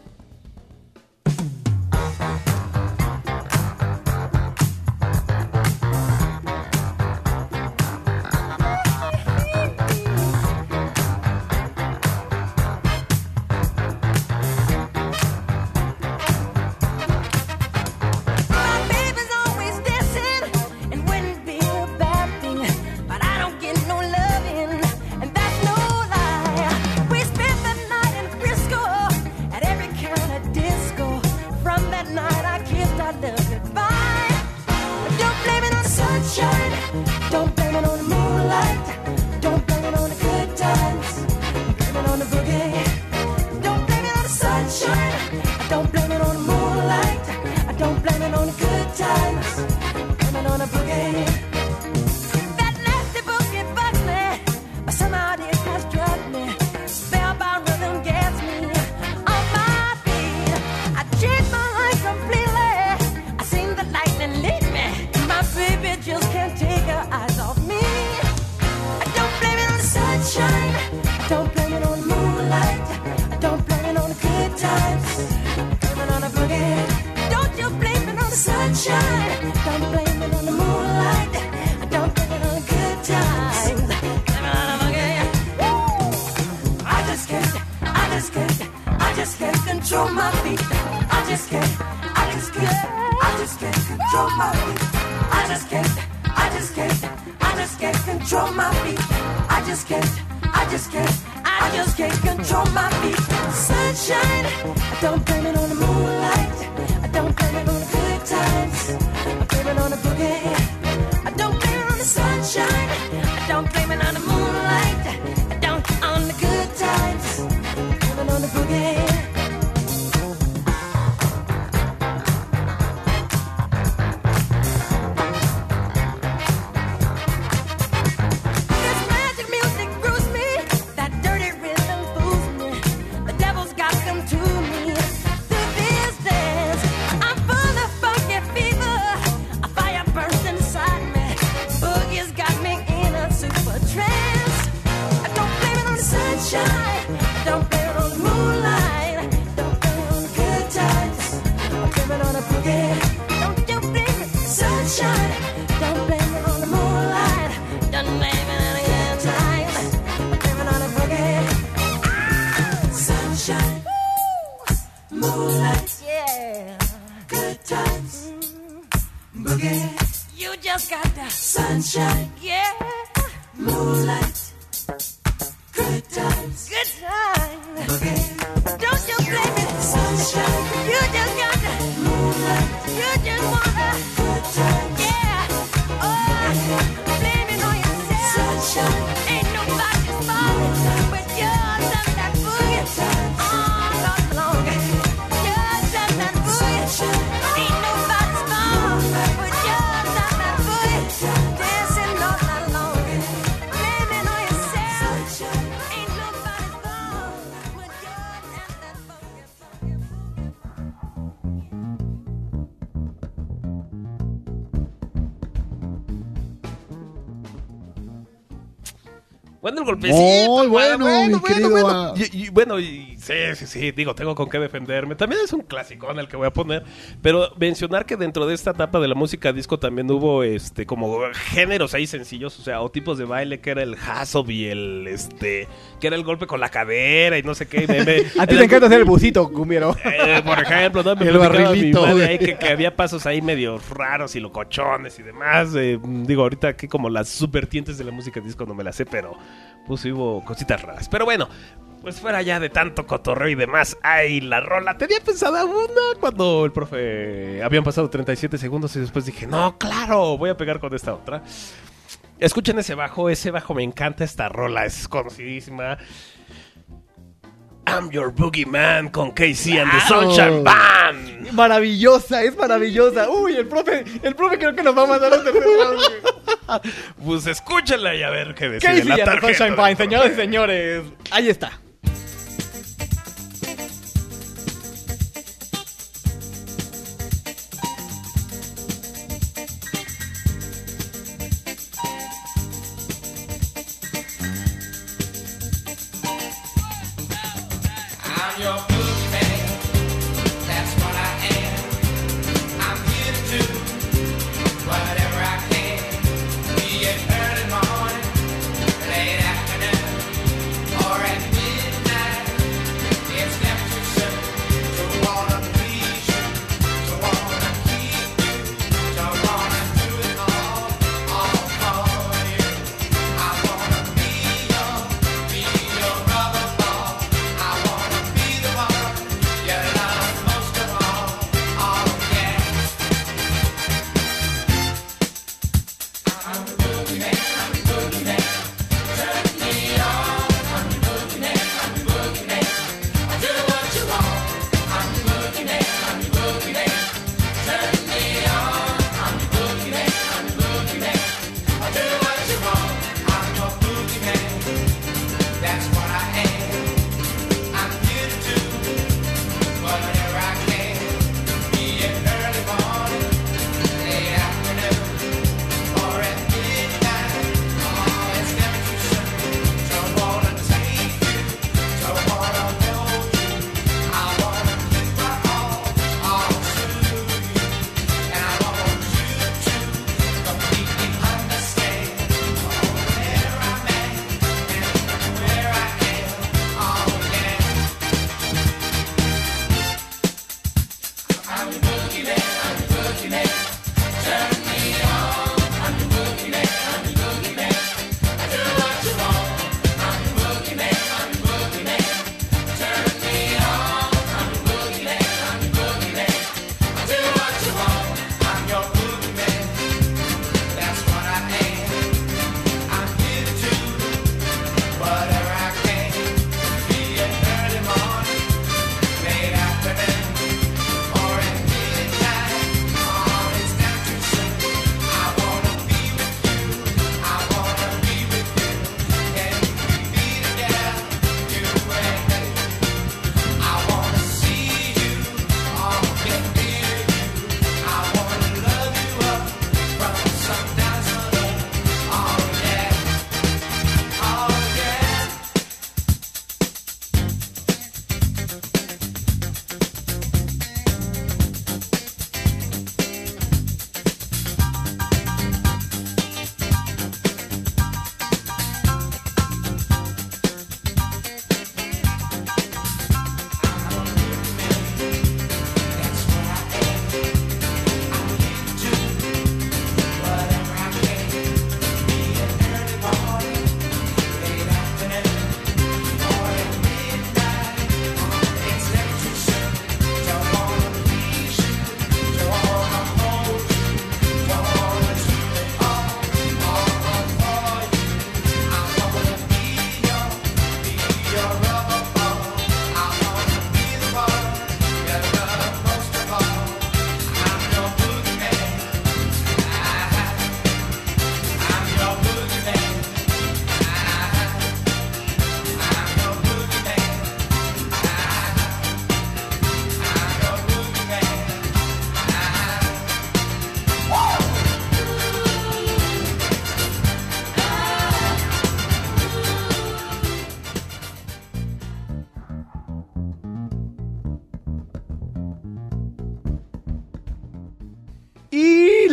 Golpecito. Muy bueno, mi querido, bueno. ah. Y, y bueno, y sí, sí, sí, digo, tengo con qué defenderme. También es un clásico en el que voy a poner. Pero mencionar que dentro de esta etapa de la música disco también hubo este como géneros ahí sencillos, o sea, o tipos de baile que era el hassob y el este que era el golpe con la cadera y no sé qué. y me- me- [LAUGHS] A ti te encanta hacer el [LAUGHS] busito, cumbiero. eh, por ejemplo, ¿no? Me El barrilito, ahí que, que había pasos ahí medio raros y locochones y demás. eh, digo, ahorita aquí como las supertientes de la música disco no me las sé, pero pues hubo cositas raras. Pero bueno, pues fuera ya de tanto cotorreo y demás. Ay, la rola. Tenía pensada una cuando el profe... Habían pasado 37 segundos y después dije, no, claro, voy a pegar con esta otra. Escuchen ese bajo, ese bajo me encanta esta rola, es conocidísima. I'm Your Boogeyman con Casey and the. Sunshine Band. Maravillosa, es maravillosa. Uy, el profe, el profe creo que nos va a mandar un tercer round, güey. Pues escúchenla y a ver qué decide Casey la and the. Sunshine Band, señores y señores. Ahí está.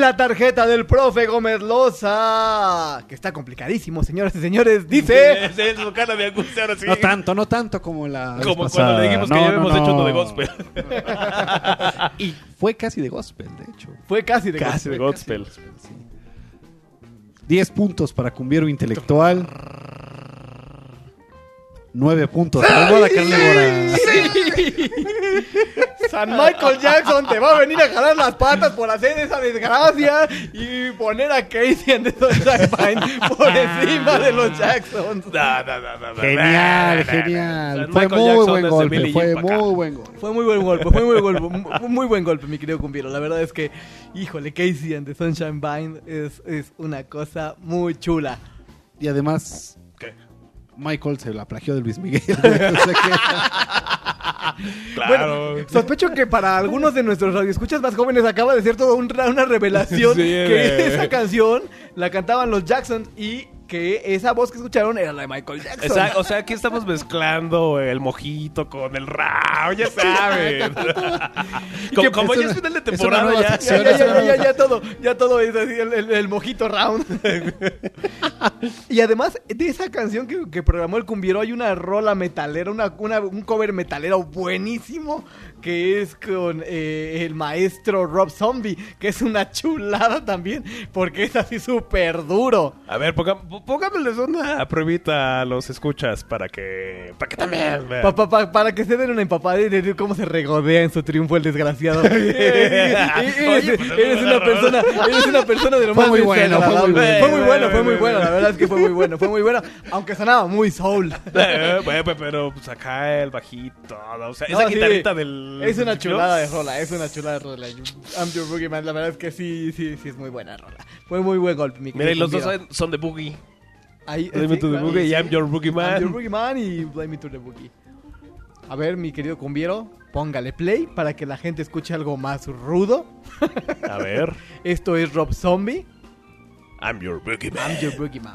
La tarjeta del profe Gómez Loza, que está complicadísimo, señoras y señores, dice... Sí, sí, su cara de angustia ahora sí. No tanto, no tanto como la. vez Como pasada. cuando le dijimos que No, ya no, habíamos hecho uno de gospel. y fue casi de gospel, de hecho. Fue casi de Casi de gospel. 10 puntos para Cumbiero Intelectual. 9 puntos. para Carnívora. [LAUGHS] San Michael Jackson te va a venir a jalar las patas por hacer esa desgracia y poner a Casey and the Sunshine Band por encima de los Jacksons. No, no, no, no, no. Genial, No, no, no. genial. San Fue Michael muy Jackson buen es de golpe. Fue muy buen golpe. Fue muy buen golpe, fue muy buen golpe, mu- muy buen golpe, mi querido Cumbiero. La verdad es que, híjole, Casey and the Sunshine Band es, es una cosa muy chula. Y además, ¿Qué? Michael se la plagió de Luis Miguel. [LAUGHS] [LAUGHS] Claro. Bueno, sospecho que para algunos de nuestros radioescuchas más jóvenes acaba de ser toda un una revelación Sí, que esa canción la cantaban los Jacksons y que esa voz que escucharon era la de Michael Jackson. Exacto, o sea, aquí estamos mezclando el mojito con el rao, ya saben. [LAUGHS] [LAUGHS] como ya es final de temporada, ya. Ya, ya, ya, ya, ya, ya todo, ya todo es así, el, el- el mojito round. [LAUGHS] y además de esa canción que, que programó el cumbiero, hay una rola metalera, una, una- un cover metalero buenísimo que es con eh, el maestro Rob Zombie, que es una chulada también, porque es así súper duro. A ver, póngameles una pruebita a los escuchas para que, para que también vean. Pa- pa- pa- para que se den una empapada y de cómo se regodea en su triunfo el desgraciado. [LAUGHS] [LAUGHS] eres, una persona, eres una persona de lo Fue más muy bueno, fue muy bueno. Fue muy bueno, fue muy bueno, la verdad es que fue muy bueno, fue muy bueno, aunque sonaba muy soul. [LAUGHS] Eh, bueno, pues, pero pues acá el bajito, o sea, No, esa sí, guitarrita del... Es una chulada de rola, es una chulada de rola. I'm your boogeyman, la verdad es que sí, sí, sí es muy buena rola. Fue muy buen golpe, mi Mira, y los dos son, de Boogie. Ahí, Blame Me to the Boogie y. I'm Your Boogie Man. I'm your boogeyman y Blame Me to the Boogie. A ver, mi querido Cumbiero, póngale play para que la gente escuche algo más rudo. A ver. [LAUGHS] Esto es Rob Zombie. I'm Your Boogie Man. I'm your boogeyman.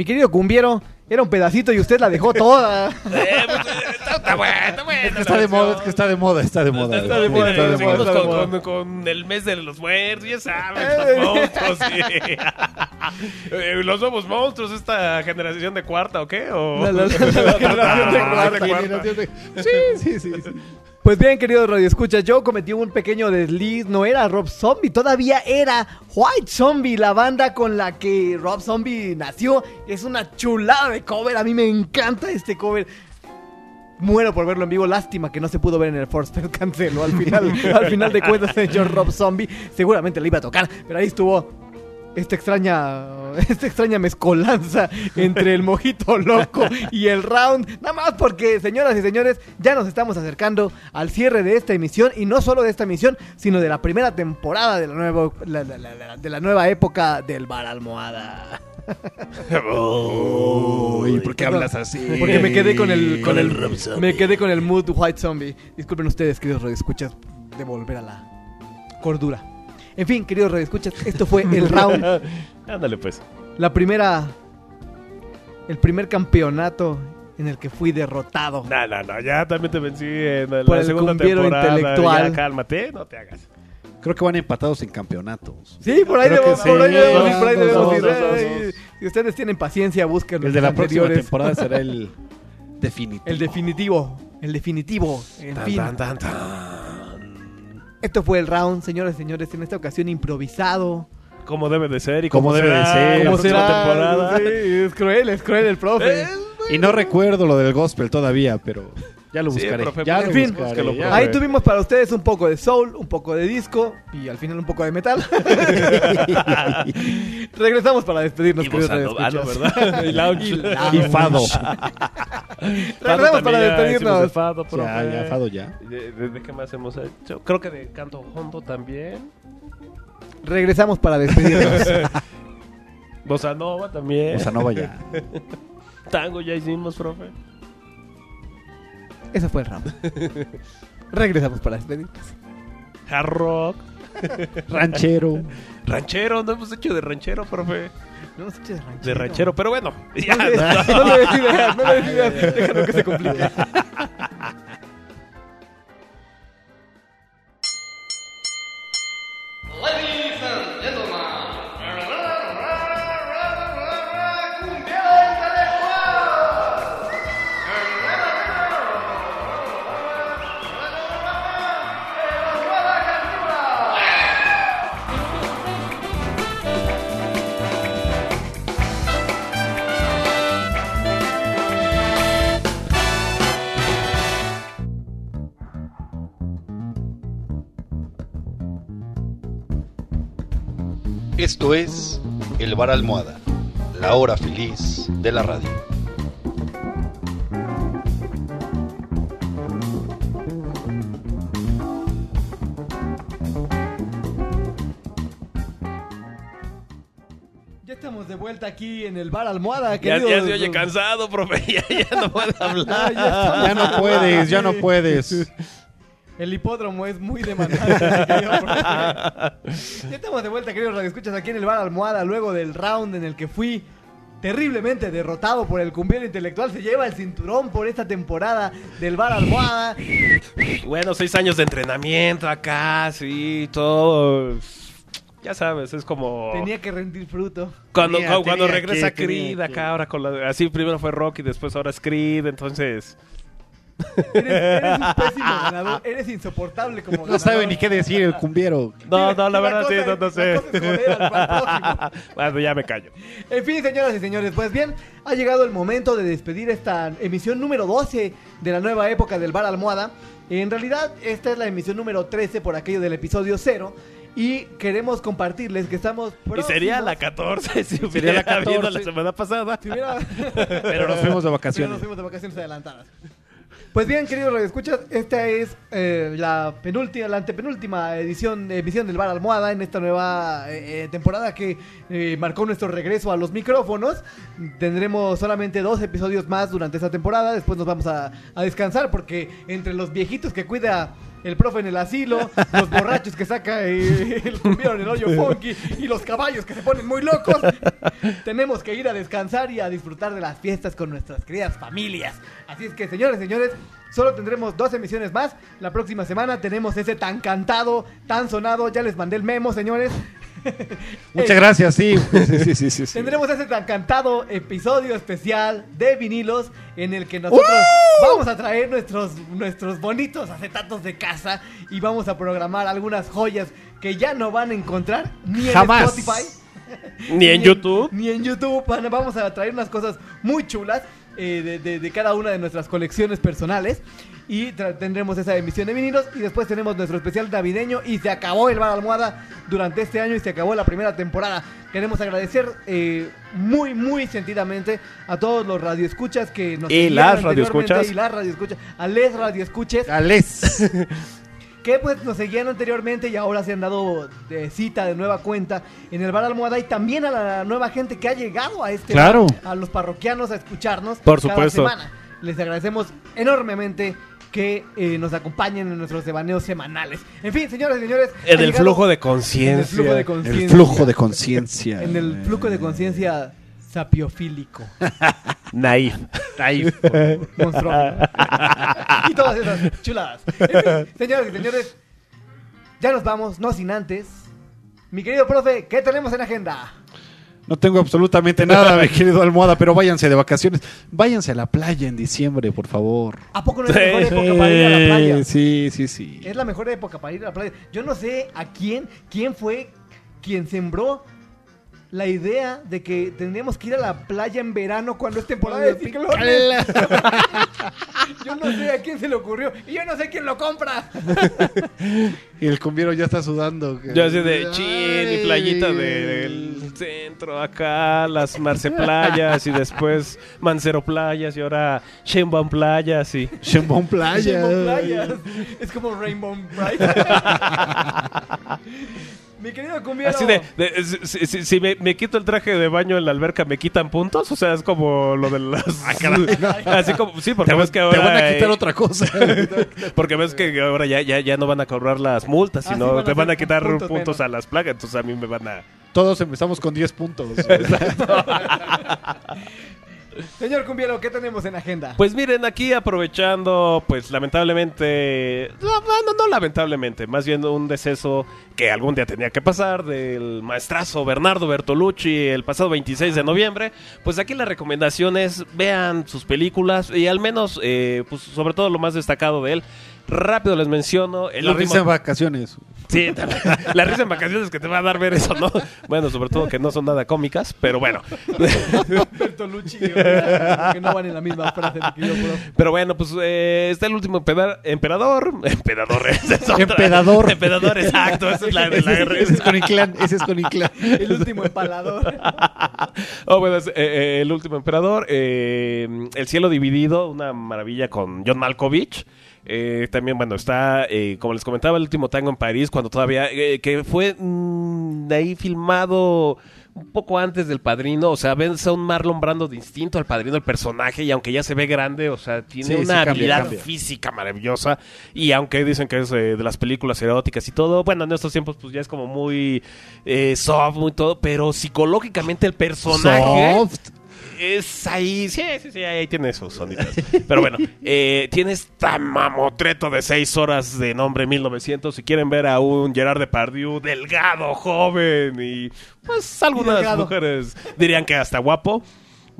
Mi querido Cumbiero, era un pedacito y usted la dejó toda. [LAUGHS] Eh, pues, eh, está, bueno, está bueno. Es que está de moda, es que está de moda, está de moda. Está de moda, Está de seguimos moda. Está de con, moda. con- con el mes de los muertos, ya sabes, Eh. los monstruos. sí. [LAUGHS] Eh, los nuevos monstruos, esta generación de cuarta, ¿o qué? ¿O... La- la- la- [LAUGHS] la generación de cuarta. Generación de- Sí, sí, sí. sí. Pues bien, queridos radioescuchas, yo cometí un pequeño desliz. No era Rob Zombie, todavía era White Zombie, la banda con la que Rob Zombie nació. Es una chulada de cover, a mí me encanta este cover. Muero por verlo en vivo, lástima que no se pudo ver en el Force [LAUGHS] Fest, canceló al final, al final de cuentas, señor Rob Zombie. Seguramente le iba a tocar, pero ahí estuvo esta extraña, esta extraña mezcolanza entre el mojito loco y el round. Nada más porque, señoras y señores, ya nos estamos acercando al cierre de esta emisión y no solo de esta emisión, sino de la primera temporada de la nueva, la- la- la- la- de la nueva época del bar almohada. Uy, ¿por qué hablas así? Porque me quedé con el, con el me quedé con el mood White Zombie. Disculpen ustedes, queridos radioescuchas, de volver a la cordura. En fin, queridos radioescuchas, esto fue el round [LAUGHS] Ándale, pues. la primera. El primer campeonato en el que fui derrotado. No, no, no, ya también te vencí en la Por el segunda temporada. intelectual. Ya, cálmate, no te hagas. Creo que van empatados en campeonatos. Sí, por ahí debemos, sí. ir. Si ustedes tienen paciencia, busquen El de la próxima temporada será el [LAUGHS] definitivo. El definitivo. El definitivo. En Tan, fin. tan, tan, tan. Esto fue el round, señores y señores, en esta ocasión improvisado. Como debe de ser y Como debe de ser. ¿Cómo será? temporada. Sí, es cruel, es cruel el profe. Y no recuerdo lo del gospel todavía, pero ya lo Sí, buscaré. profe, ya pues, lo en fin, buscaré, búsquelo, ya. profe. Ahí tuvimos para ustedes un poco de soul, un poco de disco y al final un poco de metal. [LAUGHS] Regresamos para despedirnos, Y radioescuchas. ¿verdad? [LAUGHS] Y lounge. Y lounge. Y fado. Regresamos para despedirnos. de Fado, profe. Ya, ya, fado ya. ¿De, de- de qué más hemos hecho? Creo que de canto hondo también. Regresamos para despedirnos. [LAUGHS] Bossa Nova también. Bossa Nova ya. Tango ya hicimos, profe. Eso fue el round. [LAUGHS] Regresamos para despedirnos. Hard rock. Ranchero. Ranchero, no hemos hecho de ranchero, profe. No hemos hecho de ranchero. De ranchero, pero bueno. Ya, [LAUGHS] No no le des ideas, no le des ideas. Déjalo que se complique. Ladies and Esto es El Bar Almohada, la hora feliz de la radio. Ya estamos de vuelta aquí en el bar Almohada, ya, ya se oye cansado, profe. [LAUGHS] Ya, ya no puede [LAUGHS] Ah, hablar. ya estamos Ya no puedes, ya no puedes. [LAUGHS] El hipódromo es muy demandante. [LAUGHS] ya estamos de vuelta, queridos radioescuchas, aquí en el bar Almohada, luego del round en el que fui terriblemente derrotado por el cumbiero intelectual. Se lleva el cinturón por esta temporada del bar Almohada. Bueno, seis años de entrenamiento acá, sí, todo. Ya sabes, es como. Tenía que rendir fruto. Cuando, Tenía- cuando, tenía regresa que, Creed que. acá ahora con la. Así primero fue Rocky, después ahora es Creed, entonces. Eres, eres un [LAUGHS] pésimo ganador. Eres insoportable como No ganador. sabe ni qué decir el cumbiero. [LAUGHS] No, no, la La verdad sí, no, no sé. [LAUGHS] bueno, ya me callo. En fin, señoras y señores, pues bien, ha llegado el momento de despedir esta emisión número 12 de la nueva época del Bar Almohada. En realidad, esta es la emisión número 13 por aquello del episodio 0. Y queremos compartirles que estamos. Y sería la 14 si Sería hubiera la habido 14. la semana pasada. Si hubiera- Pero nos fuimos de Pero vacaciones. nos fuimos de vacaciones adelantadas. Pues bien, queridos radioescuchas, esta es eh, la penúltima, la antepenúltima edición, emisión del Bar Almohada en esta nueva eh, eh, temporada que eh, marcó nuestro regreso a los micrófonos. Tendremos solamente dos episodios más durante esta temporada. Después nos vamos a, a descansar porque entre los viejitos que cuida el profe en el asilo, los borrachos que saca el cumbiero en el hoyo funky y los caballos que se ponen muy locos. Tenemos que ir a descansar y a disfrutar de las fiestas con nuestras queridas familias. Así es que, señores, señores, solo tendremos dos emisiones más. La próxima semana tenemos ese tan cantado, tan sonado. Ya les mandé el memo, señores. [LAUGHS] Muchas gracias, sí. Sí, sí, sí, sí, sí. Tendremos ese tan cantado episodio especial de vinilos en el que nosotros vamos a traer nuestros, nuestros bonitos acetatos de casa y vamos a programar algunas joyas que ya no van a encontrar ni Jamás. [LAUGHS] en Spotify. Ni en YouTube. Ni en YouTube. Vamos a traer unas cosas muy chulas eh, de, de- de cada una de nuestras colecciones personales. Y tendremos esa emisión de vinilos. Y después tenemos nuestro especial navideño. Y se acabó el Bar Almohada durante este año. Y se acabó la primera temporada. Queremos agradecer eh, muy, muy sentidamente a todos los radioescuchas que nos Y las radioescuchas. Y las radioescuchas. A les radioescuches Ales. [LAUGHS] que pues nos seguían anteriormente y ahora se han dado de cita de nueva cuenta en el Bar Almohada y también a la nueva gente que ha llegado a este Claro. bar, a los parroquianos a escucharnos Por cada supuesto. semana. Les agradecemos enormemente que eh, nos acompañen en nuestros devaneos semanales. En fin, señores y señores, En el flujo de en conciencia. conciencia. El flujo de conciencia. En el flujo de conciencia sapiofílico. [LAUGHS] Naif. Naif. Monstruoso. y todas esas chuladas. En fin, señores y señores, ya nos vamos, no sin antes. Mi querido profe, ¿qué tenemos en agenda? No tengo absolutamente nada, mi querido almohada, pero váyanse de vacaciones. Váyanse a la playa en diciembre, por favor. ¿A poco no es la mejor época para ir a la playa? Sí, sí, sí. Es la mejor época para ir a la playa. Yo no sé a quién, quién fue quien sembró la idea de que tendríamos que ir a la playa en verano cuando es temporada de ciclones. [LAUGHS] yo no sé a quién se le ocurrió y yo no sé quién lo compra. [LAUGHS] Y el cumbiero ya está sudando. Yo así de chin, mi playita del centro acá, las Marce Playas y después Mancero Playas y ahora Sheinbaum Playas y... [LAUGHS] Sheinbaum Playa. Rainbow Playas. Es como Rainbow Bright. Mi querido cumbiero. Así de, de- si, si- si me, me quito el traje de baño en la alberca, ¿me quitan puntos? O sea, es como lo de las... [LAUGHS] [LAUGHS] así como, sí, porque Te ves van- que te ahora... van a quitar eh, otra cosa. [LAUGHS] porque ves que ahora ya, ya, ya no van a cobrar las multas, Ah, sí, sino van te van a quitar puntos a las plagas, entonces a mí me van a... Todos empezamos con 10 puntos. Señor Cumbiero, ¿qué tenemos en agenda? Pues miren, aquí aprovechando, pues lamentablemente, no, no, lamentablemente, más bien un deceso que algún día tenía que pasar del maestrazo Bernardo Bertolucci el pasado 26 de noviembre, pues aquí la recomendación es vean sus películas y al menos, eh, pues sobre todo lo más destacado de él, rápido les menciono el La último- risa en vacaciones. Sí, [LAUGHS] la risa en vacaciones que te va a dar ver eso, ¿no? Bueno, sobre todo que no son nada cómicas, pero bueno. [LAUGHS] Bertolucci que no van en la misma frase, querido profe. Pero bueno, pues eh, está el último empeda- emperador. Emperador, es otra. Empedador. Empedador, exacto. Esa es la de la Ese, ese es con Inclán. Ese es con Inclán. El último empalador. [LAUGHS] Oh, bueno, es, eh, eh, el último emperador. eh, el cielo dividido, una maravilla con John Malkovich. Eh, también, bueno, está, eh, como les comentaba, el último tango en París, cuando todavía, eh, que fue mm, de ahí filmado un poco antes del padrino, o sea, ves a un Marlon Brando distinto al padrino, el personaje, y aunque ya se ve grande, o sea, tiene Sí, sí, una cambia, habilidad cambia. física maravillosa, y aunque dicen que es eh, de las películas eróticas y todo, bueno, en estos tiempos pues ya es como muy soft, muy todo, pero psicológicamente el personaje Soft. Es ahí, sí, sí, sí, ahí tiene sus sonidos. Pero bueno, eh, tiene esta mamotreto de seis horas de nombre 1900. Si quieren ver a un Gerard Depardieu delgado, joven y pues algunas delgado. mujeres dirían que hasta guapo.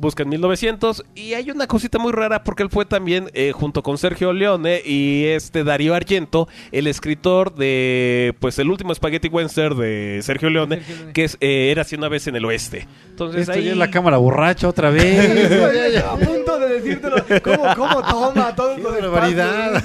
Buscan 1900 y hay una cosita muy rara porque él fue también eh, junto con Sergio Leone y este Darío Argento, el escritor de pues el último Spaghetti Western de Sergio Leone, Sergio Leone. que es eh, era una vez en el oeste. Entonces Esto ahí ya es la cámara borracha otra vez. [LAUGHS] Estoy a punto de decírtelo. ¿Cómo, cómo toma Qué barbaridad.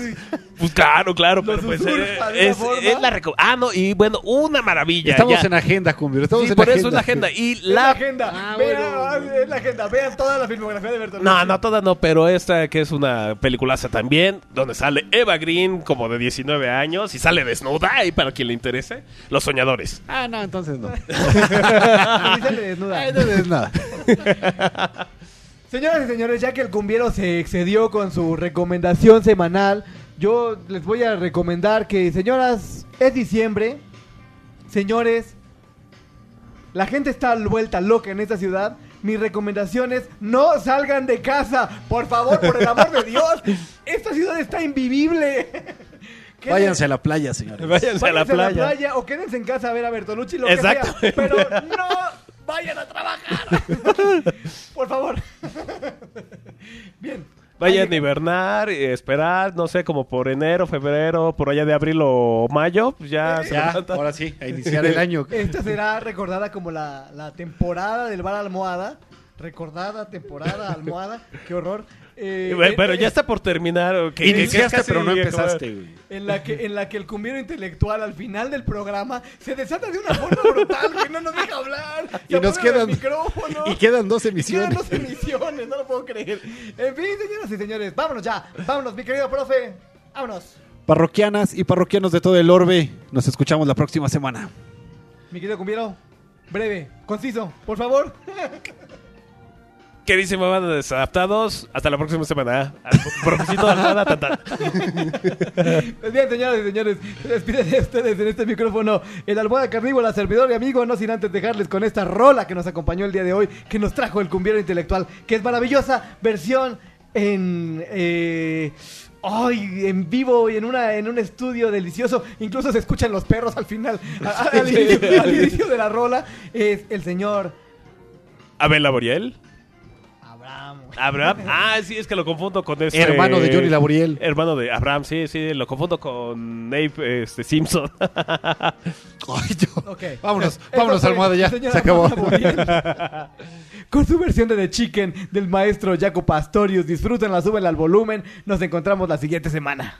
Pues claro, claro, pero pues eh, es, la reco- Ah, no, y bueno, una maravilla. Estamos ya. en agenda, Cumbio. Estamos Sí, en por agenda. eso es la agenda. Y Es la la... agenda. Ah, Vean, bueno. ah, es la agenda. Vean toda la filmografía de Bertolucci. No, no, toda no, pero esta que es una peliculaza también, donde sale Eva Green como de 19 años y sale desnuda, y para quien le interese, Los Soñadores. Ah, no, entonces no. [LAUGHS] Ahí sale desnuda. Ay, no es nada. Señoras y señores, ya que el cumbiero se excedió con su recomendación semanal Yo les voy a recomendar que, señoras, es diciembre. Señores, la gente está vuelta loca en esta ciudad. Mi recomendación es no salgan de casa. Por favor, por el amor de [LAUGHS] Dios. Esta ciudad está invivible. [LAUGHS] Váyanse a la playa, señores. Váyanse a la playa. o quédense en casa a ver a Bertolucci, lo que Exacto. sea. Pero no vayan a trabajar. [LAUGHS] Por favor. Bien. Vayan a hibernar, y esperar, no sé, como por enero, febrero, por allá de abril o mayo, pues ya se Ya, ahora sí, a iniciar el año. Esta será recordada como la, la temporada del bar almohada. Recordada temporada [LAUGHS] almohada. Qué horror. Eh, Bueno, eh, Pero eh, ya está por terminar. ok, Iniciaste, pero no empezaste, güey. En la, que, en la que el cumbiero intelectual al final del programa se desata de una forma brutal que no nos deja hablar. Y nos quedan-. Y quedan dos Quedan emisiones. dos emisiones, no lo puedo creer. En fin, señoras y señores, vámonos ya. Vámonos, mi querido profe. Vámonos. Parroquianas y parroquianos de todo el orbe, nos escuchamos la próxima semana. Mi querido cumbiero, breve, conciso, por favor. [LAUGHS] Queridísima banda de desadaptados, hasta la próxima semana. Al profesito de Almada, tan, tan. Pues bien, señoras y señores, se despide de ustedes en este micrófono el almohada carnívora, servidor y amigo, no sin antes dejarles con esta rola que nos acompañó el día de hoy, que nos trajo el cumbiero intelectual, que es maravillosa versión en... eh, Ay, en vivo y en una en un estudio delicioso, incluso se escuchan los perros al final, al, inicio, al inicio de la rola, es el señor Abel Laboriel. Abraham. Abraham. Ah, sí, es que lo confundo con este. Hermano de Johnny Laboriel. Hermano de Abraham, sí, sí, lo confundo con Nave este, Simpson. [LAUGHS] Ok. Vámonos, Esto vámonos, fue almohada, ya. Se acabó. Con su versión de The Chicken del maestro Jaco Pastorius. Disfrútenla, súbenla al volumen. Nos encontramos la siguiente semana.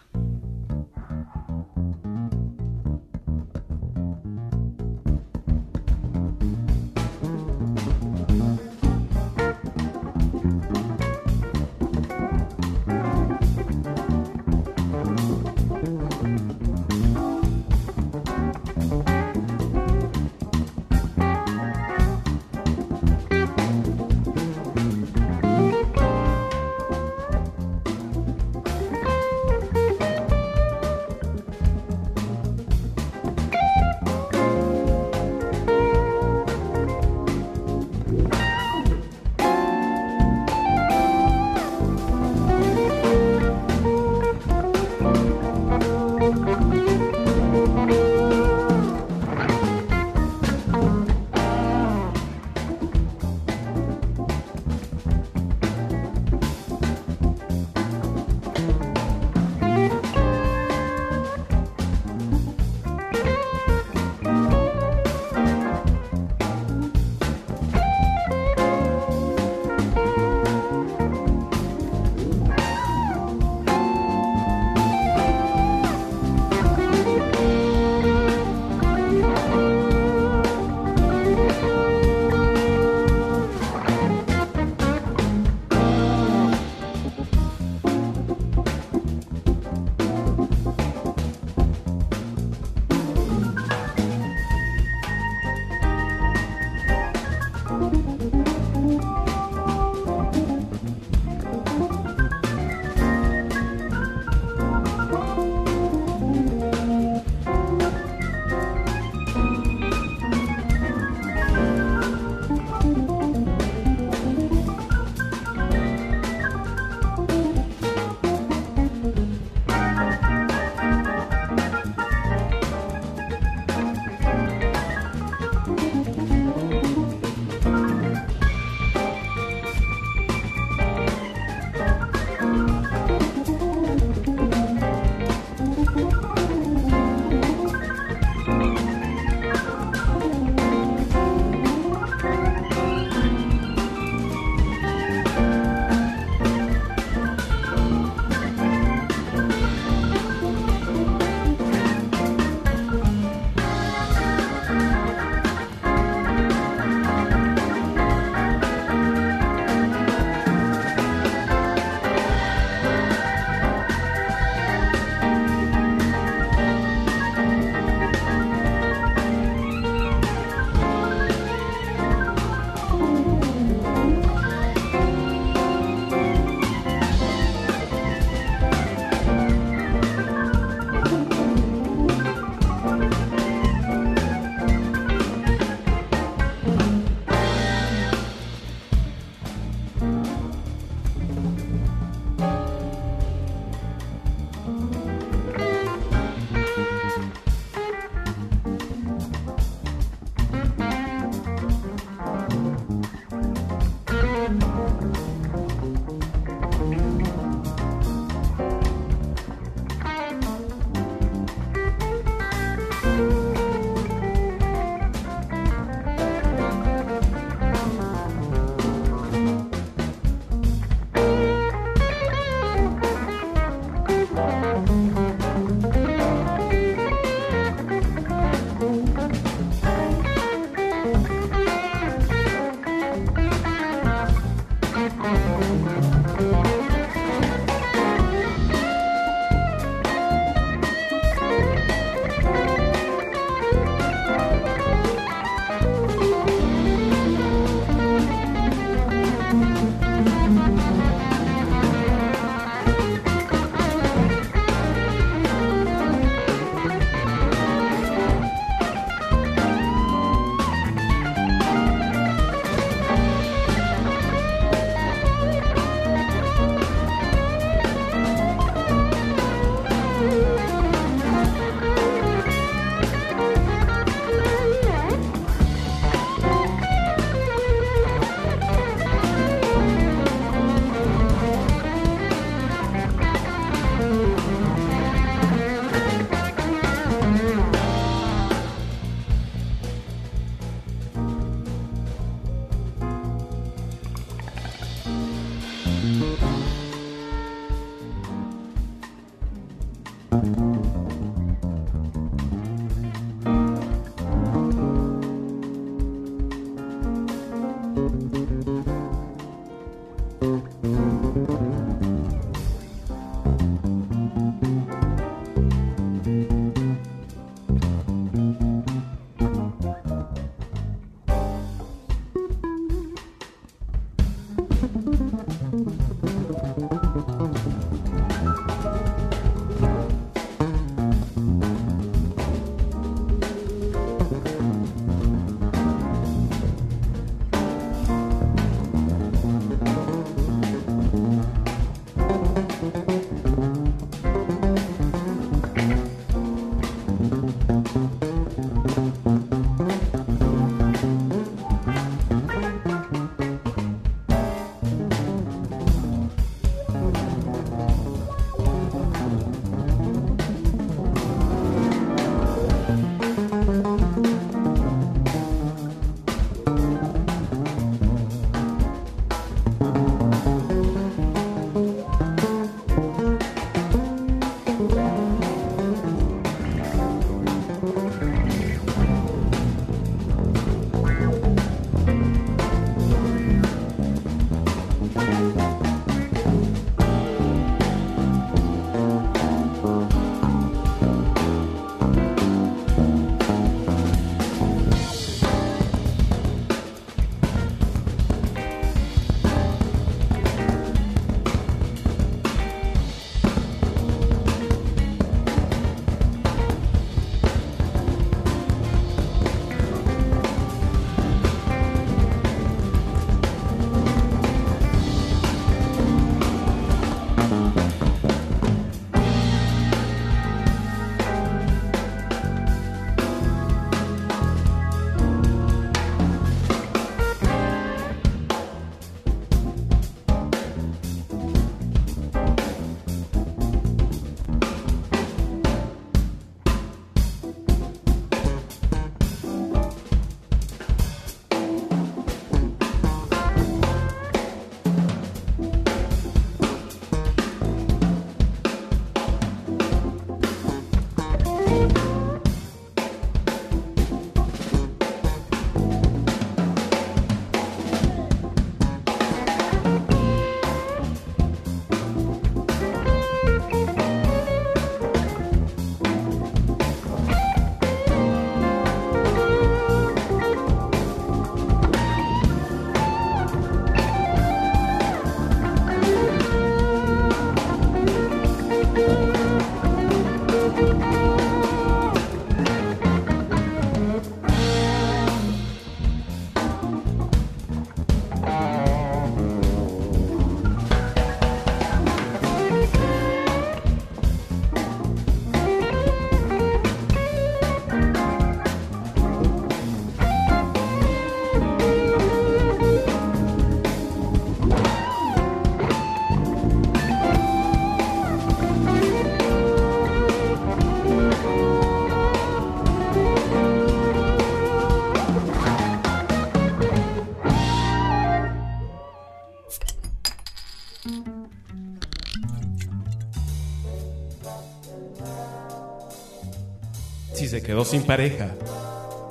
Quedó sin pareja,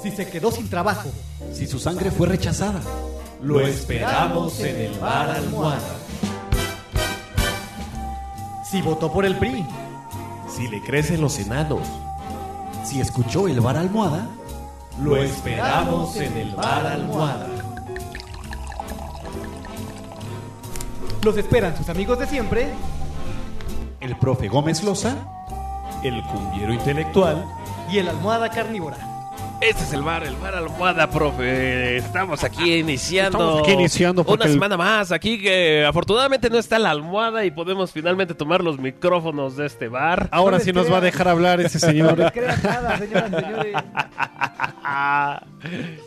Si se quedó sin trabajo, Si su sangre fue rechazada, lo esperamos en el bar almohada. si votó por el PRI, Si le crecen los enanos, si escuchó el bar almohada, lo esperamos en el bar almohada. los esperan sus amigos de siempre. el profe Gómez Loza, El cumbiero intelectual. Y el almohada carnívora. Este es el bar, el bar almohada, profe. Estamos aquí iniciando. Estamos aquí iniciando Una el- semana más. Aquí que afortunadamente no está la almohada y podemos finalmente tomar los micrófonos de este bar. Ahora sí nos va a dejar hablar ese No señor. les crean nada, señoras y señores. [LAUGHS]